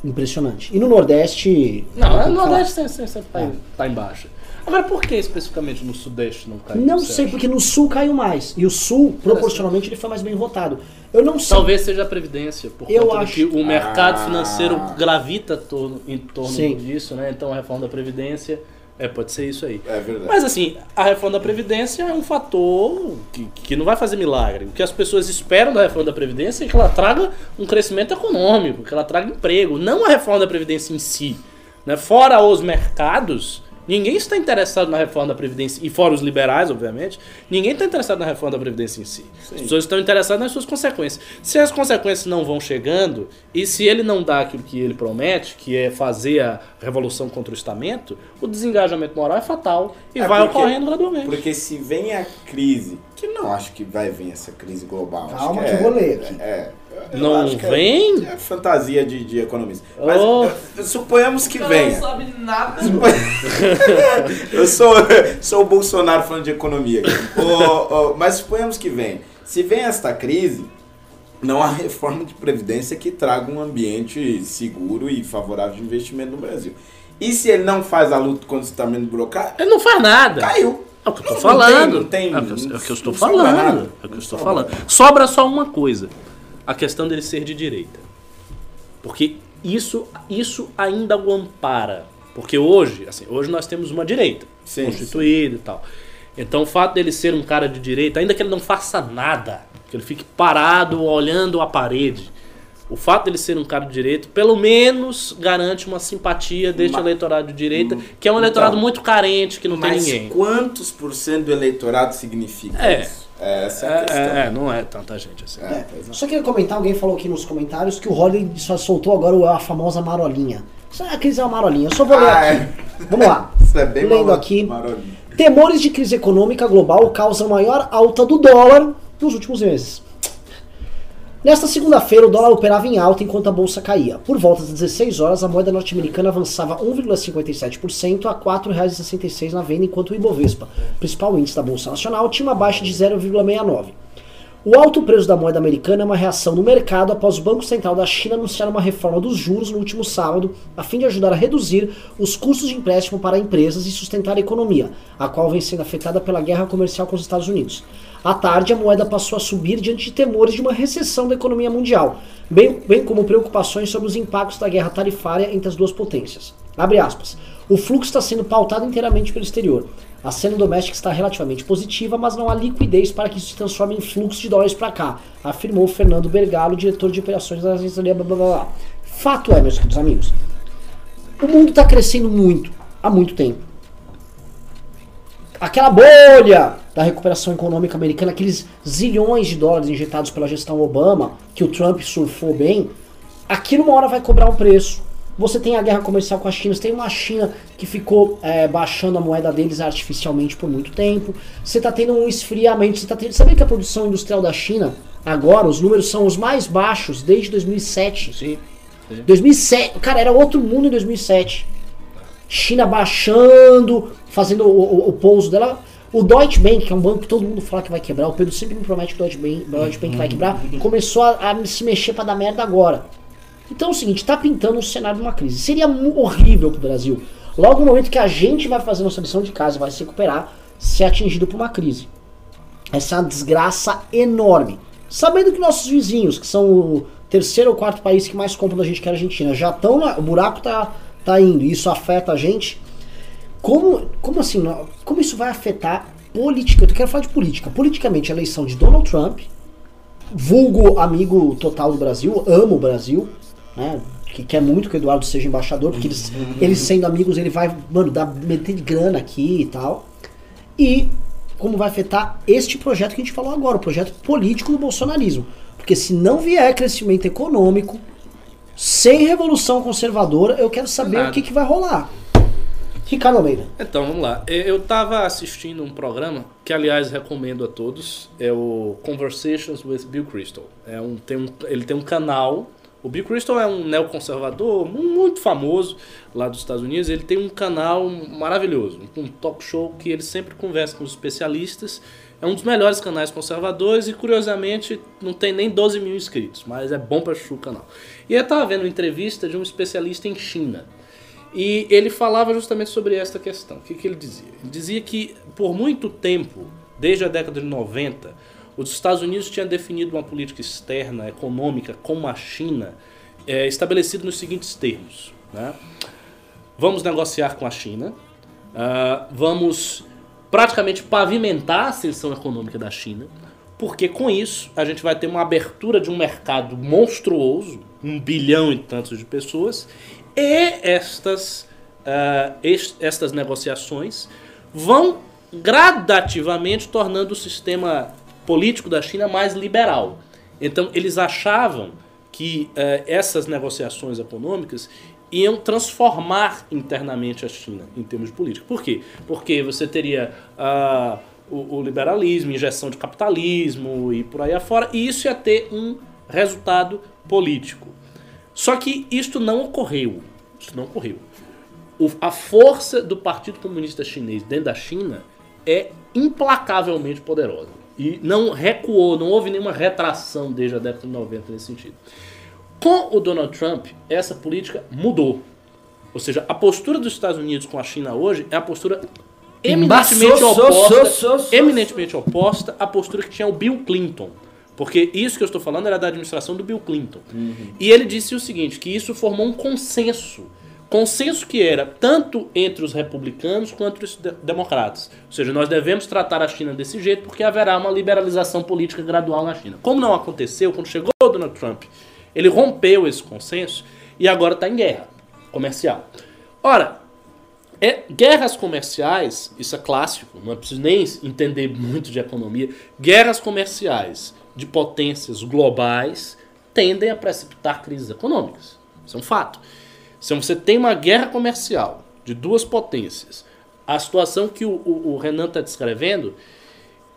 A: impressionante. E no Nordeste.
C: Não, no
A: que falar.
C: Nordeste sempre, sempre tá, tá em baixa. Agora, por que especificamente no Sudeste não caiu?
A: Não sei,
C: acha?
A: porque no Sul caiu mais. E o Sul, proporcionalmente, ele foi mais bem votado. Eu não sei.
C: Talvez seja a Previdência, por
A: Eu
C: conta
A: acho
C: o mercado
B: Ah.
C: financeiro gravita torno- em torno
A: Sim.
C: disso, né? Então a reforma da Previdência, é, pode ser isso aí.
B: É verdade.
C: Mas assim, a reforma da Previdência é um fator que, que não vai fazer milagre. O que as pessoas esperam da reforma da Previdência é que ela traga um crescimento econômico, que ela traga emprego, não a reforma da Previdência em si. Né? Fora os mercados, ninguém está interessado na reforma da Previdência, e fora os liberais, obviamente, ninguém está interessado na reforma da Previdência em si. As pessoas estão interessadas nas suas consequências. Se as consequências não vão chegando, e se ele não dá aquilo que ele promete, que é fazer a revolução contra o estamento, o desengajamento moral é fatal e
B: É
C: vai
B: porque-
C: ocorrendo gradualmente.
B: Porque se vem a crise, que não acho que vai vir essa crise global. acho
A: Calma
B: que
A: que
B: é,
A: aqui.
B: É, eu
C: Não
B: é-
C: vem?
B: É, fantasia de, de economista. Mas
C: Oh.
B: suponhamos que
D: cara não
B: venha.
D: sabe nada.
B: Eu sou, sou o Bolsonaro falando de economia. Ô, ô, mas suponhamos que venha. Se vem esta crise, não há reforma de previdência que traga um ambiente seguro e favorável de investimento no Brasil. E se ele não faz a luta contra o estamento burocrático,
C: Ele não faz nada.
B: caiu.
C: É o que eu
B: Não
C: falando.
B: tem- não tem-
C: é, o que, eu- é o que eu estou falando. É o que eu estou falando. Sobra só uma coisa: a questão dele ser de direita. Porque isso, isso ainda o ampara. Porque hoje, assim, hoje nós temos uma direita
B: Sim,
C: constituída e tal. Então o fato dele ser um cara de direita, ainda que ele não faça nada, que ele fique parado olhando a parede, o fato dele ser um cara de direita, pelo menos garante uma simpatia deste
B: Ma-
C: eleitorado de direita, que é um
B: Então,
C: eleitorado muito carente, que não tem
B: Mas
C: ninguém.
B: quantos por cento do eleitorado significa
C: É.
B: isso? Essa é a questão.
C: É, é, não é tanta gente assim.
B: É, é.
A: Só queria comentar, alguém falou aqui nos comentários que o Holly só soltou agora a famosa marolinha. Isso é a crise é uma marolinha. Eu só vou ler
B: Ah,
A: aqui. Vamos lá.
B: Isso é bem
A: Lendo aqui.
B: marolinho.
A: Temores de crise econômica global causam maior alta do dólar nos últimos meses. Nesta segunda-feira, o dólar operava em alta enquanto a bolsa caía. Por volta das 16 horas, a moeda norte-americana avançava 1,57% a R$ 4,66 na venda, enquanto o Ibovespa, principal índice da Bolsa Nacional, tinha uma baixa de 0,69%. O alto preço da moeda americana é uma reação no mercado após o Banco Central da China anunciar uma reforma dos juros no último sábado, a fim de ajudar a reduzir os custos de empréstimo para empresas e sustentar a economia, a qual vem sendo afetada pela guerra comercial com os Estados Unidos. À tarde, a moeda passou a subir diante de temores de uma recessão da economia mundial, bem, bem como preocupações sobre os impactos da guerra tarifária entre as duas potências. Abre aspas. O fluxo está sendo pautado inteiramente pelo exterior. A cena doméstica está relativamente positiva, mas não há liquidez para que isso se transforme em fluxo de dólares para cá, afirmou Fernando Bergalo, diretor de operações da blá, blá, blá, blá. Fato é, meus queridos amigos, o mundo está crescendo muito, há muito tempo. Aquela bolha da recuperação econômica americana, aqueles zilhões de dólares injetados pela gestão Obama, que o Trump surfou bem, aquilo uma hora vai cobrar um preço. Você tem a guerra comercial com a China, você tem uma China que ficou é, baixando a moeda deles artificialmente por muito tempo. Você está tendo um esfriamento. Você tá tendo, sabia que a produção industrial da China, agora, os números são os mais baixos desde 2007.
C: Sim.
A: 2007, cara, era outro mundo em 2007. China baixando, fazendo o, o, o pouso dela. O Deutsche Bank, que é um banco que todo mundo fala que vai quebrar, o Pedro sempre me promete que o Deutsche Bank, o Deutsche Bank vai quebrar, começou a, a se mexer pra dar merda agora. Então é o seguinte, tá pintando um cenário de uma crise. Seria horrível pro Brasil. Logo no momento que a gente vai fazer nossa lição de casa, vai se recuperar, ser atingido por uma crise. Essa é uma desgraça enorme. Sabendo que nossos vizinhos, que são o terceiro ou quarto país que mais compram da gente, que é a Argentina, já estão lá, o buraco tá, tá indo, isso afeta a gente. Como, como assim, como isso vai afetar política? Eu quero falar de política. Politicamente, a eleição de Donald Trump, vulgo amigo total do Brasil, amo o Brasil, né? Que quer muito que o Eduardo seja embaixador, porque eles, eles sendo amigos, ele vai, mano, dar, meter de grana aqui e tal. E como vai afetar este projeto que a gente falou agora, o projeto político do bolsonarismo. Porque se não vier crescimento econômico, sem revolução conservadora, eu quero saber
C: Nada.
A: o que, que vai rolar. Ricardo Almeida.
C: Então, vamos lá. Eu- Eu tava assistindo um programa que, aliás, recomendo a todos. É o Conversations with Bill Crystal. É um, tem um, ele tem um canal. O Bill Crystal é um neoconservador mu- muito famoso lá dos Estados Unidos. Ele tem um canal maravilhoso, um talk show que ele sempre conversa com os especialistas. É um dos melhores canais conservadores e, curiosamente, não tem nem 12 mil inscritos, mas é bom para o canal. E eu tava vendo uma entrevista de um especialista em China. E ele falava justamente sobre esta questão. O que, que ele dizia? Ele dizia que por muito tempo, desde a década de 90, os Estados Unidos tinham definido uma política externa, econômica, com a China, é, estabelecida nos seguintes termos. Né? Vamos negociar com a China, ah, vamos praticamente pavimentar a ascensão econômica da China, porque com isso a gente vai ter uma abertura de um mercado monstruoso, um bilhão e tantos de pessoas, e estas, ah, est- estas negociações vão gradativamente tornando o sistema político da China mais liberal. Então eles achavam que eh, essas negociações econômicas iam transformar internamente a China em termos de política. Por quê? Porque você teria ah, o, o liberalismo, injeção de capitalismo e por aí afora, e isso ia ter um resultado político. Só que isto não ocorreu. Isso não ocorreu. O- a força do Partido Comunista Chinês dentro da China é implacavelmente poderosa. E não recuou, não houve nenhuma retração desde a década de 90 nesse sentido. Com o Donald Trump, essa política mudou. Ou seja, a postura dos Estados Unidos com a China hoje é a postura eminentemente
E: so,
C: oposta,
E: so, so, so.
C: eminentemente oposta à postura que tinha o Bill Clinton. Porque isso que eu estou falando era da administração do Bill Clinton. E ele disse o seguinte, que isso formou um consenso. Consenso que era tanto entre os republicanos quanto os de- democratas. Ou seja, nós devemos tratar a China desse jeito porque haverá uma liberalização política gradual na China. Como não aconteceu, quando chegou o Donald Trump, ele rompeu esse consenso e agora está em guerra comercial. Ora, é, guerras comerciais, isso é clássico, não é preciso nem entender muito de economia. Guerras comerciais de potências globais tendem a precipitar crises econômicas. Isso é um fato. Se você tem uma guerra comercial de duas potências, a situação que o, o- o Renan está descrevendo,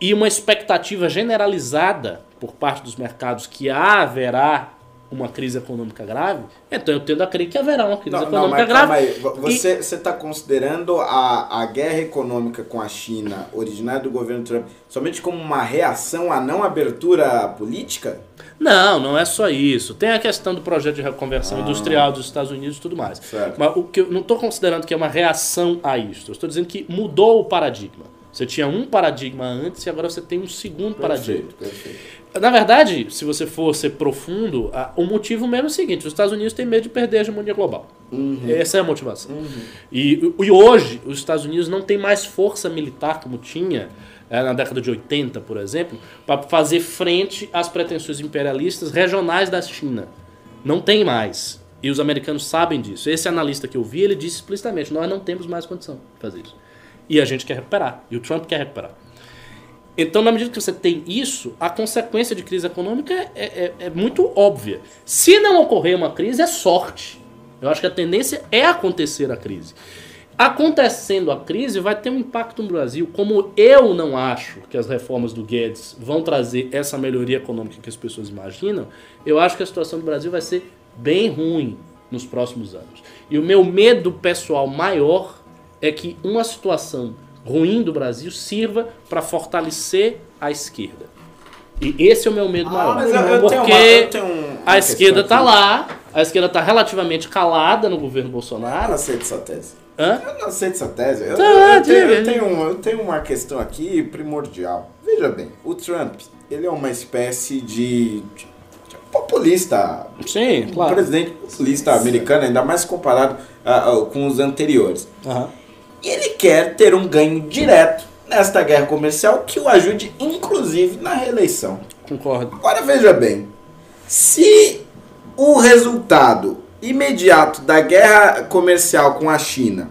C: e uma expectativa generalizada por parte dos mercados que haverá uma crise econômica grave, então eu tendo a crer que haverá uma crise
B: Não, não,
C: econômica
B: mas
C: grave.
B: calma aí. Vo- Você está considerando a, a guerra econômica com a China, originária do governo Trump, somente como uma reação à não abertura política?
C: Não, não é só isso. Tem a questão do projeto de reconversão
B: Ah.
C: industrial dos Estados Unidos e tudo mais.
B: Certo.
C: Mas o que eu não estou considerando que é uma reação a isso. Eu estou dizendo que mudou o paradigma. Você tinha um paradigma antes e agora você tem um segundo paradigma.
B: Perfeito, perfeito.
C: Na verdade, se você for ser profundo, o motivo mesmo é o seguinte: os Estados Unidos têm medo de perder a hegemonia global. Essa é a motivação. E, e hoje, os Estados Unidos não têm mais força militar como tinha eh, na década de 80, por exemplo, para fazer frente às pretensões imperialistas regionais da China. Não tem mais. E os americanos sabem disso. Esse analista que eu vi, ele disse explicitamente: nós não temos mais condição de fazer isso. E a gente quer recuperar. E o Trump quer recuperar. Então, na medida que você tem isso, a consequência de crise econômica é, é- é muito óbvia. Se não ocorrer uma crise, é sorte. Eu acho que a tendência é acontecer a crise. Acontecendo a crise, vai ter um impacto no Brasil. Como eu não acho que as reformas do Guedes vão trazer essa melhoria econômica que as pessoas imaginam, eu acho que a situação do Brasil vai ser bem ruim nos próximos anos. E o meu medo pessoal maior é que uma situação ruim do Brasil sirva para fortalecer a esquerda. E esse é o meu medo maior.
B: mas eu- eu
C: porque
B: uma- eu um- uma
C: a esquerda está lá, a esquerda está relativamente calada no governo
B: Eu
C: Bolsonaro.
B: não aceito essa tese.
C: Hã?
B: Eu não aceito essa tese. Eu,
C: Tá,
B: eu tenho, eu, tenho, um- eu tenho uma questão aqui primordial. Veja bem, o Trump, ele é uma espécie de, de- populista.
C: Sim,
B: Um
C: claro.
B: presidente populista americano, ainda mais comparado ah, ah, com os anteriores.
C: Aham.
B: E ele quer ter um ganho direto nesta guerra comercial que o ajude, inclusive, na reeleição.
C: Concordo.
B: Agora veja bem, se o resultado imediato da guerra comercial com a China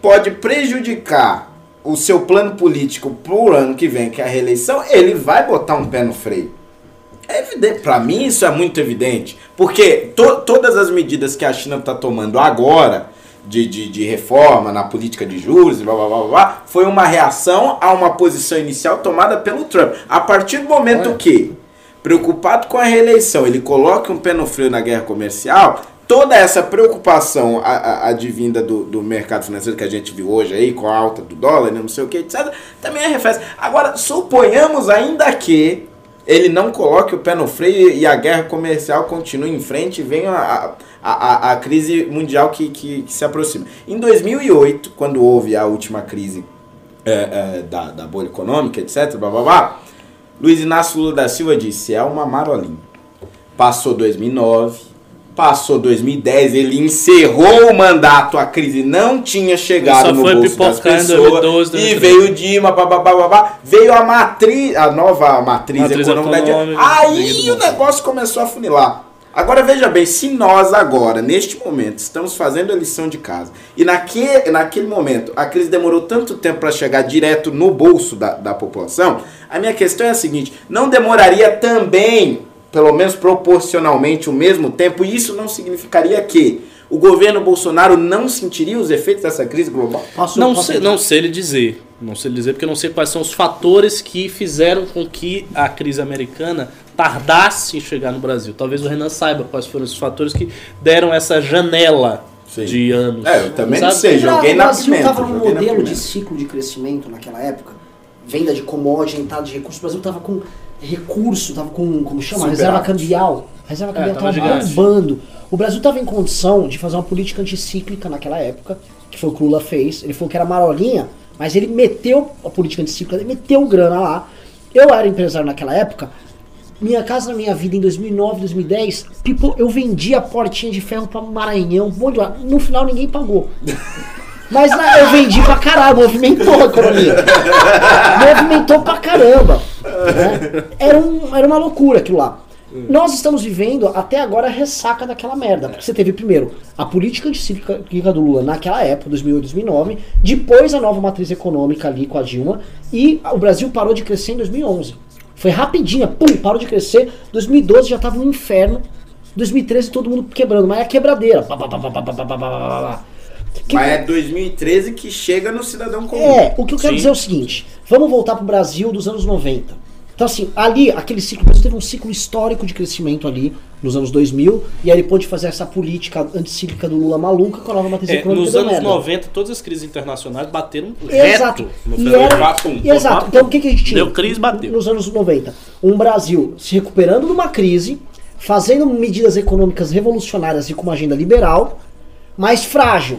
B: pode prejudicar o seu plano político pro ano que vem, que é a reeleição, ele vai botar um pé no freio. É evidente, para mim isso é muito evidente, porque to- todas as medidas que a China está tomando agora de, de, de reforma na política de juros e blá, blá, blá, blá, foi uma reação a uma posição inicial tomada pelo Trump. A partir do momento
C: Olha.
B: que, preocupado com a reeleição, ele coloca um pé no freio na guerra comercial, toda essa preocupação advinda do, do mercado financeiro que a gente viu hoje aí, com a alta do dólar, né, não sei o que, etc., também arrefece. Agora, suponhamos ainda que ele não coloque o pé no freio e a guerra comercial continue em frente e venha a, a, a, a crise mundial que, que, que se aproxima. Em 2008, quando houve a última crise é, é, da, da bolha econômica, etc., blá, blá, blá, Luiz Inácio Lula da Silva disse, é uma marolinha. Passou 2009, passou 2010, ele encerrou o mandato, a crise não tinha chegado
C: Só
B: no
C: foi
B: bolso das pessoas,
C: 2012,
B: e
C: 2013.
B: veio o Dilma, babá, babá, veio a matriz, a nova matriz,
C: Matriz
B: econômica,
C: econômica,
B: aí o negócio começou a funilar. Agora veja bem, se nós agora, neste momento, estamos fazendo a lição de casa, e naque, naquele momento a crise demorou tanto tempo para chegar direto no bolso da, da população, a minha questão é a seguinte: não demoraria também, pelo menos proporcionalmente, o mesmo tempo, e isso não significaria que o governo Bolsonaro não sentiria os efeitos dessa crise global?
A: Posso-
C: Não
A: posso
C: sei, não sei lhe dizer. Não sei lhe dizer porque eu não sei quais são os fatores que fizeram com que a crise americana tardasse em chegar no Brasil. Talvez o Renan saiba quais foram esses fatores que deram essa janela
B: Sim.
C: de anos.
B: É, eu também não
C: Sabe?
B: sei, joguei
A: o
B: na
A: Brasil
B: pimenta.
A: estava num modelo de ciclo de crescimento naquela época, venda de commodity, entrada de recursos. O Brasil estava com recurso, estava com, como chama? Reserva cambial. A reserva cambial
C: tava
A: estava bombando. O Brasil estava em condição de fazer uma política anticíclica naquela época, que foi o que o Lula fez. Ele falou que era marolinha, mas ele meteu a política anticíclica, ele meteu grana lá. Eu era empresário naquela época, minha casa na minha vida em 2009, 2010, people, eu vendi a portinha de ferro pra Maranhão, um monte de lá. No final ninguém pagou. Mas né, eu vendi pra caralho, movimentou a economia. movimentou pra caramba. né? Era, um, era uma loucura aquilo lá. Nós estamos vivendo até agora a ressaca daquela merda. Porque você teve primeiro a política anticíclica do Lula naquela época, 2008, 2009. Depois a nova matriz econômica ali com a Dilma. E o Brasil parou de crescer em 2011. Foi rapidinho, pum, parou de crescer. 2012 já tava um inferno. 2013 todo mundo quebrando, mas é a quebradeira. Pá, Que-
B: Mas é 2013 que chega no cidadão comum.
A: é, o que eu quero
C: Sim.
A: dizer é o seguinte: vamos voltar pro Brasil dos anos 90. Então, assim, ali, aquele ciclo, o Brasil teve um ciclo histórico de crescimento ali nos anos 2000, e aí ele pôde fazer essa política anticíclica do Lula maluca com a nova matriz
C: É,
A: econômica
C: nos anos
A: merda.
C: 90, todas as crises internacionais bateram
A: Exato.
C: reto. no
A: E era-
C: Papum,
A: exato.
C: papum.
A: Então o que, que a gente tinha?
C: Deu crise, bateu.
A: Nos anos 90. Um Brasil se recuperando de uma crise, fazendo medidas econômicas revolucionárias e com uma agenda liberal, mas frágil,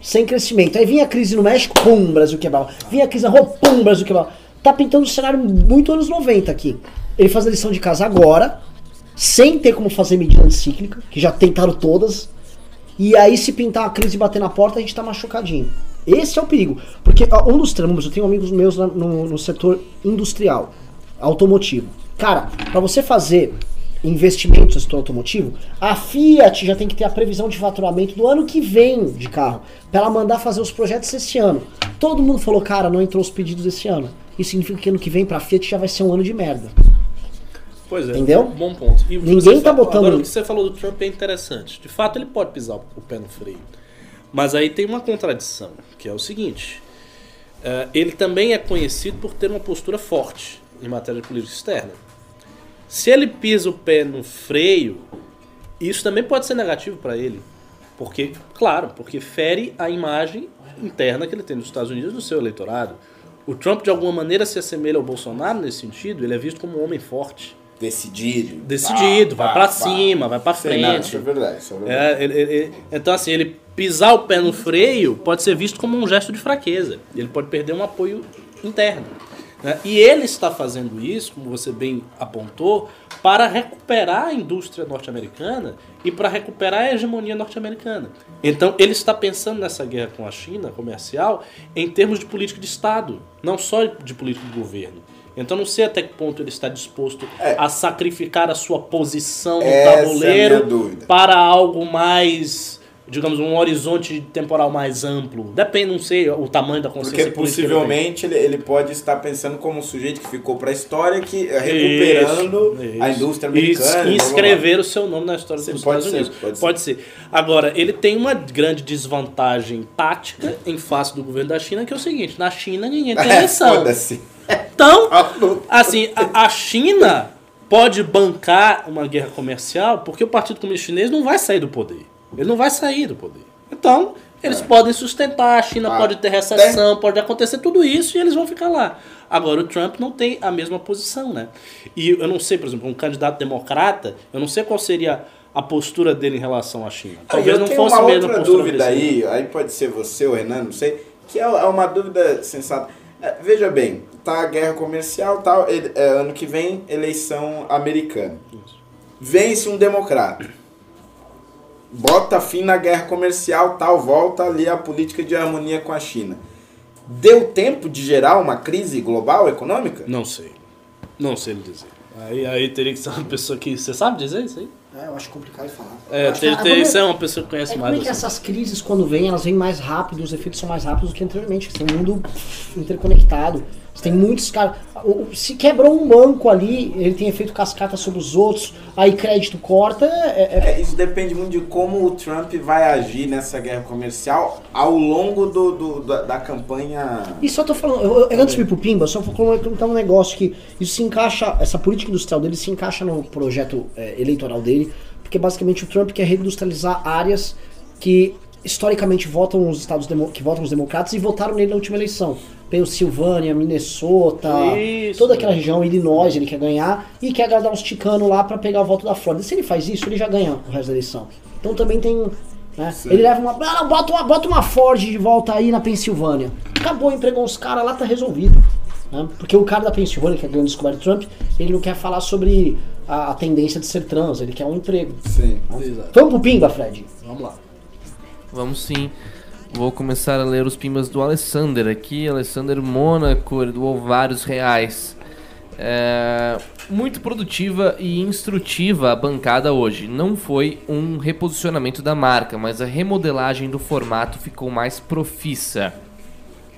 A: sem crescimento. Aí vinha a crise no México, pum, Brasil quebrava. Vinha a crise na rua, pum, Brasil quebrava. Tá pintando um cenário muito anos 90 aqui. Ele faz a lição de casa agora, sem ter como fazer medida anticíclica, que já tentaram todas. E aí, se pintar uma crise e bater na porta, a gente tá machucadinho. Esse é o perigo. Porque ó, um dos tramos, eu tenho amigos meus no, no setor industrial, automotivo. Cara, pra você fazer investimentos no setor automotivo, a Fiat já tem que ter a previsão de faturamento do ano que vem de carro, pra ela mandar fazer os projetos esse ano. Todo mundo falou, cara, não entrou os pedidos esse ano. isso significa que ano que vem pra Fiat já vai ser um ano de merda.
C: Pois é.
A: Entendeu?
C: Bom ponto. E
A: Ninguém
C: você
A: tá
C: falou-
A: botando-
C: Agora, o que você falou do Trump é interessante. De fato, ele pode pisar o pé no freio. Mas aí tem uma contradição, que é o seguinte. eh, ele também é conhecido por ter uma postura forte em matéria de política externa. Se ele pisa o pé no freio, isso também pode ser negativo para ele. Porque, claro, porque fere a imagem interna que ele tem nos Estados Unidos do seu eleitorado. O Trump, de alguma maneira, se assemelha ao Bolsonaro nesse sentido. Ele é visto como um homem forte.
B: Decidido.
C: Decidido,
B: Pá,
C: vai
B: pá,
C: pra
B: pá.
C: cima, vai pra
B: Sei, não,
C: frente.
B: Isso é verdade, isso é verdade.
C: É, ele- ele- então, assim, ele pisar o pé no freio pode ser visto como um gesto de fraqueza. Ele pode perder um apoio interno. Né? E ele está fazendo isso, como você bem apontou, para recuperar a indústria norte-americana e para recuperar a hegemonia norte-americana. Então, ele está pensando nessa guerra com a China comercial em termos de política de Estado, não só de política de governo. Então, não sei até que ponto ele está disposto
B: É.
C: a sacrificar a sua posição no
B: Essa é
C: tabuleiro
B: dúvida.
C: para algo mais, digamos, um horizonte temporal mais amplo. Depende, não sei, o tamanho da consciência
B: Porque possivelmente ele, ele pode estar pensando como um sujeito que ficou pra história, que é recuperando
C: Isso,
B: a
C: isso.
B: indústria
C: E
B: americana. blá.
C: inscrever o seu nome na história
B: Sim,
C: dos
B: pode
C: Estados
B: ser,
C: Unidos.
B: pode ser.
C: Agora, ele tem uma grande desvantagem tática em face do governo da China, que é o seguinte, na China ninguém tem
B: É,
C: eleição. Então, assim, a, a China pode bancar uma guerra comercial porque o Partido Comunista Chinês não vai sair do poder. Ele não vai sair do poder. Então, eles podem sustentar, a China
B: Ah,
C: pode ter recessão, pode acontecer tudo isso e eles vão ficar lá. Agora, o Trump não tem a mesma posição, né? E eu não sei, por exemplo, um candidato democrata, eu não sei qual seria a postura dele em relação à China. Talvez
B: eu
C: não fosse
B: uma
C: a mesma
B: outra dúvida aí, aí pode ser você ou Renan, não sei, que é é uma dúvida sensata. É, Veja bem, tá a guerra comercial, tal, ele- é, ano que vem eleição americana. Vence um democrata. Bota fim na guerra comercial, tal, volta ali a política de harmonia com a China. Deu tempo de gerar uma crise global econômica?
C: Não sei. Não sei lhe dizer. Aí, aí teria que ser uma pessoa que. Você sabe dizer isso aí?
A: É, eu acho complicado de falar.
C: É,
A: acho
C: tem,
A: que-
C: tem,
A: como
C: isso
A: é-
C: é uma pessoa que conhece
A: É como
C: mais.
A: é que
C: assim.
A: essas crises, quando vêm, elas vêm mais rápido, os efeitos são mais rápidos do que anteriormente. Você tem um mundo interconectado. Tem muitos caras. Se quebrou um banco ali, ele tem efeito cascata sobre os outros, aí crédito corta. É, é-
B: É, isso depende muito de como o Trump vai agir nessa guerra comercial ao longo do, do- da, da campanha.
A: E só tô falando, eu, eu- antes de ir pro Pimba, só vou comentar um negócio que isso se encaixa, essa política industrial dele se encaixa no projeto é, eleitoral dele, porque basicamente o Trump quer reindustrializar áreas que historicamente votam os estados que votam os democratas e votaram nele na última eleição. Pensilvânia, Minnesota,
C: Isso,
A: toda aquela região, Illinois, ele quer ganhar e quer agradar uns ticanos lá pra pegar o voto da Flórida. Se ele faz isso, ele já ganha o resto da eleição. Então também tem. né? Ele leva uma. Ah, não, bota uma, bota uma Ford de volta aí na Pensilvânia. Acabou, empregou uns caras lá, tá resolvido. né? Porque o cara da Pensilvânia, que é grande descoberta do Trump, ele não quer falar sobre a, a tendência de ser trans, ele quer um emprego.
B: Sim.
C: Exato.
A: Vamos pro Pimba, Fred?
C: Vamos lá.
E: Vamos sim. Vou começar a ler os pimbas do Alessander aqui. Alessander Mônaco, ele doou vários reais. É, muito produtiva e instrutiva a bancada hoje. Não foi um reposicionamento da marca, mas a remodelagem do formato ficou mais profissa.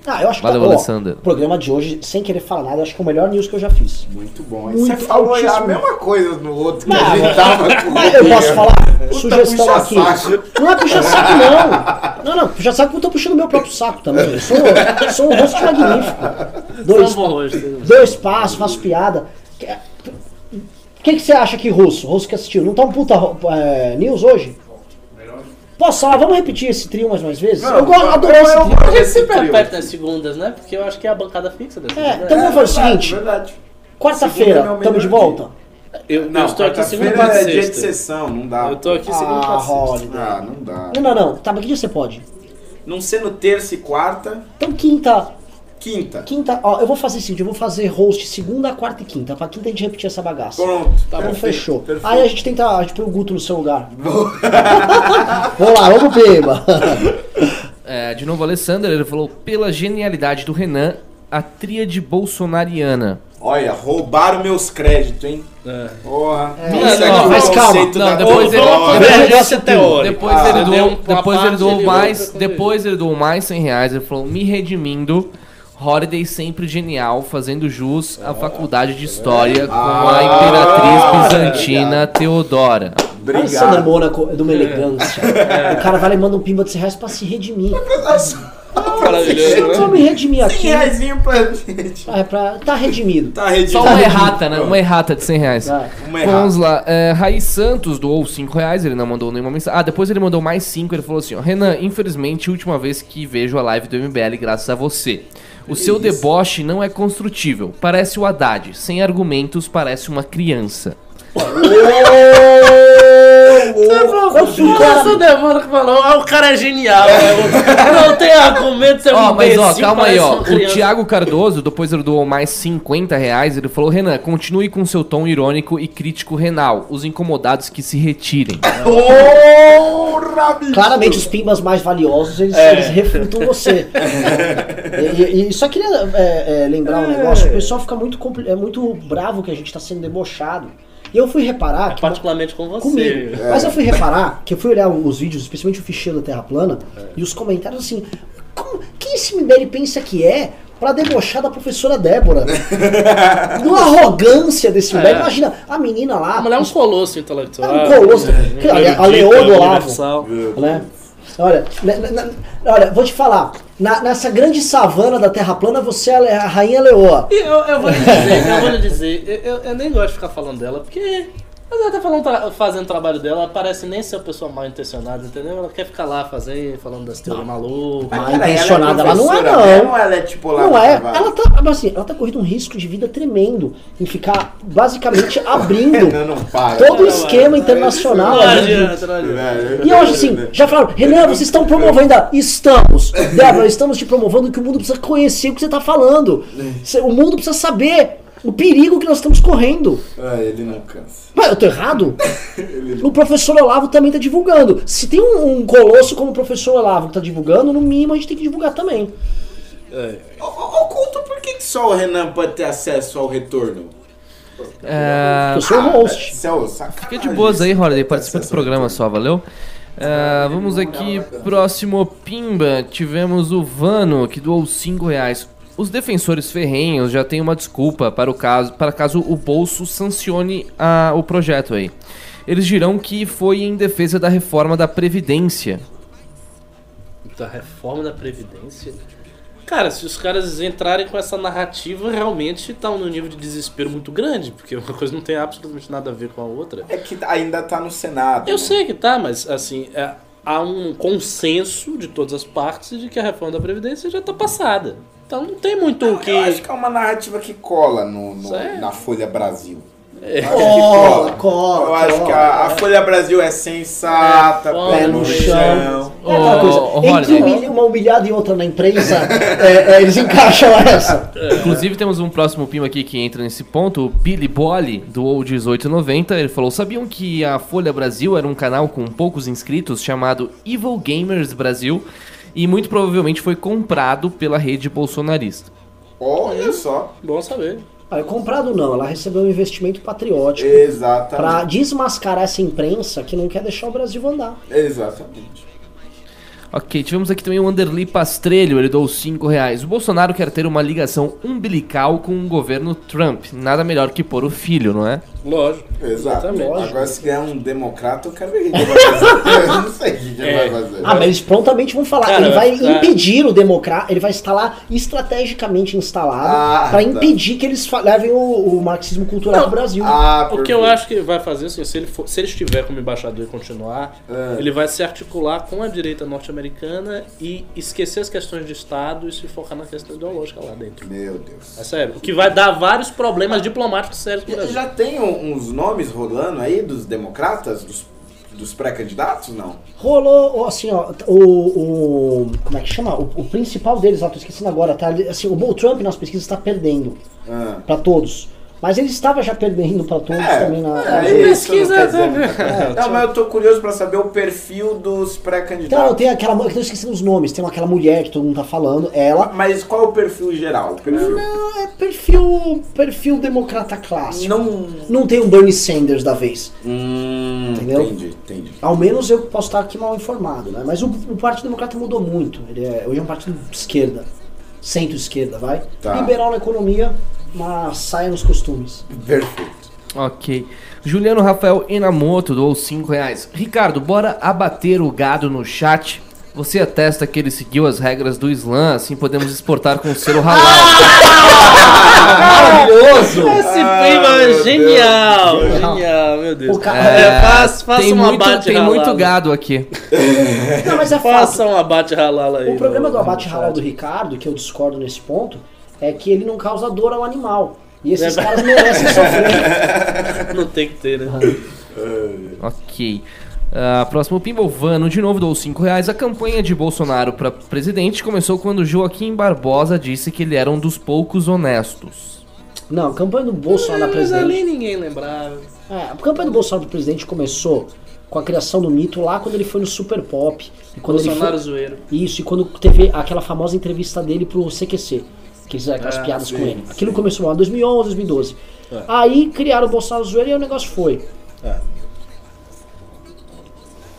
A: Ah, eu acho
E: Valeu,
A: que ó,
E: Alessandro.
A: o programa de hoje, sem querer falar nada, eu acho que é o melhor news que eu já fiz.
B: Muito bom.
A: Muito
B: Você falou a mesma coisa no outro que
A: Não,
B: a gente tava com
A: Ah, eu posso falar?
B: Puta
A: Sugestão aqui.
B: puxa-saco.
A: Não é puxa-saco, não. Não, não, puxa-saco porque eu tô puxando meu próprio saco também. Eu sou, sou um rosto magnífico. Dois, dois passos, faço piada. O que, que você acha aqui, Russo? Russo que assistiu. Não tá um puta é, news hoje? Posso falar? Vamos repetir esse trio mais umas vezes?
B: Não,
A: eu gosto,
B: eu-
A: esse trio.
C: A gente sempre repete nas segundas, né? Porque eu acho que é a bancada fixa dessa
A: É,
C: segunda.
A: então vamos fazer o
B: verdade,
A: seguinte.
B: verdade.
A: Quarta-feira,
B: Segunda é
A: estamos de volta?
C: Eu,
B: Não,
C: eu estou aqui segunda para
B: é dia de
C: sexta.
B: sessão, não dá.
C: Eu tô aqui segunda
A: Ah,
C: para sexta.
B: Ah, não dá.
A: Não, não, não. Tá, mas que dia você pode?
B: Não sendo terça e quarta,
A: Então quinta,
B: quinta.
A: Quinta, ó, eu vou fazer o seguinte, eu vou fazer host segunda, quarta e quinta. Pra quinta a gente repetir essa bagaça.
B: Pronto.
A: Tá bom, fechou.
B: perfeito.
A: Aí a gente tenta, a gente põe o Guto no seu lugar. vamos lá, vamos Peba.
E: É, de novo, Alessander, ele falou: pela genialidade do Renan, a tríade bolsonariana.
B: Olha, roubaram meus créditos, hein?
C: É.
B: Porra.
A: Não,
B: Isso
A: não,
B: é
A: mas calma.
E: Não, depois
B: da
E: ele-
B: hora.
E: depois
C: é.
E: Depois
B: Ah,
E: ele
C: deu
E: doou, depois ele
C: parte
E: doou mais, depois ele doou mais 100 reais. Ele falou: me redimindo, Holiday sempre genial, fazendo jus à faculdade de história com a imperatriz bizantina Teodora.
B: Obrigado.
A: Mônaco de uma elegância. O cara vai lá e manda um pimba de 100 reais pra se redimir.
C: Maravilhoso,
A: Eu vou
C: né?
A: me redimir aqui.
B: 100 reaisinho pra gente.
A: É pra. Tá redimido.
B: Tá redimido.
E: Só uma errata, né? Uma errata de 100 reais.
A: Vai.
B: Uma.
E: Vamos lá, é, Raiz Santos doou 5 reais, ele não mandou nenhuma mensagem. Ah, depois ele mandou mais 5, ele falou assim, ó, Renan, infelizmente, última vez que vejo a live do MBL graças a você. O seu
B: Isso.
E: deboche não é construtível, parece o Haddad, sem argumentos, parece uma criança.
A: Eu cara-
C: Nossa, o demônio que falou, ah, o cara é genial. né? Não tem argumento, você é um
E: Ó, mas ó, calma aí, ó. O. Thiago Cardoso, depois ele doou mais 50 reais, ele falou, Renan, continue com seu tom irônico e crítico renal. Os incomodados que se retirem.
B: Porra, bicho.
A: Claramente os pimbas mais valiosos, eles,
C: É.
A: eles refutam você. e, e- só queria é, é, lembrar um negócio, o pessoal fica muito, é muito bravo que a gente tá sendo debochado. E eu fui reparar que.
C: Particularmente com você.
A: comigo. Mas eu fui reparar que eu fui olhar os vídeos, especialmente o ficheiro da Terra Plana, e os comentários assim. Como, quem esse MBL pensa que é pra debochar da professora Débora? Uma arrogância desse MBL.
C: É.
A: Imagina, a menina lá.
C: A mulher é um colosso intelectual.
A: É um colosso.
C: um
A: A- a Leoa do Olavo. né? Olha, na- na- na- olha, vou te falar. na- nessa grande savana da Terra plana, você é a a rainha leoa.
C: Eu, eu vou lhe dizer, eu vou lhe dizer, eu- eu nem gosto de ficar falando dela, porque mas ela tá falando, tra- fazendo o trabalho dela, ela parece nem ser uma pessoa mal intencionada, entendeu? Ela quer ficar lá fazendo, falando das teorias malucas.
A: Mal intencionada, ela não é,
B: professora
A: não.
B: mesmo ou ela é tipo lá
A: Não é,
B: trabalho?
A: ela tá, assim, ela tá correndo um risco de vida tremendo em ficar basicamente abrindo
B: Não, não para.
A: todo o
C: Não,
A: esquema
C: é.
A: internacional.
C: Não não.
B: Velho.
A: E eu acho assim, já falaram, Renan, vocês estão promovendo. a- Estamos. Débora, estamos te promovendo que o mundo precisa conhecer o que você está falando. Cê- O mundo precisa saber o perigo que nós estamos correndo.
B: Ah, ele não cansa.
A: Mas eu tô errado? O professor Olavo também tá divulgando. Se tem um, um colosso como o professor Olavo que tá divulgando, no mínimo a gente tem que divulgar também.
C: É.
B: Oculto, por que, só o Renan pode ter acesso ao retorno?
E: É,
A: Eu sou o host.
B: Céu, sacanagem.
E: Fica de boas aí, Holiday. Participa do programa só, valeu? É, vamos aqui, próximo Pimba. Tivemos o Vano, que doou 5 reais. Os defensores ferrenhos já têm uma desculpa para o caso, para caso o bolso sancione a- o projeto aí. Eles dirão que foi em defesa da reforma da Previdência.
C: Da reforma da Previdência. Cara, se os caras entrarem com essa narrativa, realmente estão num nível de desespero muito grande, porque uma coisa não tem absolutamente nada a ver com a outra.
B: É que ainda tá no Senado.
C: Eu
B: né?
C: sei que tá, mas assim, é- há um consenso de todas as partes de que a reforma da Previdência já tá passada. Então não tem muito o que.
B: Eu acho que é uma narrativa que cola no, no-
C: Sério?
B: na Folha Brasil.
C: É.
B: Eu acho que
A: Cola, cola,
B: Eu acho
A: cola.
B: que a, a Folha Brasil é sensata,
C: É,
B: pé no chão.
A: É aquela
E: Ô,
A: coisa,
E: ô,
A: entre humilha- uma humilhada e outra na imprensa, é, é, eles encaixam essa.
E: Inclusive temos um próximo Pimba aqui que entra nesse ponto, o Billy Bolly, doou 18,90. Ele falou, sabiam que a Folha Brasil era um canal com poucos inscritos chamado Evil Gamers Brasil? E muito provavelmente foi comprado pela rede bolsonarista.
B: Olha só.
C: Bom saber.
A: Olha, comprado não, ela recebeu um investimento patriótico pra
B: Exatamente.
A: desmascarar essa imprensa que não quer deixar o Brasil andar.
B: Exatamente.
E: Ok, tivemos aqui também o Anderly Pastrelho, ele doou 5 reais. O Bolsonaro quer ter uma ligação umbilical com o governo Trump. Nada melhor que pôr o filho, não é?
C: Lógico.
B: Exato.
C: Exatamente.
B: Agora, se ganhar um democrata, eu quero ver o que ele vai fazer. Eu não sei o que ele
C: É.
B: vai fazer.
A: Ah, mas eles prontamente vão falar.
C: Cara,
A: ele vai
C: é.
A: impedir o democrata, ele vai estar lá estrategicamente instalado
B: Ah,
A: pra
B: tá.
A: impedir que eles levem o, o marxismo cultural
C: Não,
A: pro Brasil.
B: Ah,
C: O que eu acho que vai fazer, assim, se ele, for, se ele estiver como embaixador e continuar,
B: É.
C: ele vai se articular com a direita norte-americana e esquecer as questões de Estado e se focar na questão ideológica lá dentro.
B: Meu Deus.
C: É sério. O que vai dar vários problemas diplomáticos sérios pro
B: Já, tem uns nomes rolando aí dos democratas, dos, dos pré-candidatos, não?
A: Rolou, assim, ó, o, o- Como é que chama? O, o principal deles, lá, tô esquecendo agora, tá? Assim, o, Trump nas pesquisas está perdendo
B: Ah.
A: pra todos. Mas ele estava já perdendo pra todos também na.
B: é,
A: na-
B: isso não
C: pesquisa-
B: quer dizer.
C: É,
B: Não, mas eu tô curioso pra saber o perfil dos pré-candidatos.
A: Então, tem aquela. Eu tô esquecendo os nomes. Tem aquela mulher que todo mundo tá falando, ela.
B: Mas qual é o perfil geral? O perfil...
A: Não, é perfil. perfil democrata clássico.
B: Não.
A: Não tem um Bernie Sanders da vez.
B: Hum,
A: Entendeu?
B: Entendi, entendi.
A: Ao menos eu posso estar aqui mal informado, né? Mas o, o Partido Democrata mudou muito. Ele é, hoje é um partido de esquerda. centro-esquerda, vai.
B: Tá.
A: Liberal na economia, mas saia nos costumes.
B: Perfeito.
E: Ok. Juliano Rafael Enamoto doou 5 reais. Ricardo, bora abater o gado no chat. Você atesta que ele seguiu as regras do Islã, assim podemos exportar com selo halal.
A: Maravilhoso!
C: Esse
B: Ah,
C: primo é
B: meu
C: genial,
A: Deus.
C: genial, meu Deus.
A: O ca-
C: É, faz, faça
E: tem
C: um
E: muito,
C: abate
E: tem
C: halal.
E: muito gado aqui.
A: Não, mas é.
C: Faça um abate halal aí.
A: O problema do abate halal do Ricardo, que eu discordo nesse ponto, é que ele não causa dor ao animal. E esses
C: É
A: caras merecem sofrer.
C: Não tem que ter, né?
E: Ok. Ah, próximo Pinball Vano, de novo, doou 5 reais. A campanha de Bolsonaro para presidente começou quando Joaquim Barbosa disse que ele era um dos poucos honestos.
A: Não, a campanha do Bolsonaro na
C: Mas ali
A: presidente.
C: ninguém lembrava.
A: É, a campanha do Bolsonaro para presidente começou com a criação do mito lá quando ele foi no Super Pop. E quando
C: Bolsonaro
A: ele
C: zoeiro.
A: foi, Isso, e quando teve aquela famosa entrevista dele pro CQC. Que eles fizeram aquelas
C: Ah,
A: piadas
C: sim,
A: com ele. Aquilo começou lá em 2011, 2012. Aí criaram o Bolsonaro zoeiro e o negócio foi.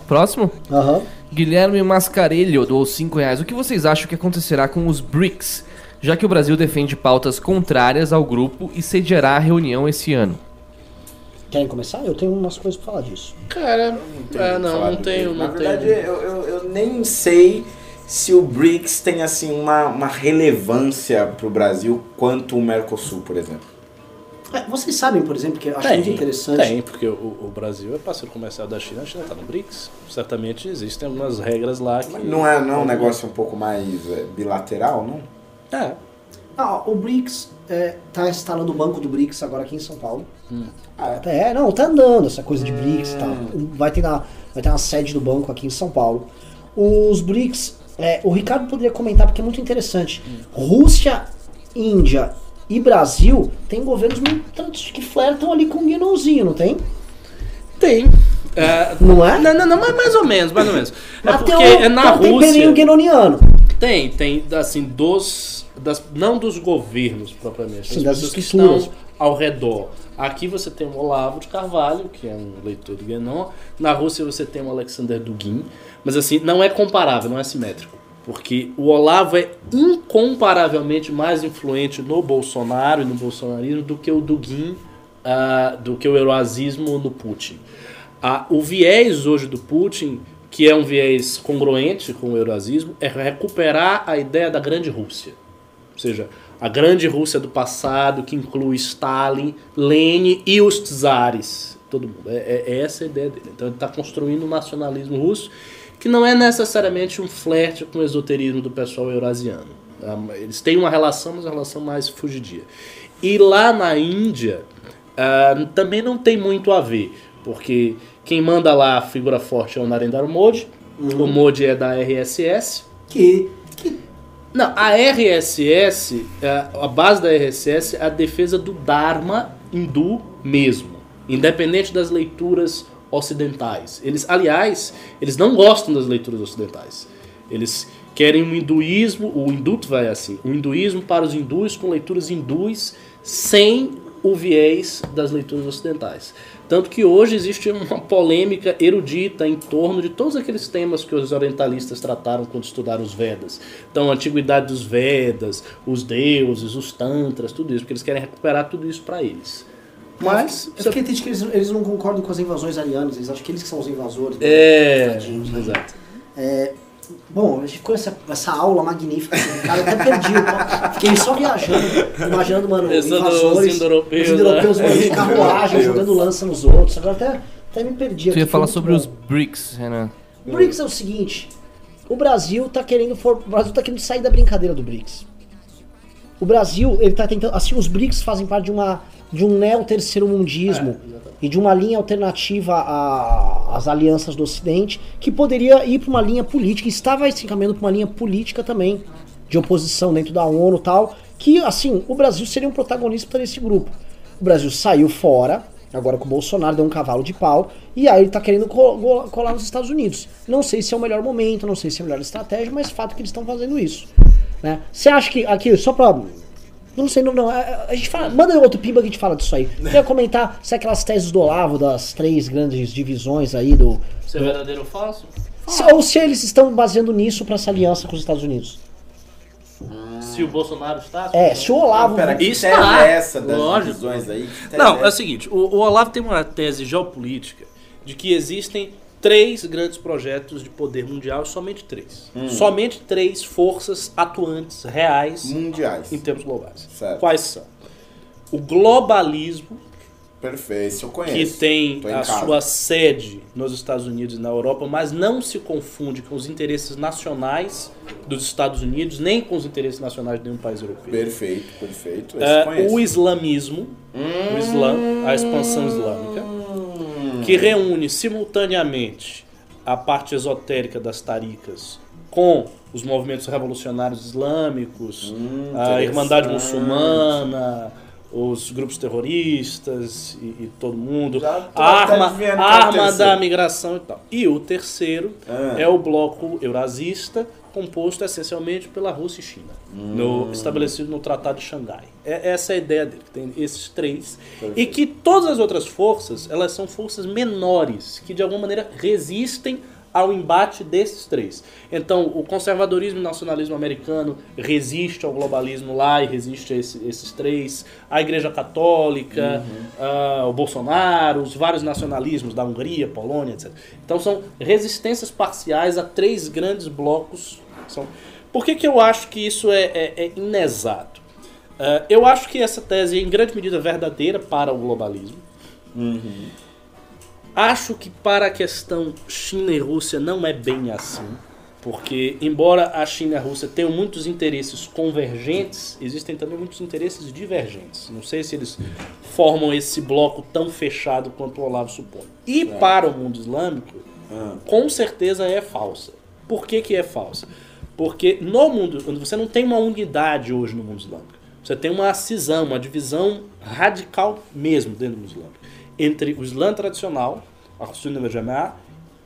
E: Próximo?
A: Aham.
E: Guilherme Mascarelho doou 5 reais. O que vocês acham que acontecerá com os BRICS, já que o Brasil defende pautas contrárias ao grupo e sediará a reunião esse ano?
A: Querem começar? Eu tenho umas coisas pra falar disso.
C: Cara,
B: tenho
C: é, não, não tenho, não
B: Na
C: tenho.
B: verdade, eu, eu, eu nem sei se o BRICS tem assim uma, uma relevância pro Brasil quanto o Mercosul, por exemplo.
A: É, vocês sabem, por exemplo, que eu acho
C: Tem,
A: muito interessante.
C: Tem, porque o, o Brasil é parceiro comercial da China, a China está no BRICS. Certamente existem algumas regras lá que.
B: Não é, não é um negócio um pouco mais é, bilateral, não?
C: É.
A: Ah, o BRICS é, tá instalando o banco do BRICS agora aqui em São Paulo.
B: Ah,
A: É, não, tá andando essa coisa de BRICS e tal. Vai ter, na, vai ter uma sede do banco aqui em São Paulo. Os BRICS, é, o Ricardo poderia comentar porque é muito interessante. Rússia, Índia e Brasil tem governos muito que flertam ali com o guinãozinho, não tem?
C: Tem. É,
A: Não é?
C: Não, não, não, mas mais ou menos, mais ou menos. É
A: Mas
C: porque
A: tem um,
C: é na
A: tem
C: Rússia.
A: guinoniano.
C: Tem, tem, assim, dos. Das, não dos governos propriamente,
A: Sim, das
C: pessoas que estão ao redor. Aqui você tem o Olavo de Carvalho, que é um leitor do Guénon. Na Rússia você tem o Alexander Dugin. Mas assim, não é comparável, não é simétrico. Porque o Olavo é incomparavelmente mais influente no Bolsonaro e no bolsonarismo do que o Dugin, ah, do que o eurasismo no Putin. Ah, o viés hoje do Putin, que é um viés congruente com o eurasismo, é recuperar a ideia da grande Rússia. Ou seja, a grande Rússia do passado, que inclui Stalin, Lenin e os czares. Todo mundo. É, é essa a ideia dele. Então ele está construindo um nacionalismo russo que não é necessariamente um flerte com o esoterismo do pessoal eurasiano. Ah, Eles têm uma relação, mas uma relação mais fugidia. E lá na Índia, ah, também não tem muito a ver, porque quem manda lá a figura forte é o Narendra Modi, o Modi é da RSS,
A: Que,
C: não, a RSS, é, a base da RSS é a defesa do Dharma hindu mesmo, independente das leituras ocidentais. Eles, aliás, eles não gostam das leituras ocidentais. Eles querem um hinduísmo, o hindutva é assim, o hinduísmo para os hindus com leituras hindus sem o viés das leituras ocidentais. Tanto que hoje existe uma polêmica erudita em torno de todos aqueles temas que os orientalistas trataram quando estudaram os Vedas. Então, a antiguidade dos Vedas, os deuses, os tantras, tudo isso, porque eles querem recuperar tudo isso para eles. Mas,
A: fiquei triste que eles, eles não concordam com as invasões arianas, eles acham que eles que são os invasores.
C: é,
A: Tadinhos, né?
C: exato.
A: Bom, a gente ficou essa, essa aula magnífica, assim, cara, eu até perdi. eu Fiquei só viajando, imaginando, mano,
C: Pensando
A: invasores,
C: nos indo-europeus,
A: os indo-europeus
C: né?
A: mano, de carruagem, jogando lança nos outros. Agora até, até me perdi.
E: Tu ia falar sobre
A: bom.
E: os BRICS, Renan.
A: O BRICS é o seguinte: o Brasil tá querendo for, o Brasil tá querendo sair da brincadeira do BRICS. O Brasil, ele tá tentando, assim, os BRICS fazem parte de uma de um neo terceiro mundismo e de uma linha alternativa às alianças do Ocidente, que poderia ir para uma linha política, estava se encaminhando para uma linha política também de oposição dentro da ONU, e tal, que assim, o Brasil seria um protagonista nesse grupo. O Brasil saiu fora, agora com o Bolsonaro deu um cavalo de pau, e aí ele tá querendo colar nos Estados Unidos. Não sei se é o melhor momento, não sei se é a melhor estratégia, mas fato que eles estão fazendo isso. né? Você acha que aqui, só Não sei, não, não. A, a gente fala, manda outro pimba que a gente fala disso aí. Eu ia comentar se aquelas teses do Olavo, das três grandes divisões aí do.
C: Se é verdadeiro ou falso?
A: se- ou se eles estão baseando nisso pra essa aliança com os Estados Unidos.
C: Se o Bolsonaro está.
A: É, se o Olavo.
B: Pera, que
C: Isso
B: tese é essa das
C: Lógico.
B: divisões aí?
C: Não, é
B: é
C: o seguinte, o, o Olavo tem uma tese geopolítica de que existem três grandes projetos de poder mundial, somente três.
B: Hum.
C: Somente três forças atuantes reais
B: mundiais.
C: em termos globais.
B: Certo.
C: Quais são? O globalismo,
B: Perfeito, eu
C: que
B: conheço.
C: tem
B: Tô em
C: a
B: casa.
C: sua sede nos Estados Unidos e na Europa, mas não se confunde com os interesses nacionais dos Estados Unidos, nem com os interesses nacionais de nenhum país europeu.
B: Perfeito, perfeito.
C: É, o islamismo, o Islã, a expansão islâmica, que reúne simultaneamente a parte esotérica das taricas com os movimentos revolucionários islâmicos,
B: Hum,
C: a Irmandade. Muçulmana, os grupos terroristas e, e todo mundo, a arma, arma da migração e tal. E o terceiro
B: Ah.
C: é o bloco eurasista, composto essencialmente pela Rússia e China,
B: Hum.
C: no- estabelecido no Tratado de Xangai. É, essa é a ideia dele, que tem esses três. E que todas as outras forças, elas são forças menores, que de alguma maneira resistem ao embate desses três. Então, o conservadorismo e o nacionalismo americano resiste ao globalismo lá e resiste a esse- esses três. A Igreja Católica, ah, o Bolsonaro, os vários nacionalismos da Hungria, Polônia, etc. Então, são resistências parciais a três grandes blocos. São... Por que, que eu acho que isso é, é- é inexato? Ah, eu acho que essa tese é em grande medida verdadeira para o globalismo. Acho que para a questão China e Rússia não é bem assim, porque embora a China e a Rússia tenham muitos interesses convergentes, existem também muitos interesses divergentes. Não sei se eles formam esse bloco tão fechado quanto o Olavo supõe. E para o mundo islâmico,
B: Ah.
C: com certeza é falsa. Por que, que é falsa? Porque no mundo, você não tem uma unidade hoje no mundo islâmico. Você tem uma cisão, uma divisão radical mesmo dentro do mundo islâmico. Entre o Islã tradicional, a Sunna wal Jama'a,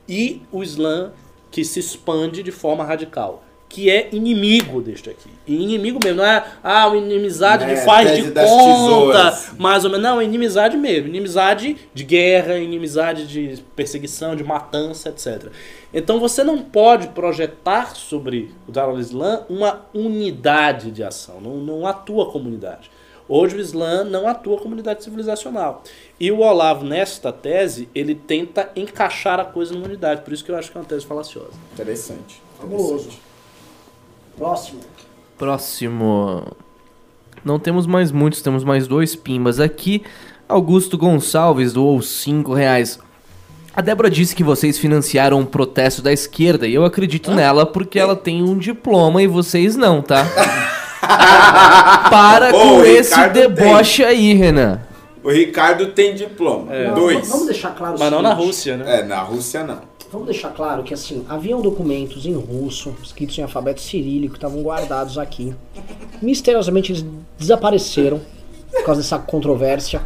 C: e o Islã que se expande de forma radical. Que é inimigo deste aqui. E inimigo mesmo, não é ah, uma inimizade
B: É,
C: que faz de
B: das
C: conta, mais ou menos. Não, é inimizade mesmo. Inimizade de guerra, inimizade de perseguição, de matança, etc. Então você não pode projetar sobre o Dar al-Islam uma unidade de ação. Não, não atua como unidade. Hoje o Islã não atua como unidade civilizacional. E o Olavo, nesta tese, ele tenta encaixar a coisa numa unidade. Por isso que eu acho que é uma tese falaciosa.
B: Interessante.
A: Fabuloso. Próximo.
E: Próximo. Não temos mais muitos, temos mais dois pimbas aqui. Augusto Gonçalves doou 5 reais. A Débora disse que vocês financiaram um protesto da esquerda e eu acredito nela porque ela tem um diploma e vocês não, tá? Para
B: Ô,
E: com esse
B: Ricardo
E: deboche aí, Renan.
B: O Ricardo tem diploma.
C: É.
A: Não,
B: Dois.
A: Vamos deixar claro o
C: Mas não na. Rússia, né?
B: É, na Rússia não.
A: Vamos deixar claro que assim, haviam documentos em russo, escritos em alfabeto cirílico, estavam guardados aqui. Misteriosamente eles desapareceram por causa dessa controvérsia.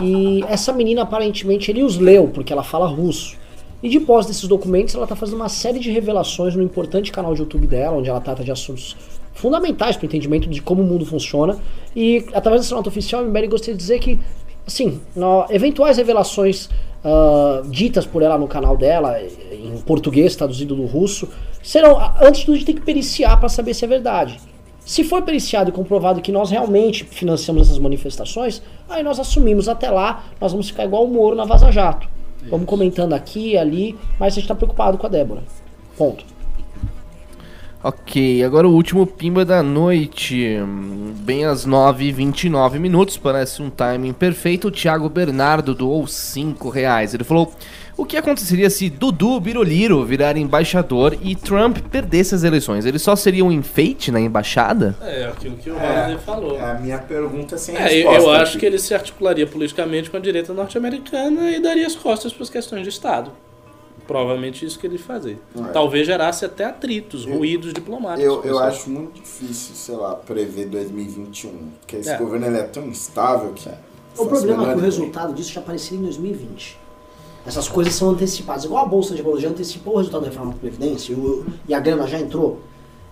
A: E essa menina aparentemente ele os leu, porque ela fala russo. E de pós desses documentos, ela está fazendo uma série de revelações no importante canal de YouTube dela, onde ela trata de assuntos fundamentais para o entendimento de como o mundo funciona. E através dessa nota oficial, a MBL gostaria de dizer que, assim, no- eventuais revelações ah, ditas por ela no canal dela, em português, traduzido do russo, serão, antes de tudo, a gente tem que periciar para saber se é verdade. Se for periciado e comprovado que nós realmente financiamos essas manifestações, aí nós assumimos até lá, nós vamos ficar igual o Moro na Vaza Jato. Vamos comentando aqui e ali, mas a gente tá preocupado com a Débora. Ponto.
E: Ok, agora o último pimba da noite. Bem às 9h29 minutos, parece um timing perfeito. O Thiago Bernardo doou 5 reais. Ele falou: O que aconteceria se Dudu Biroliro virar embaixador e Trump perdesse as eleições? Ele só seria um enfeite na embaixada?
C: É, aquilo que o Wagner falou.
B: É a minha pergunta sem
C: É, eu,
B: resposta.
C: eu acho
B: aqui.
C: que ele se articularia politicamente com a direita norte-americana e daria as costas para as questões de Estado. Provavelmente isso que ele fazer.
B: É.
C: Talvez gerasse até atritos, ruídos diplomáticos.
B: Eu, eu acho muito difícil, sei lá, prever 2021. Porque esse
C: É.
B: governo ele é tão instável que.
A: O
B: faço
A: problema é que o resultado disso já apareceria em 2020. Essas coisas são antecipadas. Igual a Bolsa de Valores já antecipou o resultado da reforma da Previdência e, o- e a grana já entrou.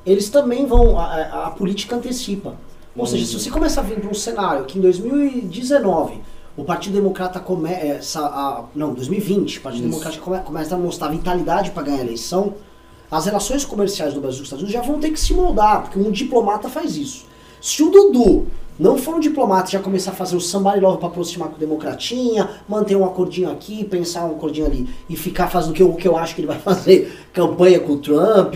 A: Eles também vão. A, a- política antecipa. Ou seja, se você começa a vir para um cenário que em 2019 o Partido Democrata começa a. Não, 2020, o Partido
B: Isso.
A: Democrata come- começa a mostrar vitalidade para ganhar a eleição, as relações comerciais do Brasil com os Estados Unidos já vão ter que se moldar, porque um diplomata faz isso. Se o Dudu não for um diplomata e já começar a fazer o samba e logo pra aproximar com o democratinha, manter um acordinho aqui, pensar um acordinho ali e ficar fazendo o que eu, o que eu acho que ele vai fazer, campanha com o Trump,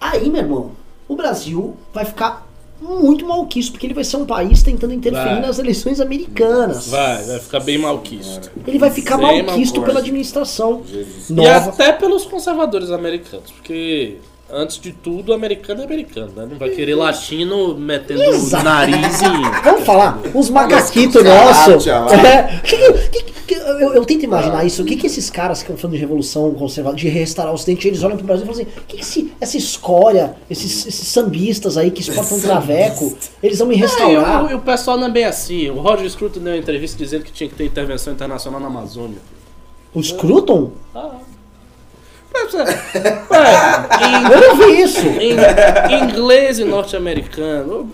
A: aí, meu irmão, o Brasil vai ficar muito malquisto, porque ele vai ser um país tentando interferir
C: Vai.
A: nas eleições americanas.
C: Vai, vai ficar bem malquisto.
A: Ele vai ficar
C: Bem
A: malquisto pela administração
C: E
A: nova.
C: até pelos conservadores americanos, porque antes de tudo, americano é americano, né? Não vai querer latino metendo
A: Exato.
C: o nariz em.
A: Vamos falar, os macaquitos nossos. É, eu, eu tento imaginar isso. O que, que esses caras que estão falando de revolução conservadora, de restaurar o ocidente, eles olham pro Brasil e falam assim: o que, que esse- essa escória, esses, esses sambistas aí que exportam traveco, eles vão me
C: Ah, e,
A: restaurar?
C: o, e o pessoal não é bem assim. O Roger Scruton deu uma entrevista dizendo que tinha que ter intervenção internacional na Amazônia.
A: O Scruton?
C: Mas, é, é,
A: Eu não vi isso.
C: inglês e norte-americano,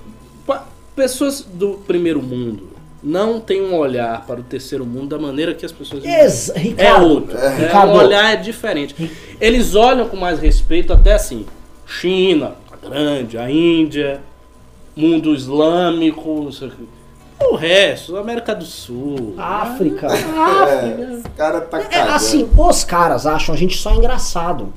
C: pessoas do primeiro mundo não têm um olhar para o terceiro mundo da maneira que as pessoas
A: Ex
C: É
A: Ricardo,
C: outro. É,
A: Ricardo.
C: o olhar é diferente. Eles olham com mais respeito até assim. China, a grande, a Índia, mundo islâmico, não sei o resto, América do Sul.
A: África.
B: É, o cara tá
A: É, assim, os caras acham a gente só engraçado.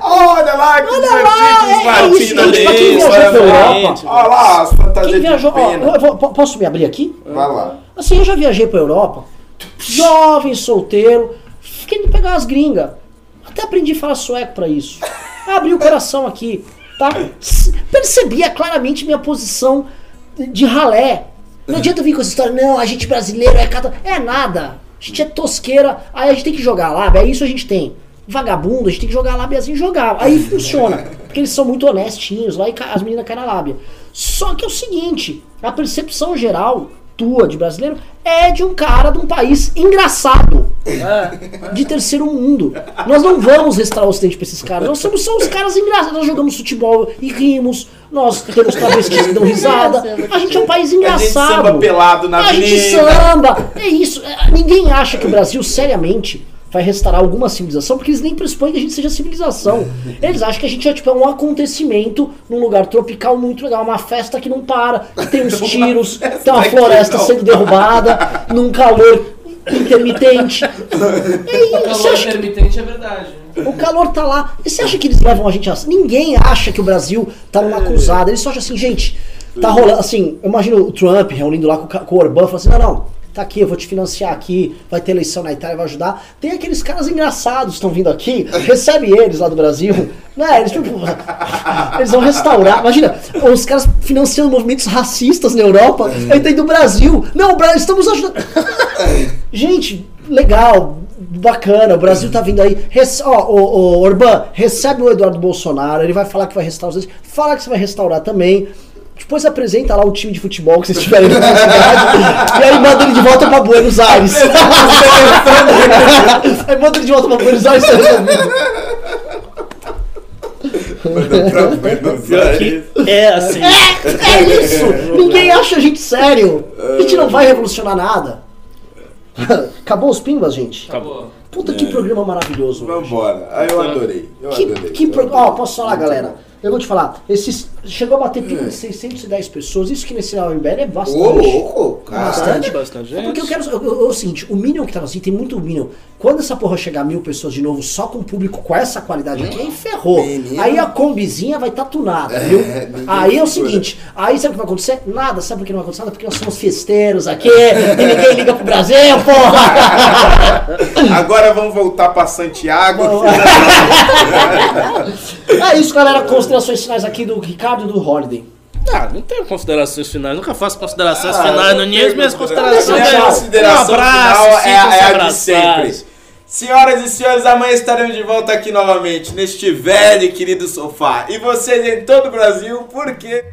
B: Olha lá que
A: Olha lá, é, é isso,
B: Martina
A: gente, pra quem viajou
B: olha
A: pra
B: lá.
A: Europa.
B: Olha lá, as fantasias
A: Quem viajou.
B: de
A: Ó, vou- po- posso me abrir aqui?
B: Vai lá.
A: Assim, eu já viajei pra Europa, jovem, solteiro, fiquei de pegar as gringas. Até aprendi a falar sueco pra isso. Abri o coração aqui, tá? Percebia claramente minha posição de ralé. Não adianta vir com essa história, não, a gente brasileiro é cata... É nada. A gente é tosqueira, aí a gente tem que jogar lábia, é isso a gente tem. Vagabundo, a gente tem que jogar a lábiazinha e jogar. Aí funciona. Porque eles são muito honestinhos lá e as meninas caem na lábia. Só que é o seguinte, a percepção geral tua de brasileiro é de um cara de um país engraçado. De terceiro mundo. Nós não vamos restaurar o ocidente pra esses caras. Nós somos só os caras engraçados. Nós jogamos futebol e rimos. Nós temos travestis que dão risada. A gente é um país
B: A gente
A: engraçado.
B: samba pelado na
A: A gente samba. É isso. É, Ninguém acha que o Brasil, seriamente, vai restaurar alguma civilização, porque eles nem pressupõem que a gente seja civilização. Eles acham que a gente é tipo um acontecimento num lugar tropical muito legal, uma festa que não para, que tem uns tiros, tem uma floresta sendo derrubada, num calor intermitente. É
D: O
A: isso. Você
D: calor
A: acha que
D: intermitente é verdade.
A: o calor tá lá. E você acha que eles levam a gente a... Ninguém acha que o Brasil tá numa cruzada. Eles só acham assim, gente, tá rolando. Assim, eu imagino o Trump reunindo lá com, o Ca- com o Orbán, falando assim: não, não. Tá aqui, eu vou te financiar aqui, vai ter eleição na Itália, vai ajudar. Tem aqueles caras engraçados que estão vindo aqui, recebe eles lá do Brasil, né? Eles, tipo, eles vão restaurar. Imagina, os caras financiando movimentos racistas na Europa, aí tem do Brasil. Não, Brasil, estamos ajudando. Gente, legal, bacana, o Brasil tá vindo aí. Rece- ó, ô, ô, Orbán, recebe o Eduardo Bolsonaro, ele vai falar que vai restaurar os fala que você vai restaurar também. Depois apresenta lá o time de futebol que vocês tiverem na cidade. e aí manda ele de volta pra Buenos Aires. aí manda ele de volta pra Buenos Aires.
C: é assim.
A: É, é isso! Ninguém acha a gente sério. A gente não vai revolucionar nada. Acabou os pimbas, gente?
D: Acabou.
A: Puta que programa maravilhoso.
B: Vambora. Ah, eu adorei. Eu
A: Que,
B: adorei.
A: que pro... Ó, posso falar, galera? Eu vou te falar. Esses... Chegou a bater pico de 610 pessoas. Isso que nesse MBL é
B: Ô,
A: bastante.
B: louco, cara.
A: Bastante.
C: Bastante
A: É porque eu quero. eu- eu- É o seguinte, o Minion que tava assim, tem muito Minion. Quando essa porra chegar a mil pessoas de novo, só com público com essa qualidade aqui, aí ferrou.
B: Menino.
A: Aí a combizinha vai estar tunada, viu?
B: ninguém
A: Aí é o seguinte, aí sabe o que vai acontecer? Nada, sabe por que não vai acontecer nada? Porque nós somos festeiros aqui, e ninguém liga pro Brasil, porra!
B: Agora vamos voltar pra Santiago.
A: É isso, galera. Considerações finais aqui do Ricardo e do Holiday.
C: Ah, não tenho considerações finais. Nunca faço considerações
B: Ah,
C: finais
B: não
C: no Nias. Minhas considerações
A: Minha
C: é
B: consideração
C: um abraço,
B: final é, é a de sempre. Senhoras e senhores, amanhã estaremos de volta aqui novamente neste velho e querido sofá. E vocês em todo o Brasil, por quê?